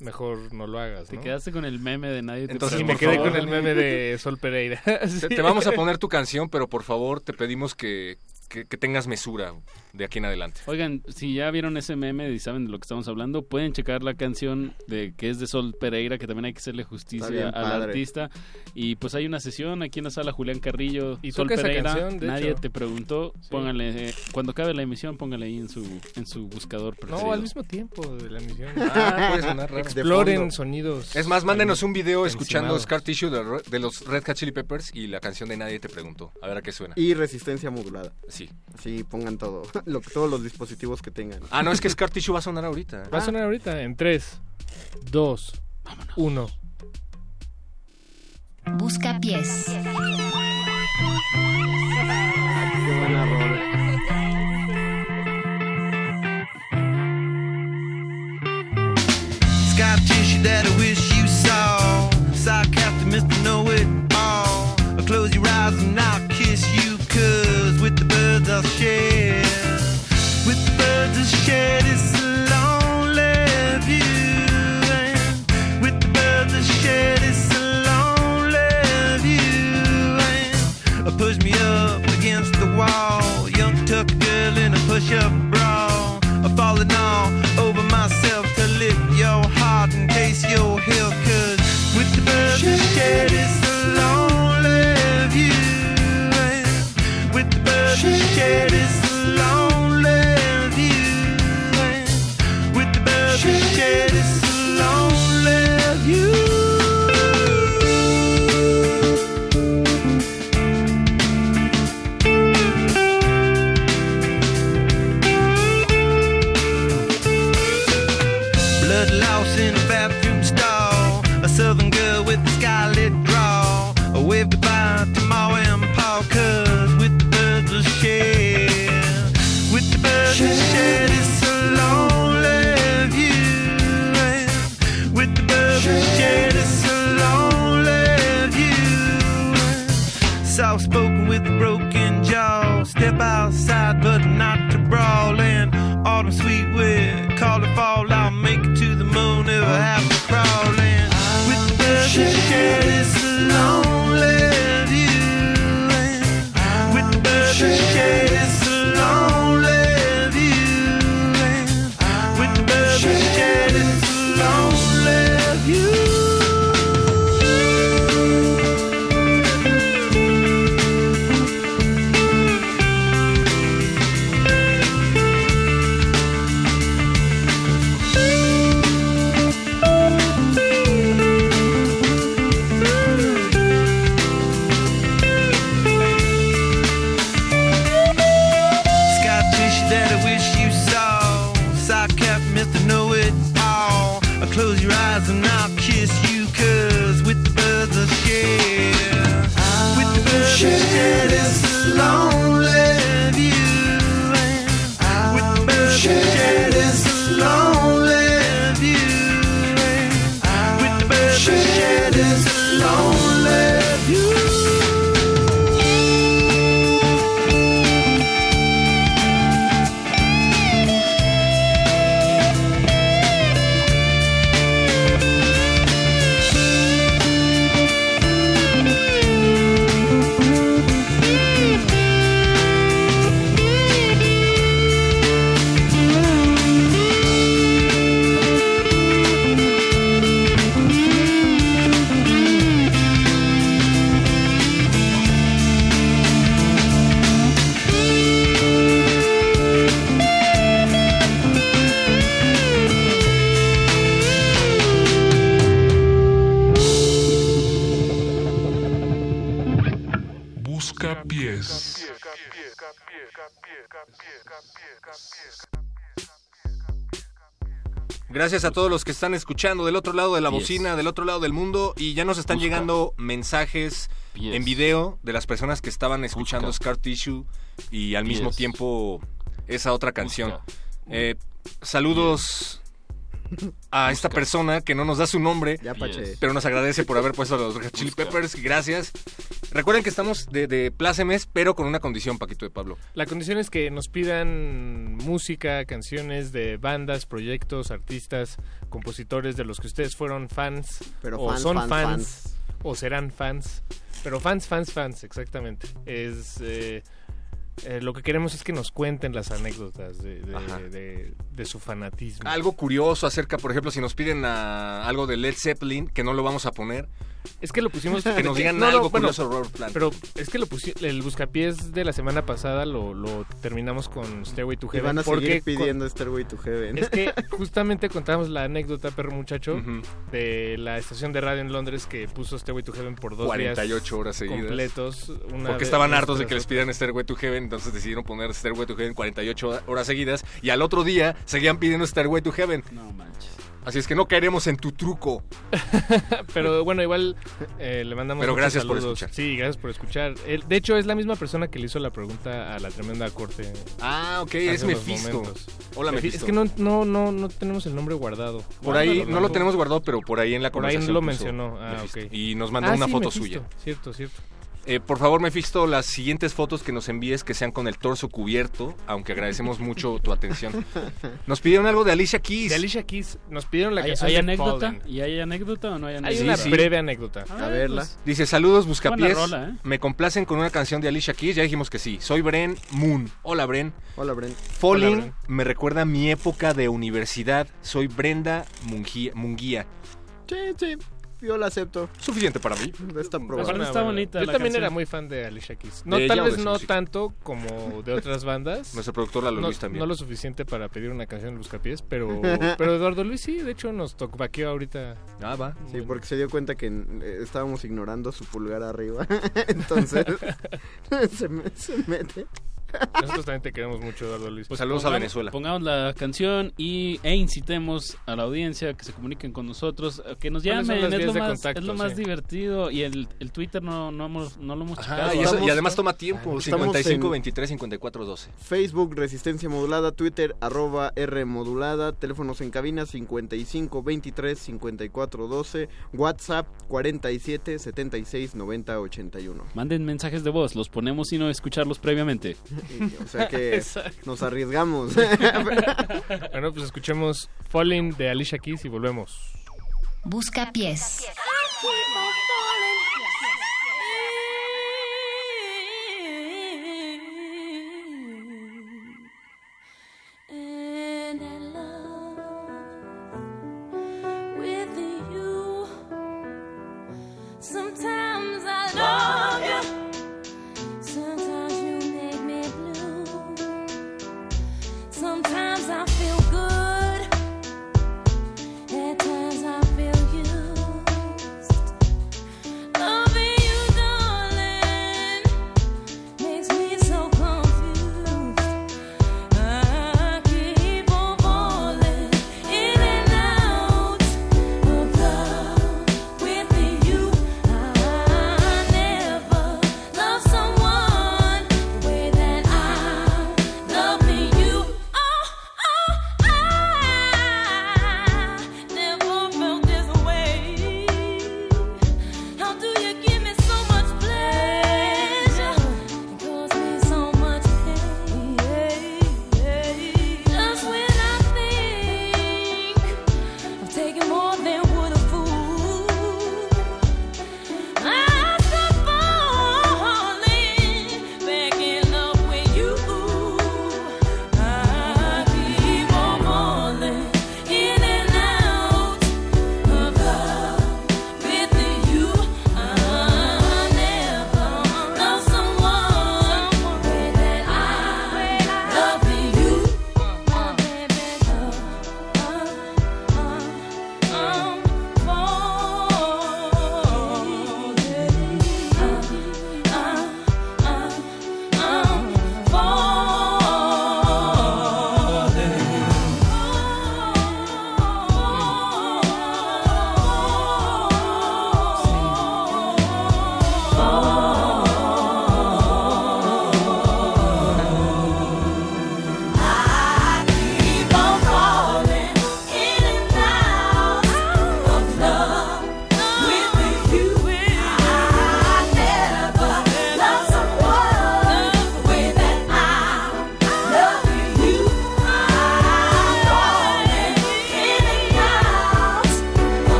mejor no lo hagas, Te ¿no? quedaste con el meme de nadie te Entonces, me quedé favor, con el meme de Sol Pereira. Te vamos a poner tu canción, pero por favor te pedimos que, que- que tengas mesura de aquí en adelante. Oigan, si ya vieron ese meme y saben de lo que estamos hablando, pueden checar la canción de que es de Sol Pereira, que también hay que hacerle justicia bien al artista. Y pues hay una sesión aquí en la sala Julián Carrillo Y Sol Pereira. canción, de Nadie hecho. te preguntó. Pónganle, eh, cuando acabe la emisión, pónganle ahí en su en su buscador preferido. No, al mismo tiempo de la emisión. Ah, puede sonar raro. Exploren sonidos. Es más, mándenos un video escuchando. Scar Tissue de los Red Hot Chili Peppers y la canción de Nadie te preguntó. A ver a qué suena. Y resistencia modulada. Sí. Así pongan todo, lo, todos los dispositivos que tengan. Ah, no, es que Scar Tissue va a sonar ahorita. Va a sonar ahorita en 3, 2, 1. Busca pies. Qué buena rola. Scar tissue that I wish you saw. Sarcastic Mr. Know It All. Close your eyes and I'll against the wall. Young tuck girl in a push up bra. I'm falling all Gracias a todos los que están escuchando del otro lado de la bocina, del otro lado del mundo. Y ya nos están Busca. llegando mensajes Yes. en video de las personas que estaban escuchando Scar Tissue y al mismo Yes. tiempo esa otra canción. Eh, saludos a esta persona que no nos da su nombre, Ya, Pache. Yes. pero nos agradece por haber puesto los Red Chili Peppers. Gracias. Recuerden que estamos de, de plácemes, pero con una condición, Paquito de Pablo. La condición es que nos pidan música, canciones de bandas, proyectos, artistas, compositores de los que ustedes fueron fans Pero o fans, son fans, fans, fans. o serán fans. Pero fans, fans, fans, exactamente. Es eh, eh, lo que queremos es que nos cuenten las anécdotas de, de- de su fanatismo. Algo curioso acerca, por ejemplo, si nos piden a- algo de Led Zeppelin, que no lo vamos a poner. Es que lo pusimos. Que nos digan No, no, algo bueno, Plant. Pero es que lo el buscapiés de la semana pasada lo, lo terminamos con Stairway to Y Heaven. van a porque seguir con- pidiendo Stairway to Heaven. Es que justamente contamos la anécdota, perro muchacho, de la estación de radio en Londres que puso Stairway to Heaven por dos 48 días horas seguidas. completos. una Porque estaban hartos de que les pidieran Stairway to Heaven, entonces decidieron poner Stairway to Heaven 48 horas seguidas. Y al otro día seguían pidiendo Stairway to Heaven. No manches. Así es que no caeremos en tu truco. Pero bueno, igual eh, le mandamos Pero gracias por escuchar. Sí, gracias por escuchar. Él- de hecho, es la misma persona que le hizo la pregunta a la tremenda corte. Ah, ok, es Mephisto. momentos. Hola, Mephisto. Es que no, no, no, no tenemos el nombre guardado. Por ahí no lo tenemos guardado, pero por ahí en la Por ahí conversación. lo mencionó. Ah. Y nos mandó Ah, una sí, foto Mephisto. suya. Cierto, cierto. Eh, por favor, Mephisto, las siguientes fotos que nos envíes que sean con el torso cubierto, aunque agradecemos mucho tu atención. Nos pidieron algo de Alicia Keys. De Alicia Keys nos pidieron la ¿Hay, canción hay de anécdota? Fallen. ¿Y hay anécdota o no hay Hay anécdota? una sí. breve anécdota. A ver, A verla. pues, Dice, saludos Buscapiés. Rola, ¿eh? Me complacen con una canción de Alicia Keys. Ya dijimos que sí. Soy Bren Moon. Hola, Bren. Hola, Brent. Falling Hola, Bren. me recuerda a mi época de universidad. Soy Brenda Munguía. Munguía. Sí, sí. Yo la acepto. Suficiente para mí. Está probado. está bonita Yo la también canción. era muy fan de Alicia Keys. No, De ella tal o de vez su no música. tanto como de otras bandas. Nuestro productor Lalo no, Luis también. no lo suficiente para pedir una canción de Buscapiés, pero, pero Eduardo Luis sí, de hecho nos tocaqueó ahorita. Ah, va. Sí, porque se dio cuenta que eh, estábamos ignorando su pulgar arriba. Entonces, se, me- se mete. Nosotros también te queremos mucho, Eduardo Luis. Pues saludos a Pongamos- Venezuela. Pongamos la canción y, e incitemos a la audiencia que se comuniquen con nosotros, que nos ¿Cuáles son llamen, es lo, más, contacto? es lo más Sí. divertido y el, el Twitter no, no, hemos, no lo hemos Ajá, y, eso- y además toma tiempo. Estamos 55 en- 23 54 12. Facebook Resistencia Modulada, Twitter arroba R Modulada, teléfonos en cabina 55 23 54 12, WhatsApp 47 76 90 81. Manden mensajes de voz, los ponemos sin no escucharlos previamente. Y, O sea que Exacto. nos arriesgamos. Bueno, pues escuchemos Falling de Alicia Keys y volvemos. Busca pies. And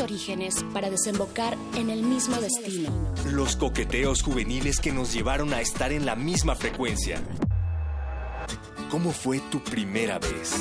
Orígenes para desembocar en el mismo destino. Los coqueteos juveniles que nos llevaron a estar en la misma frecuencia. ¿Cómo fue tu primera vez?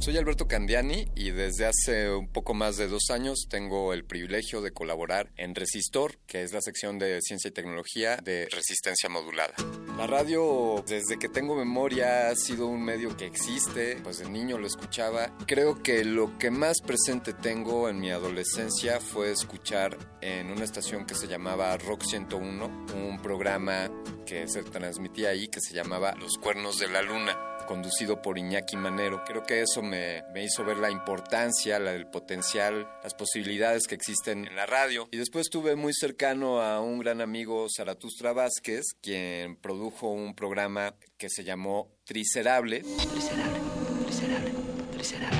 Soy Alberto Candiani y desde hace un poco más de dos años tengo el privilegio de colaborar en Resistor, que es la sección de ciencia y tecnología de resistencia modulada. La radio, desde que tengo memoria, ha sido un medio que existe, pues de niño lo escuchaba. Creo que lo que más presente tengo en mi adolescencia fue escuchar en una estación que se llamaba Rock 101, un programa que se transmitía ahí que se llamaba Los Cuernos de la Luna conducido por Iñaki Manero. Creo que eso me, me, hizo ver la importancia, la, el potencial, las posibilidades que existen en la radio. Y después estuve muy cercano a un gran amigo, Zaratustra Vázquez, quien produjo un programa que se llamó Tricerable. Tricerable, tricerable, tricerable.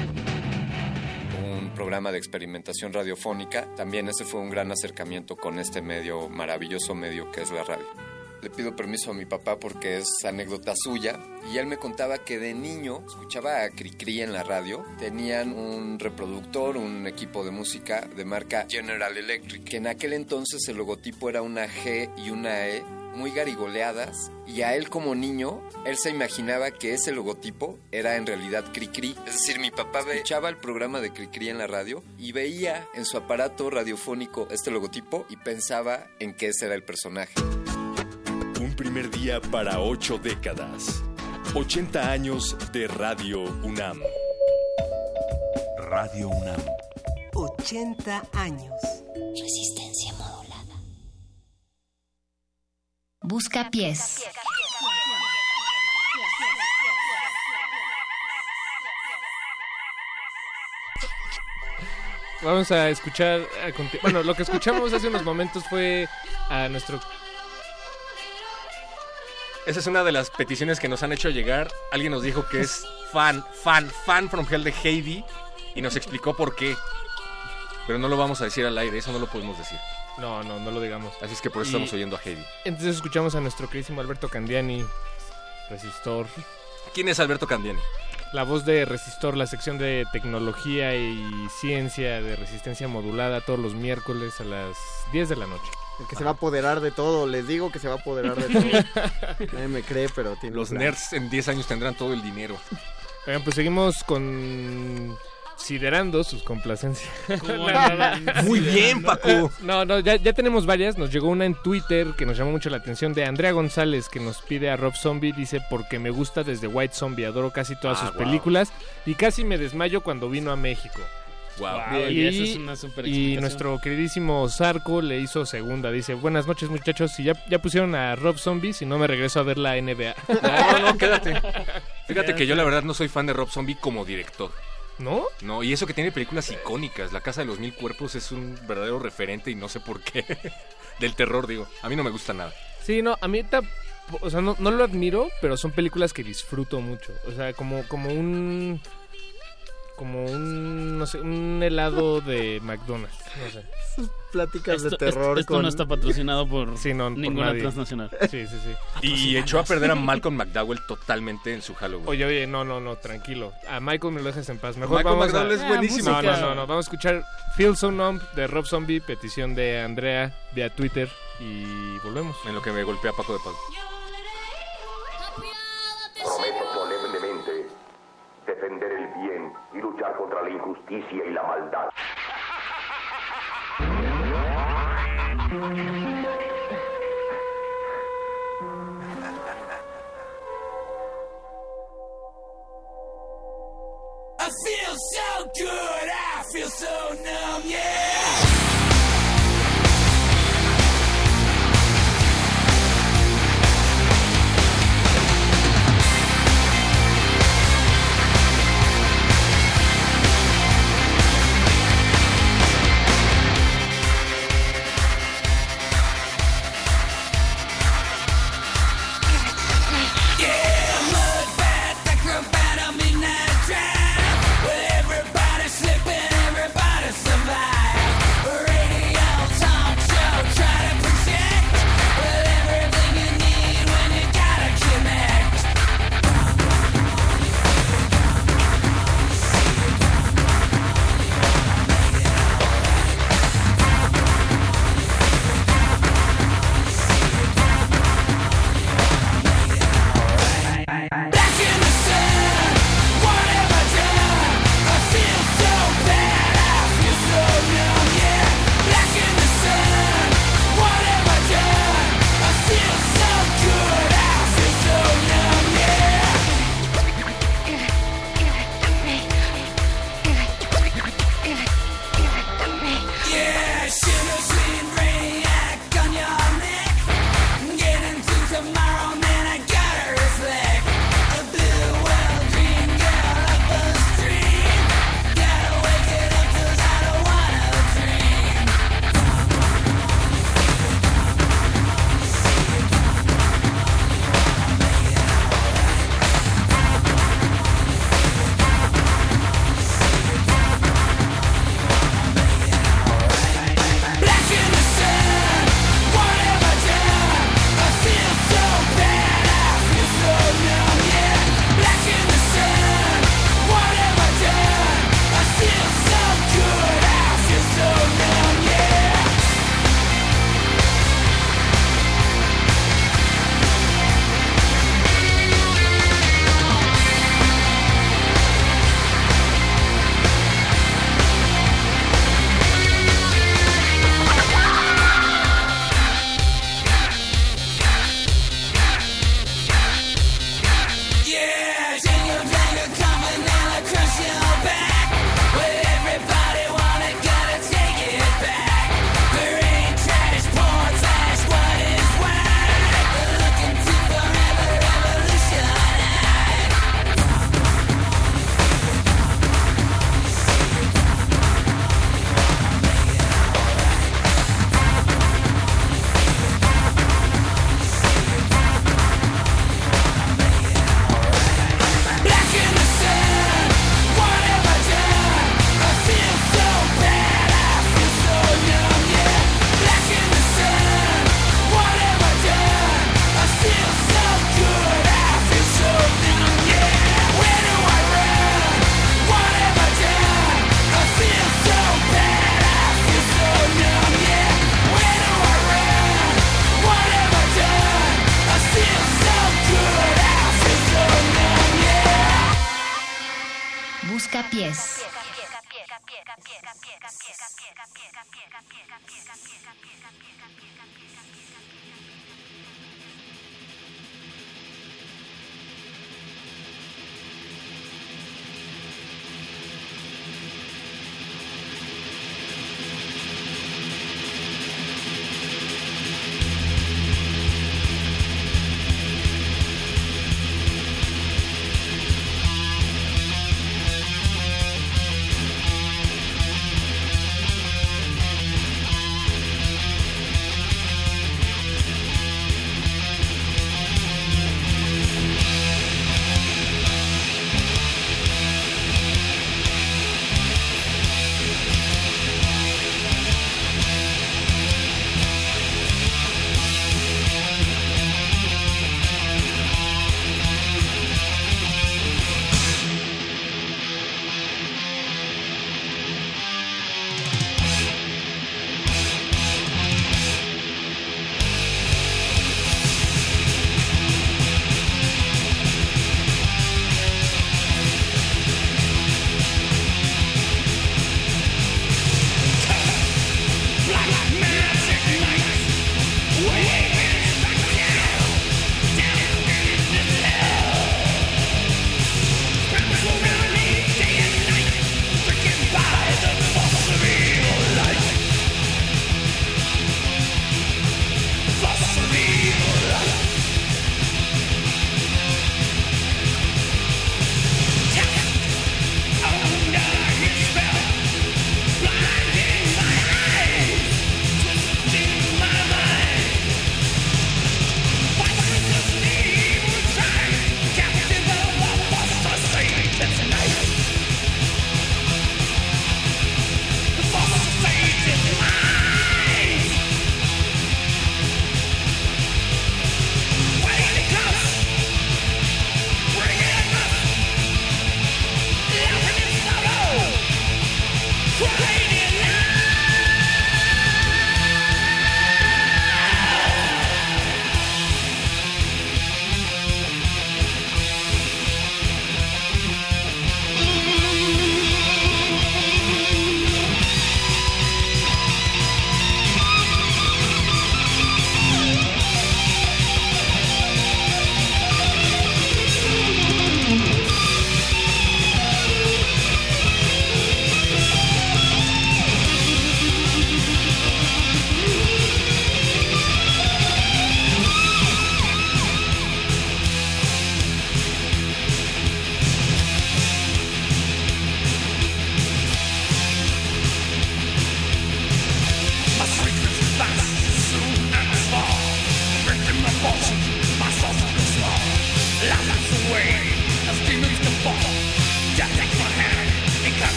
Un programa de experimentación radiofónica. También ese fue un gran acercamiento con este medio, maravilloso medio que es la radio le pido permiso a mi papá porque es anécdota suya y él me contaba que de niño escuchaba a Cricri en la radio. Tenían un reproductor, un equipo de música de marca General Electric, que en aquel entonces el logotipo era una G y una E muy garigoleadas y a él como niño, él se imaginaba que ese logotipo era en realidad Cricri. Es decir, mi papá escuchaba el programa de Cricri en la radio y veía en su aparato radiofónico este logotipo y pensaba en que ese era el personaje. Un primer día para ocho décadas. 80 años de Radio UNAM. Radio UNAM. 80 años. Resistencia modulada. Busca pies. Vamos a escuchar. A bueno, lo que escuchamos hace unos momentos fue a nuestro. Esa es una de las peticiones que nos han hecho llegar. Alguien nos dijo que es fan, fan, fan from hell de Heidi y nos explicó por qué. Pero no lo vamos a decir al aire, eso no lo podemos decir. No, no, no lo digamos. Así es que por eso Y- estamos oyendo a Heidi. Entonces escuchamos a nuestro queridísimo Alberto Candiani, Resistor. ¿Quién es Alberto Candiani? La voz de Resistor, la sección de tecnología y ciencia de resistencia modulada todos los miércoles a las 10 de la noche. El que se va a apoderar de todo, les digo que se va a apoderar de todo. Nadie me cree, pero tiene Los nerds en 10 años tendrán todo el dinero. Oigan, pues seguimos con considerando sus complacencias. Muy bien, Paco. No, no, ya, ya tenemos varias. Nos llegó una en Twitter que nos llamó mucho la atención de Andrea González que nos pide a Rob Zombie. Dice, porque me gusta desde White Zombie, adoro casi todas Ah, sus wow. películas y casi me desmayo cuando vino a México. Wow. Bien, Y esa es una super y nuestro queridísimo Zarco le hizo segunda. Dice, buenas noches muchachos. Si ya, ya pusieron a Rob Zombie, si no me regreso a ver la NBA. No, no, no, quédate. Fíjate que yo la verdad no soy fan de Rob Zombie como director. ¿No? No, y eso que tiene películas icónicas. La Casa de los Mil Cuerpos es un verdadero referente y no sé por qué. Del terror, digo. A mí no me gusta nada. Sí, no, a mí ta- o sea, no, no lo admiro, pero son películas que disfruto mucho. O sea, como, como un como un no sé, un helado de McDonald's, no sé. Sus pláticas Esto- de terror esto con... no está patrocinado por Sí, no, por ninguna nadie. transnacional. Sí, sí, sí. Y echó a perder a Malcolm McDowell totalmente en su Halloween. Oye, oye, no, no, no, tranquilo. A Michael me lo dejes en paz. Mejor Michael vamos McDowell a... es buenísimo. No, no, no, no, vamos a escuchar Feel So Numb de Rob Zombie, petición de Andrea vía Twitter y volvemos. En lo que me golpea Paco de Pablo. Prometo solemnemente defender el bien y luchar contra la injusticia y la maldad. I feel so good, I feel so numb, yeah.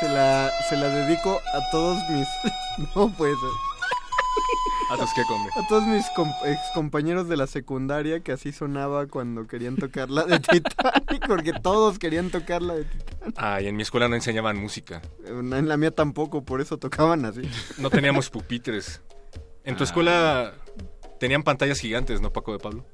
Se la, se la dedico a todos mis... No puede ser. A todos mis com- ex compañeros de la secundaria que así sonaba cuando querían tocar la de Titanic, porque todos querían tocar la de Titanic. Ay, en mi escuela no enseñaban música. En la mía tampoco, por eso tocaban así. No teníamos pupitres. En tu Ah. escuela tenían pantallas gigantes, ¿no, Paco de Pablo?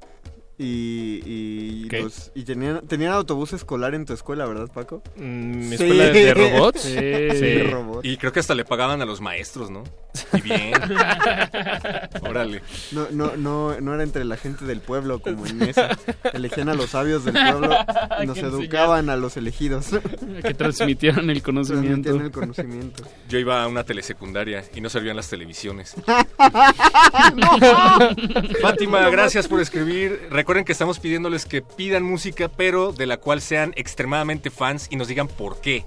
Y, y, y tenían, tenían autobús escolar en tu escuela, ¿verdad, Paco? ¿mi escuela de robots? Sí, Sí. de robots. Y creo que hasta le pagaban a los maestros, ¿no? Y bien. Órale. No, no, no, no era entre la gente del pueblo como en esa. Elegían a los sabios del pueblo y nos educaban a los elegidos. Que transmitieran el conocimiento. Transmitían el conocimiento. Yo iba a una telesecundaria y no servían las televisiones. Fátima, gracias por escribir. Recuerden que estamos pidiéndoles que pidan música, pero de la cual sean extremadamente fans y nos digan por qué.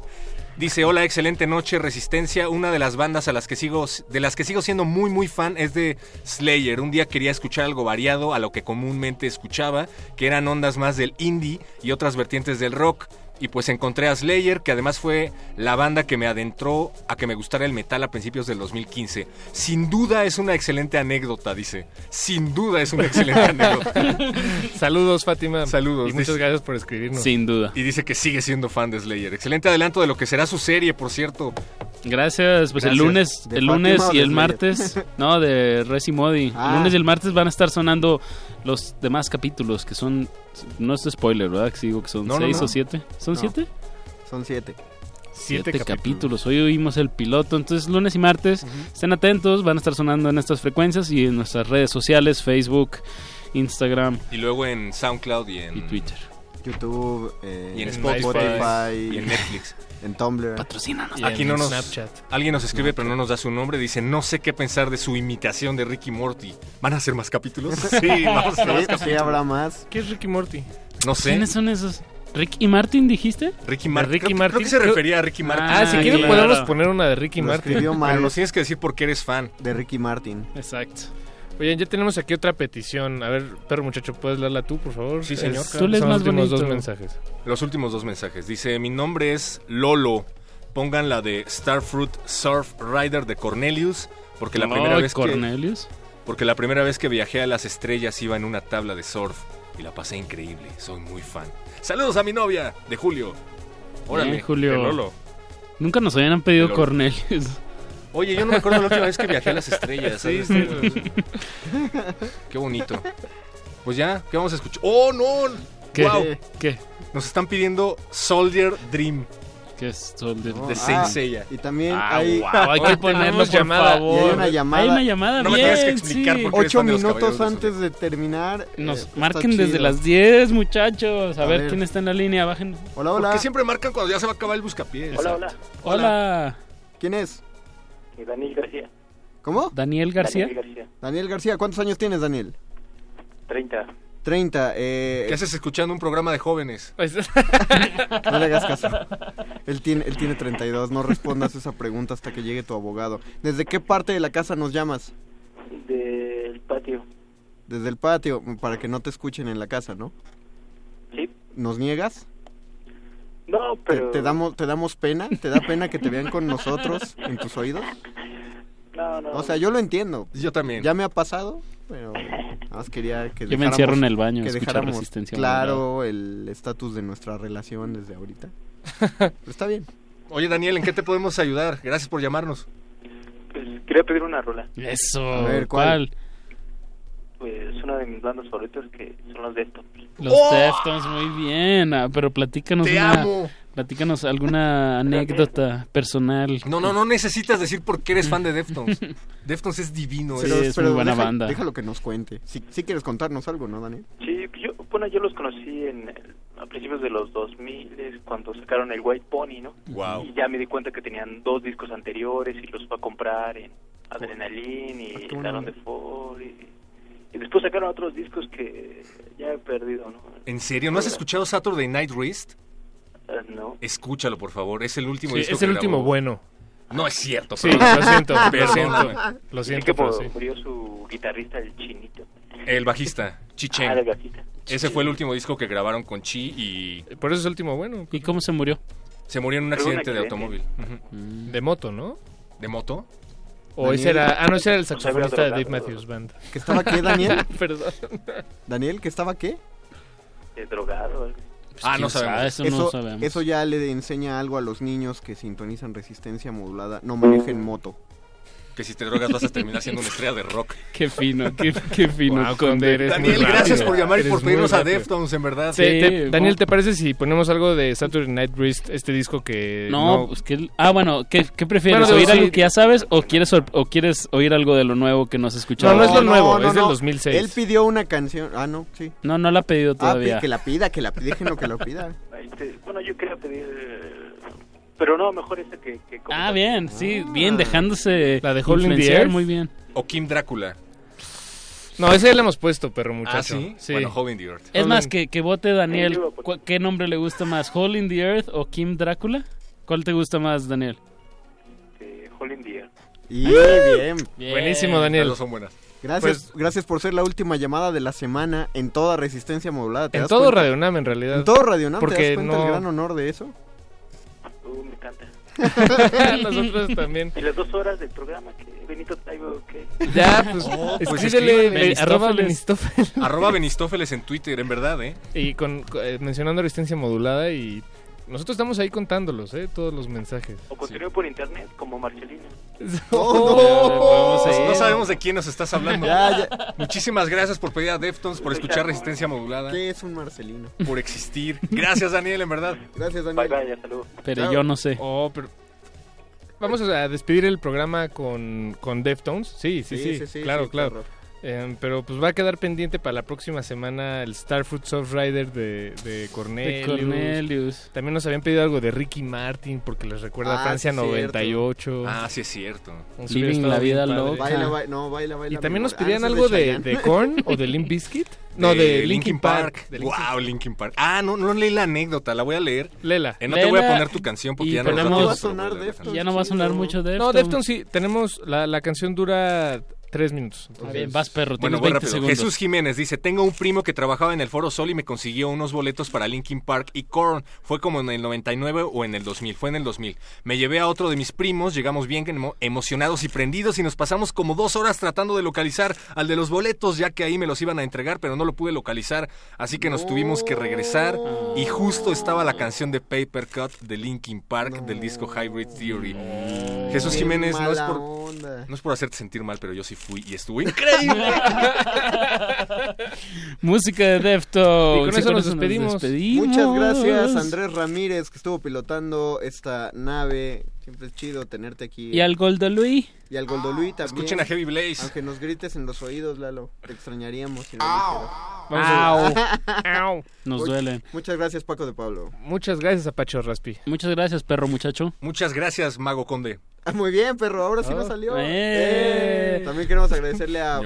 Dice, hola, excelente noche, Resistencia. Una de las bandas a las que sigo, de las que sigo siendo muy, muy fan es de Slayer. Un día quería escuchar algo variado a lo que comúnmente escuchaba, que eran ondas más del indie y otras vertientes del rock. Y pues encontré a Slayer, que además fue la banda que me adentró a que me gustara el metal a principios del 2015. Sin duda es una excelente anécdota, dice. Sin duda es una excelente anécdota. Saludos, Fátima. Saludos. Y muchas gracias por escribirnos. Sin duda. Y dice que sigue siendo fan de Slayer. Excelente adelanto de lo que será su serie, por cierto. Gracias, pues el lunes, ¿De el lunes y el Slayer? martes, no, de Resi Modi. Ah. El lunes y el martes van a estar sonando los demás capítulos, que son, no es spoiler, ¿verdad? Que digo que son No, seis no. o siete. ¿Son No. siete? Son siete. Siete, capítulos. Hoy oímos el piloto, entonces lunes y martes, estén atentos, van a estar sonando en estas frecuencias y en nuestras redes sociales, Facebook, Instagram Y luego en SoundCloud y en y Twitter. YouTube, eh, Y en Spotify, y en Netflix. en Tumblr. Patrocínanos. Aquí no nos. Alguien nos escribe, pero no nos da su nombre. Dice: No sé qué pensar de su imitación de Ricky Morty. ¿Van a hacer más capítulos? Sí, vamos a hacer más Sí, capítulos. sí, habrá más. ¿Qué es Ricky Morty? No sé. ¿Quiénes son esos? ¿Rick y Martin dijiste? Ricky Martin. Ricky creo, Martin. creo que se refería a Ricky Martin. Ah, si quieren claro. podemos poner una de Ricky Martin. escribió mal. Pero nos tienes que decir por qué eres fan. De Ricky Martin. Exacto. Oigan, ya tenemos aquí otra petición. A ver, perro muchacho, ¿puedes leerla tú, por favor? Sí, señor. Es- Tú lees son los últimos dos mensajes. Los últimos dos mensajes. Dice: Mi nombre es Lolo. Pongan la de Starfruit Surf Rider de Cornelius. Porque la primera vez que. Cornelius. Porque la primera vez que viajé a las estrellas iba en una tabla de surf y la pasé increíble. Soy muy fan. Saludos a mi novia de Julio. Órale, Bien, Julio. de Lolo. Nunca nos habían pedido. Cornelius. Oye, yo no me acuerdo la última vez que viajé a las estrellas. Sí, ¿sabes? sí. Qué bonito. Pues ya, ¿qué vamos a escuchar? ¡Oh, no! ¿Qué? Guau. ¿Qué? Nos están pidiendo Soldier Dream ¿Qué es Soldier? No, de ah, Saint Seiya. Y también Ah, hay guau, hay que ponerlo, por llamada. favor. Y hay una llamada. Hay una llamada, No me bien, tienes que explicar sí. por qué ocho de minutos del antes de terminar. eh, Nos está marquen desde chido. las 10, muchachos. A, A ver, ver. quién está en la línea. Bajen. Hola, hola. Porque siempre marcan cuando ya se va a acabar el buscapiés. Hola, hola. Hola. ¿Quién es? Eh, Daniel García. ¿Cómo? Daniel García. Daniel García. Daniel García. ¿Cuántos años tienes, Daniel? 30. 30. Eh, ¿Qué haces escuchando un programa de jóvenes? No le hagas caso. Él tiene, él tiene 32. No respondas esa pregunta hasta que llegue tu abogado. ¿Desde qué parte de la casa nos llamas? Del patio. Desde el patio, para que no te escuchen en la casa, ¿no? Sí. ¿Nos niegas? No, ¿Te, pero... te damos, ¿Te damos pena? ¿Te da pena que te vean con nosotros en tus oídos? No, no. O sea, yo lo entiendo. Yo también. Ya me ha pasado, pero nada más quería que Yo me encierro en dejáramos- el baño a que escuchar dejáramos Resistencia claro el estatus de nuestra relación desde ahorita. Pero está bien. Oye, Daniel, ¿en qué te podemos ayudar? Gracias por llamarnos. Pues quería pedir una rola. Eso. A ver, ¿cuál? Pues una de mis bandas favoritas que son los Deftones. Los Deftones, muy bien. Ah, pero platícanos ¡Te una- amo! Platícanos alguna anécdota personal. No, no, no necesitas decir por qué eres fan de Deftones. Deftones es divino. Sí, es- es muy buena deja- banda. Déjalo que nos cuente. Si, si quieres contarnos algo, ¿no, Daniel? Sí, yo, bueno, yo los conocí en, a principios de los 2000 cuando sacaron el White Pony, ¿no? Wow. Y ya me di cuenta que tenían dos discos anteriores y los fue a comprar en Adrenaline y buena Talon de. Ford y, y después sacaron otros discos que ya he perdido, ¿no? ¿En serio? ¿No has escuchado Saturday Night Wrist? Eh, no. Escúchalo, por favor. Es el último Sí, disco es que el último grabó. bueno. No es cierto. Sí, lo siento, lo siento. Lo siento, que pero sí. murió su guitarrista, el chinito. El bajista, Chi Cheng. Ah, el bajista. Ese fue el último disco que grabaron con Chi y Por eso es el último bueno. ¿Y cómo se murió? se murió en un accidente de automóvil. De moto, ¿no? ¿De moto? O Daniel. ese era... Ah, no, ese era el saxofonista de Dave. Matthews Band. ¿Que estaba qué, Daniel? Perdón. Daniel, ¿que estaba qué? Eh, drogado. algo. Ah, no sabemos. Eso, no sabemos. eso ya le enseña algo a los niños que sintonizan resistencia modulada. No manejen moto. Que si te drogas vas a terminar siendo una estrella de rock. Qué fino, qué, qué fino. Wow, Daniel, muy gracias rápido. por llamar y Eres por pedirnos a. Deftones, en verdad. Daniel, ¿te parece si ponemos algo de Saturday Night Wrist, este disco que No, pues que... Ah, bueno, ¿qué, qué prefieres? Bueno, ¿Oír sí. algo que ya sabes o quieres, o quieres oír algo de lo nuevo que no has escuchado? No, no es lo nuevo, es del 2006. Él pidió una canción. Ah, no, sí. No, no la ha pedido Ah, todavía. que la pida, que la pida. Déjenlo que lo pida. Bueno, yo quería pedir... eh, Pero no, mejor esa que... que Ah, bien, sí, bien, dejándose La de Hole in the influenciar, Earth. muy bien. O Kim Drácula. No, ese ya le hemos puesto, perro muchacho. Ah, ¿sí? Bueno, Hole in the Earth. Es Hole más, in- que, que vote Daniel, Sí, yo voy a ¿cu- ¿qué nombre le gusta más? ¿Hole in the Earth o Kim Drácula? ¿Cuál te gusta más, Daniel? de Hole in the Air. Y bien. Buenísimo, Daniel. Las dos son buenas. Gracias, Pues- gracias por ser la última llamada de la semana en toda Resistencia Modulada. ¿te En das todo cuenta? Radio Nam, en realidad. En todo Radio Nam, ¿te Porque das cuenta no- el gran honor de eso? Uh, me encanta. Nosotros también. Y las dos horas del programa que Benito traigo que... Ya, pues, Oh, pues escríbele arroba Benistófeles. Arroba Benistófeles en Twitter, en verdad, ¿eh? Y con, eh, mencionando resistencia modulada y nosotros estamos ahí contándolos, ¿eh? Todos los mensajes. O continúe por internet como Marcelino. Oh, no. no sabemos de quién nos estás hablando. Ya, Muchísimas gracias por pedir a Deftones, por escuchar Resistencia Modulada, ¿Qué es un Marcelino? por existir. Gracias, Daniel, en verdad. Gracias, Daniel. bye, saludos. Pero yo no sé. Oh, pero... Vamos a despedir el programa con, con Deftones. Sí, sí, sí, Sí, sí, sí, claro, sí, claro. claro. Eh, pero pues va a quedar pendiente para la próxima semana el Starfruit Soft Rider de, de Cornelius. De Cornelius. También nos habían pedido algo de Ricky Martin porque les recuerda Ah, a Francia sí, cierto. 98. Ah, sí es cierto. Living la vida loca. Baila, baila, no, baila, baila. Y también nos pedían Ah, ese algo de, de Korn o de Limp Bizkit. No, de Linkin Park. De Linkin wow, Linkin Park. Ah, no, no leí la anécdota, la voy a leer. Lela. Eh, no te voy a poner tu canción porque y ya no tiempo va a sonar. Deftones. Ya no va a sonar mucho Deftones. No, Deftones sí. Tenemos, la, la canción dura tres minutos. Entonces, bien, vas perro, Bueno, tienes voy 20 rápido. segundos. Jesús Jiménez dice, tengo un primo que trabajaba en el Foro Sol y me consiguió unos boletos para Linkin Park y Korn. Fue como en el 99 o en el 2000. Fue en el 2000. Me llevé a otro de mis primos, llegamos bien emo- emocionados y prendidos y nos pasamos como dos horas tratando de localizar al de los boletos, ya que ahí me los iban a entregar, pero no lo pude localizar. Así que nos tuvimos que regresar y justo estaba la canción de Paper Cut de Linkin Park del disco Hybrid Theory. Jesús Qué Jiménez, no es por... onda. No es por hacerte sentir mal, pero yo sí fui y estuvo increíble. Música de Deftones. Y con eso nos despedimos. despedimos. Muchas gracias, Andrés Ramírez, que estuvo pilotando esta nave. Siempre es chido tenerte aquí. Y al Goldo Luis. Y al Goldolui también. Escuchen a Heavy Blaze. Aunque nos grites en los oídos, Lalo. Te extrañaríamos si no lo Vamos a- Au. Au. Nos duelen. Muchas gracias, Paco de Pablo. Muchas gracias a Pacho Raspi. Muchas gracias, perro muchacho. Muchas gracias, Mago Conde. Ah, muy bien, perro. Ahora sí Oh. nos salió. Eh. Eh, También queremos agradecerle a, a.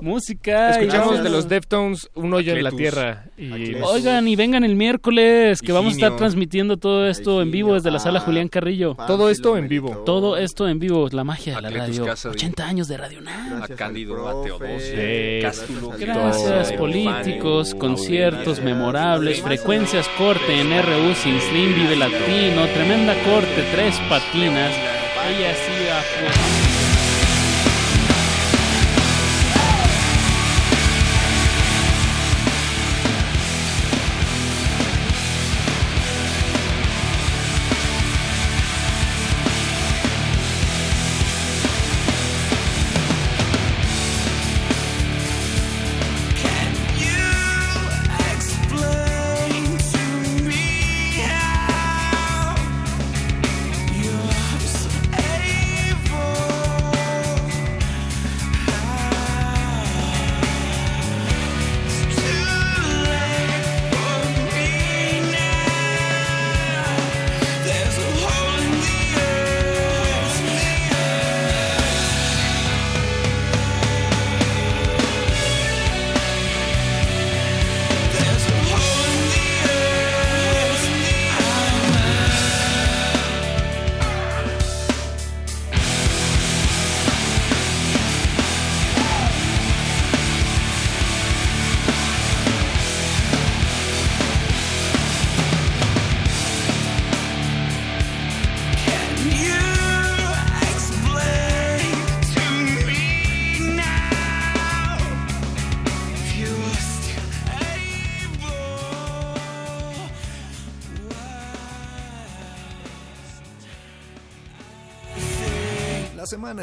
Música. Escuchamos de los Deftones Un hoyo en la tierra. Y. Oigan, y vengan el miércoles, que vamos a estar transmitiendo todo esto en vivo desde la sala Ah, Julián Carrillo. Todo esto en vivo. Todo esto en vivo, la magia de la radio. Casa de- 80 años de Radio Nam. Gracias a Cándido, a Teodosio, Sí. Cástulo, Gracias, políticos, conciertos memorables, frecuencias corte en RU sin Slim Vive Latino, tremenda corte, tres patinas. Ella sí a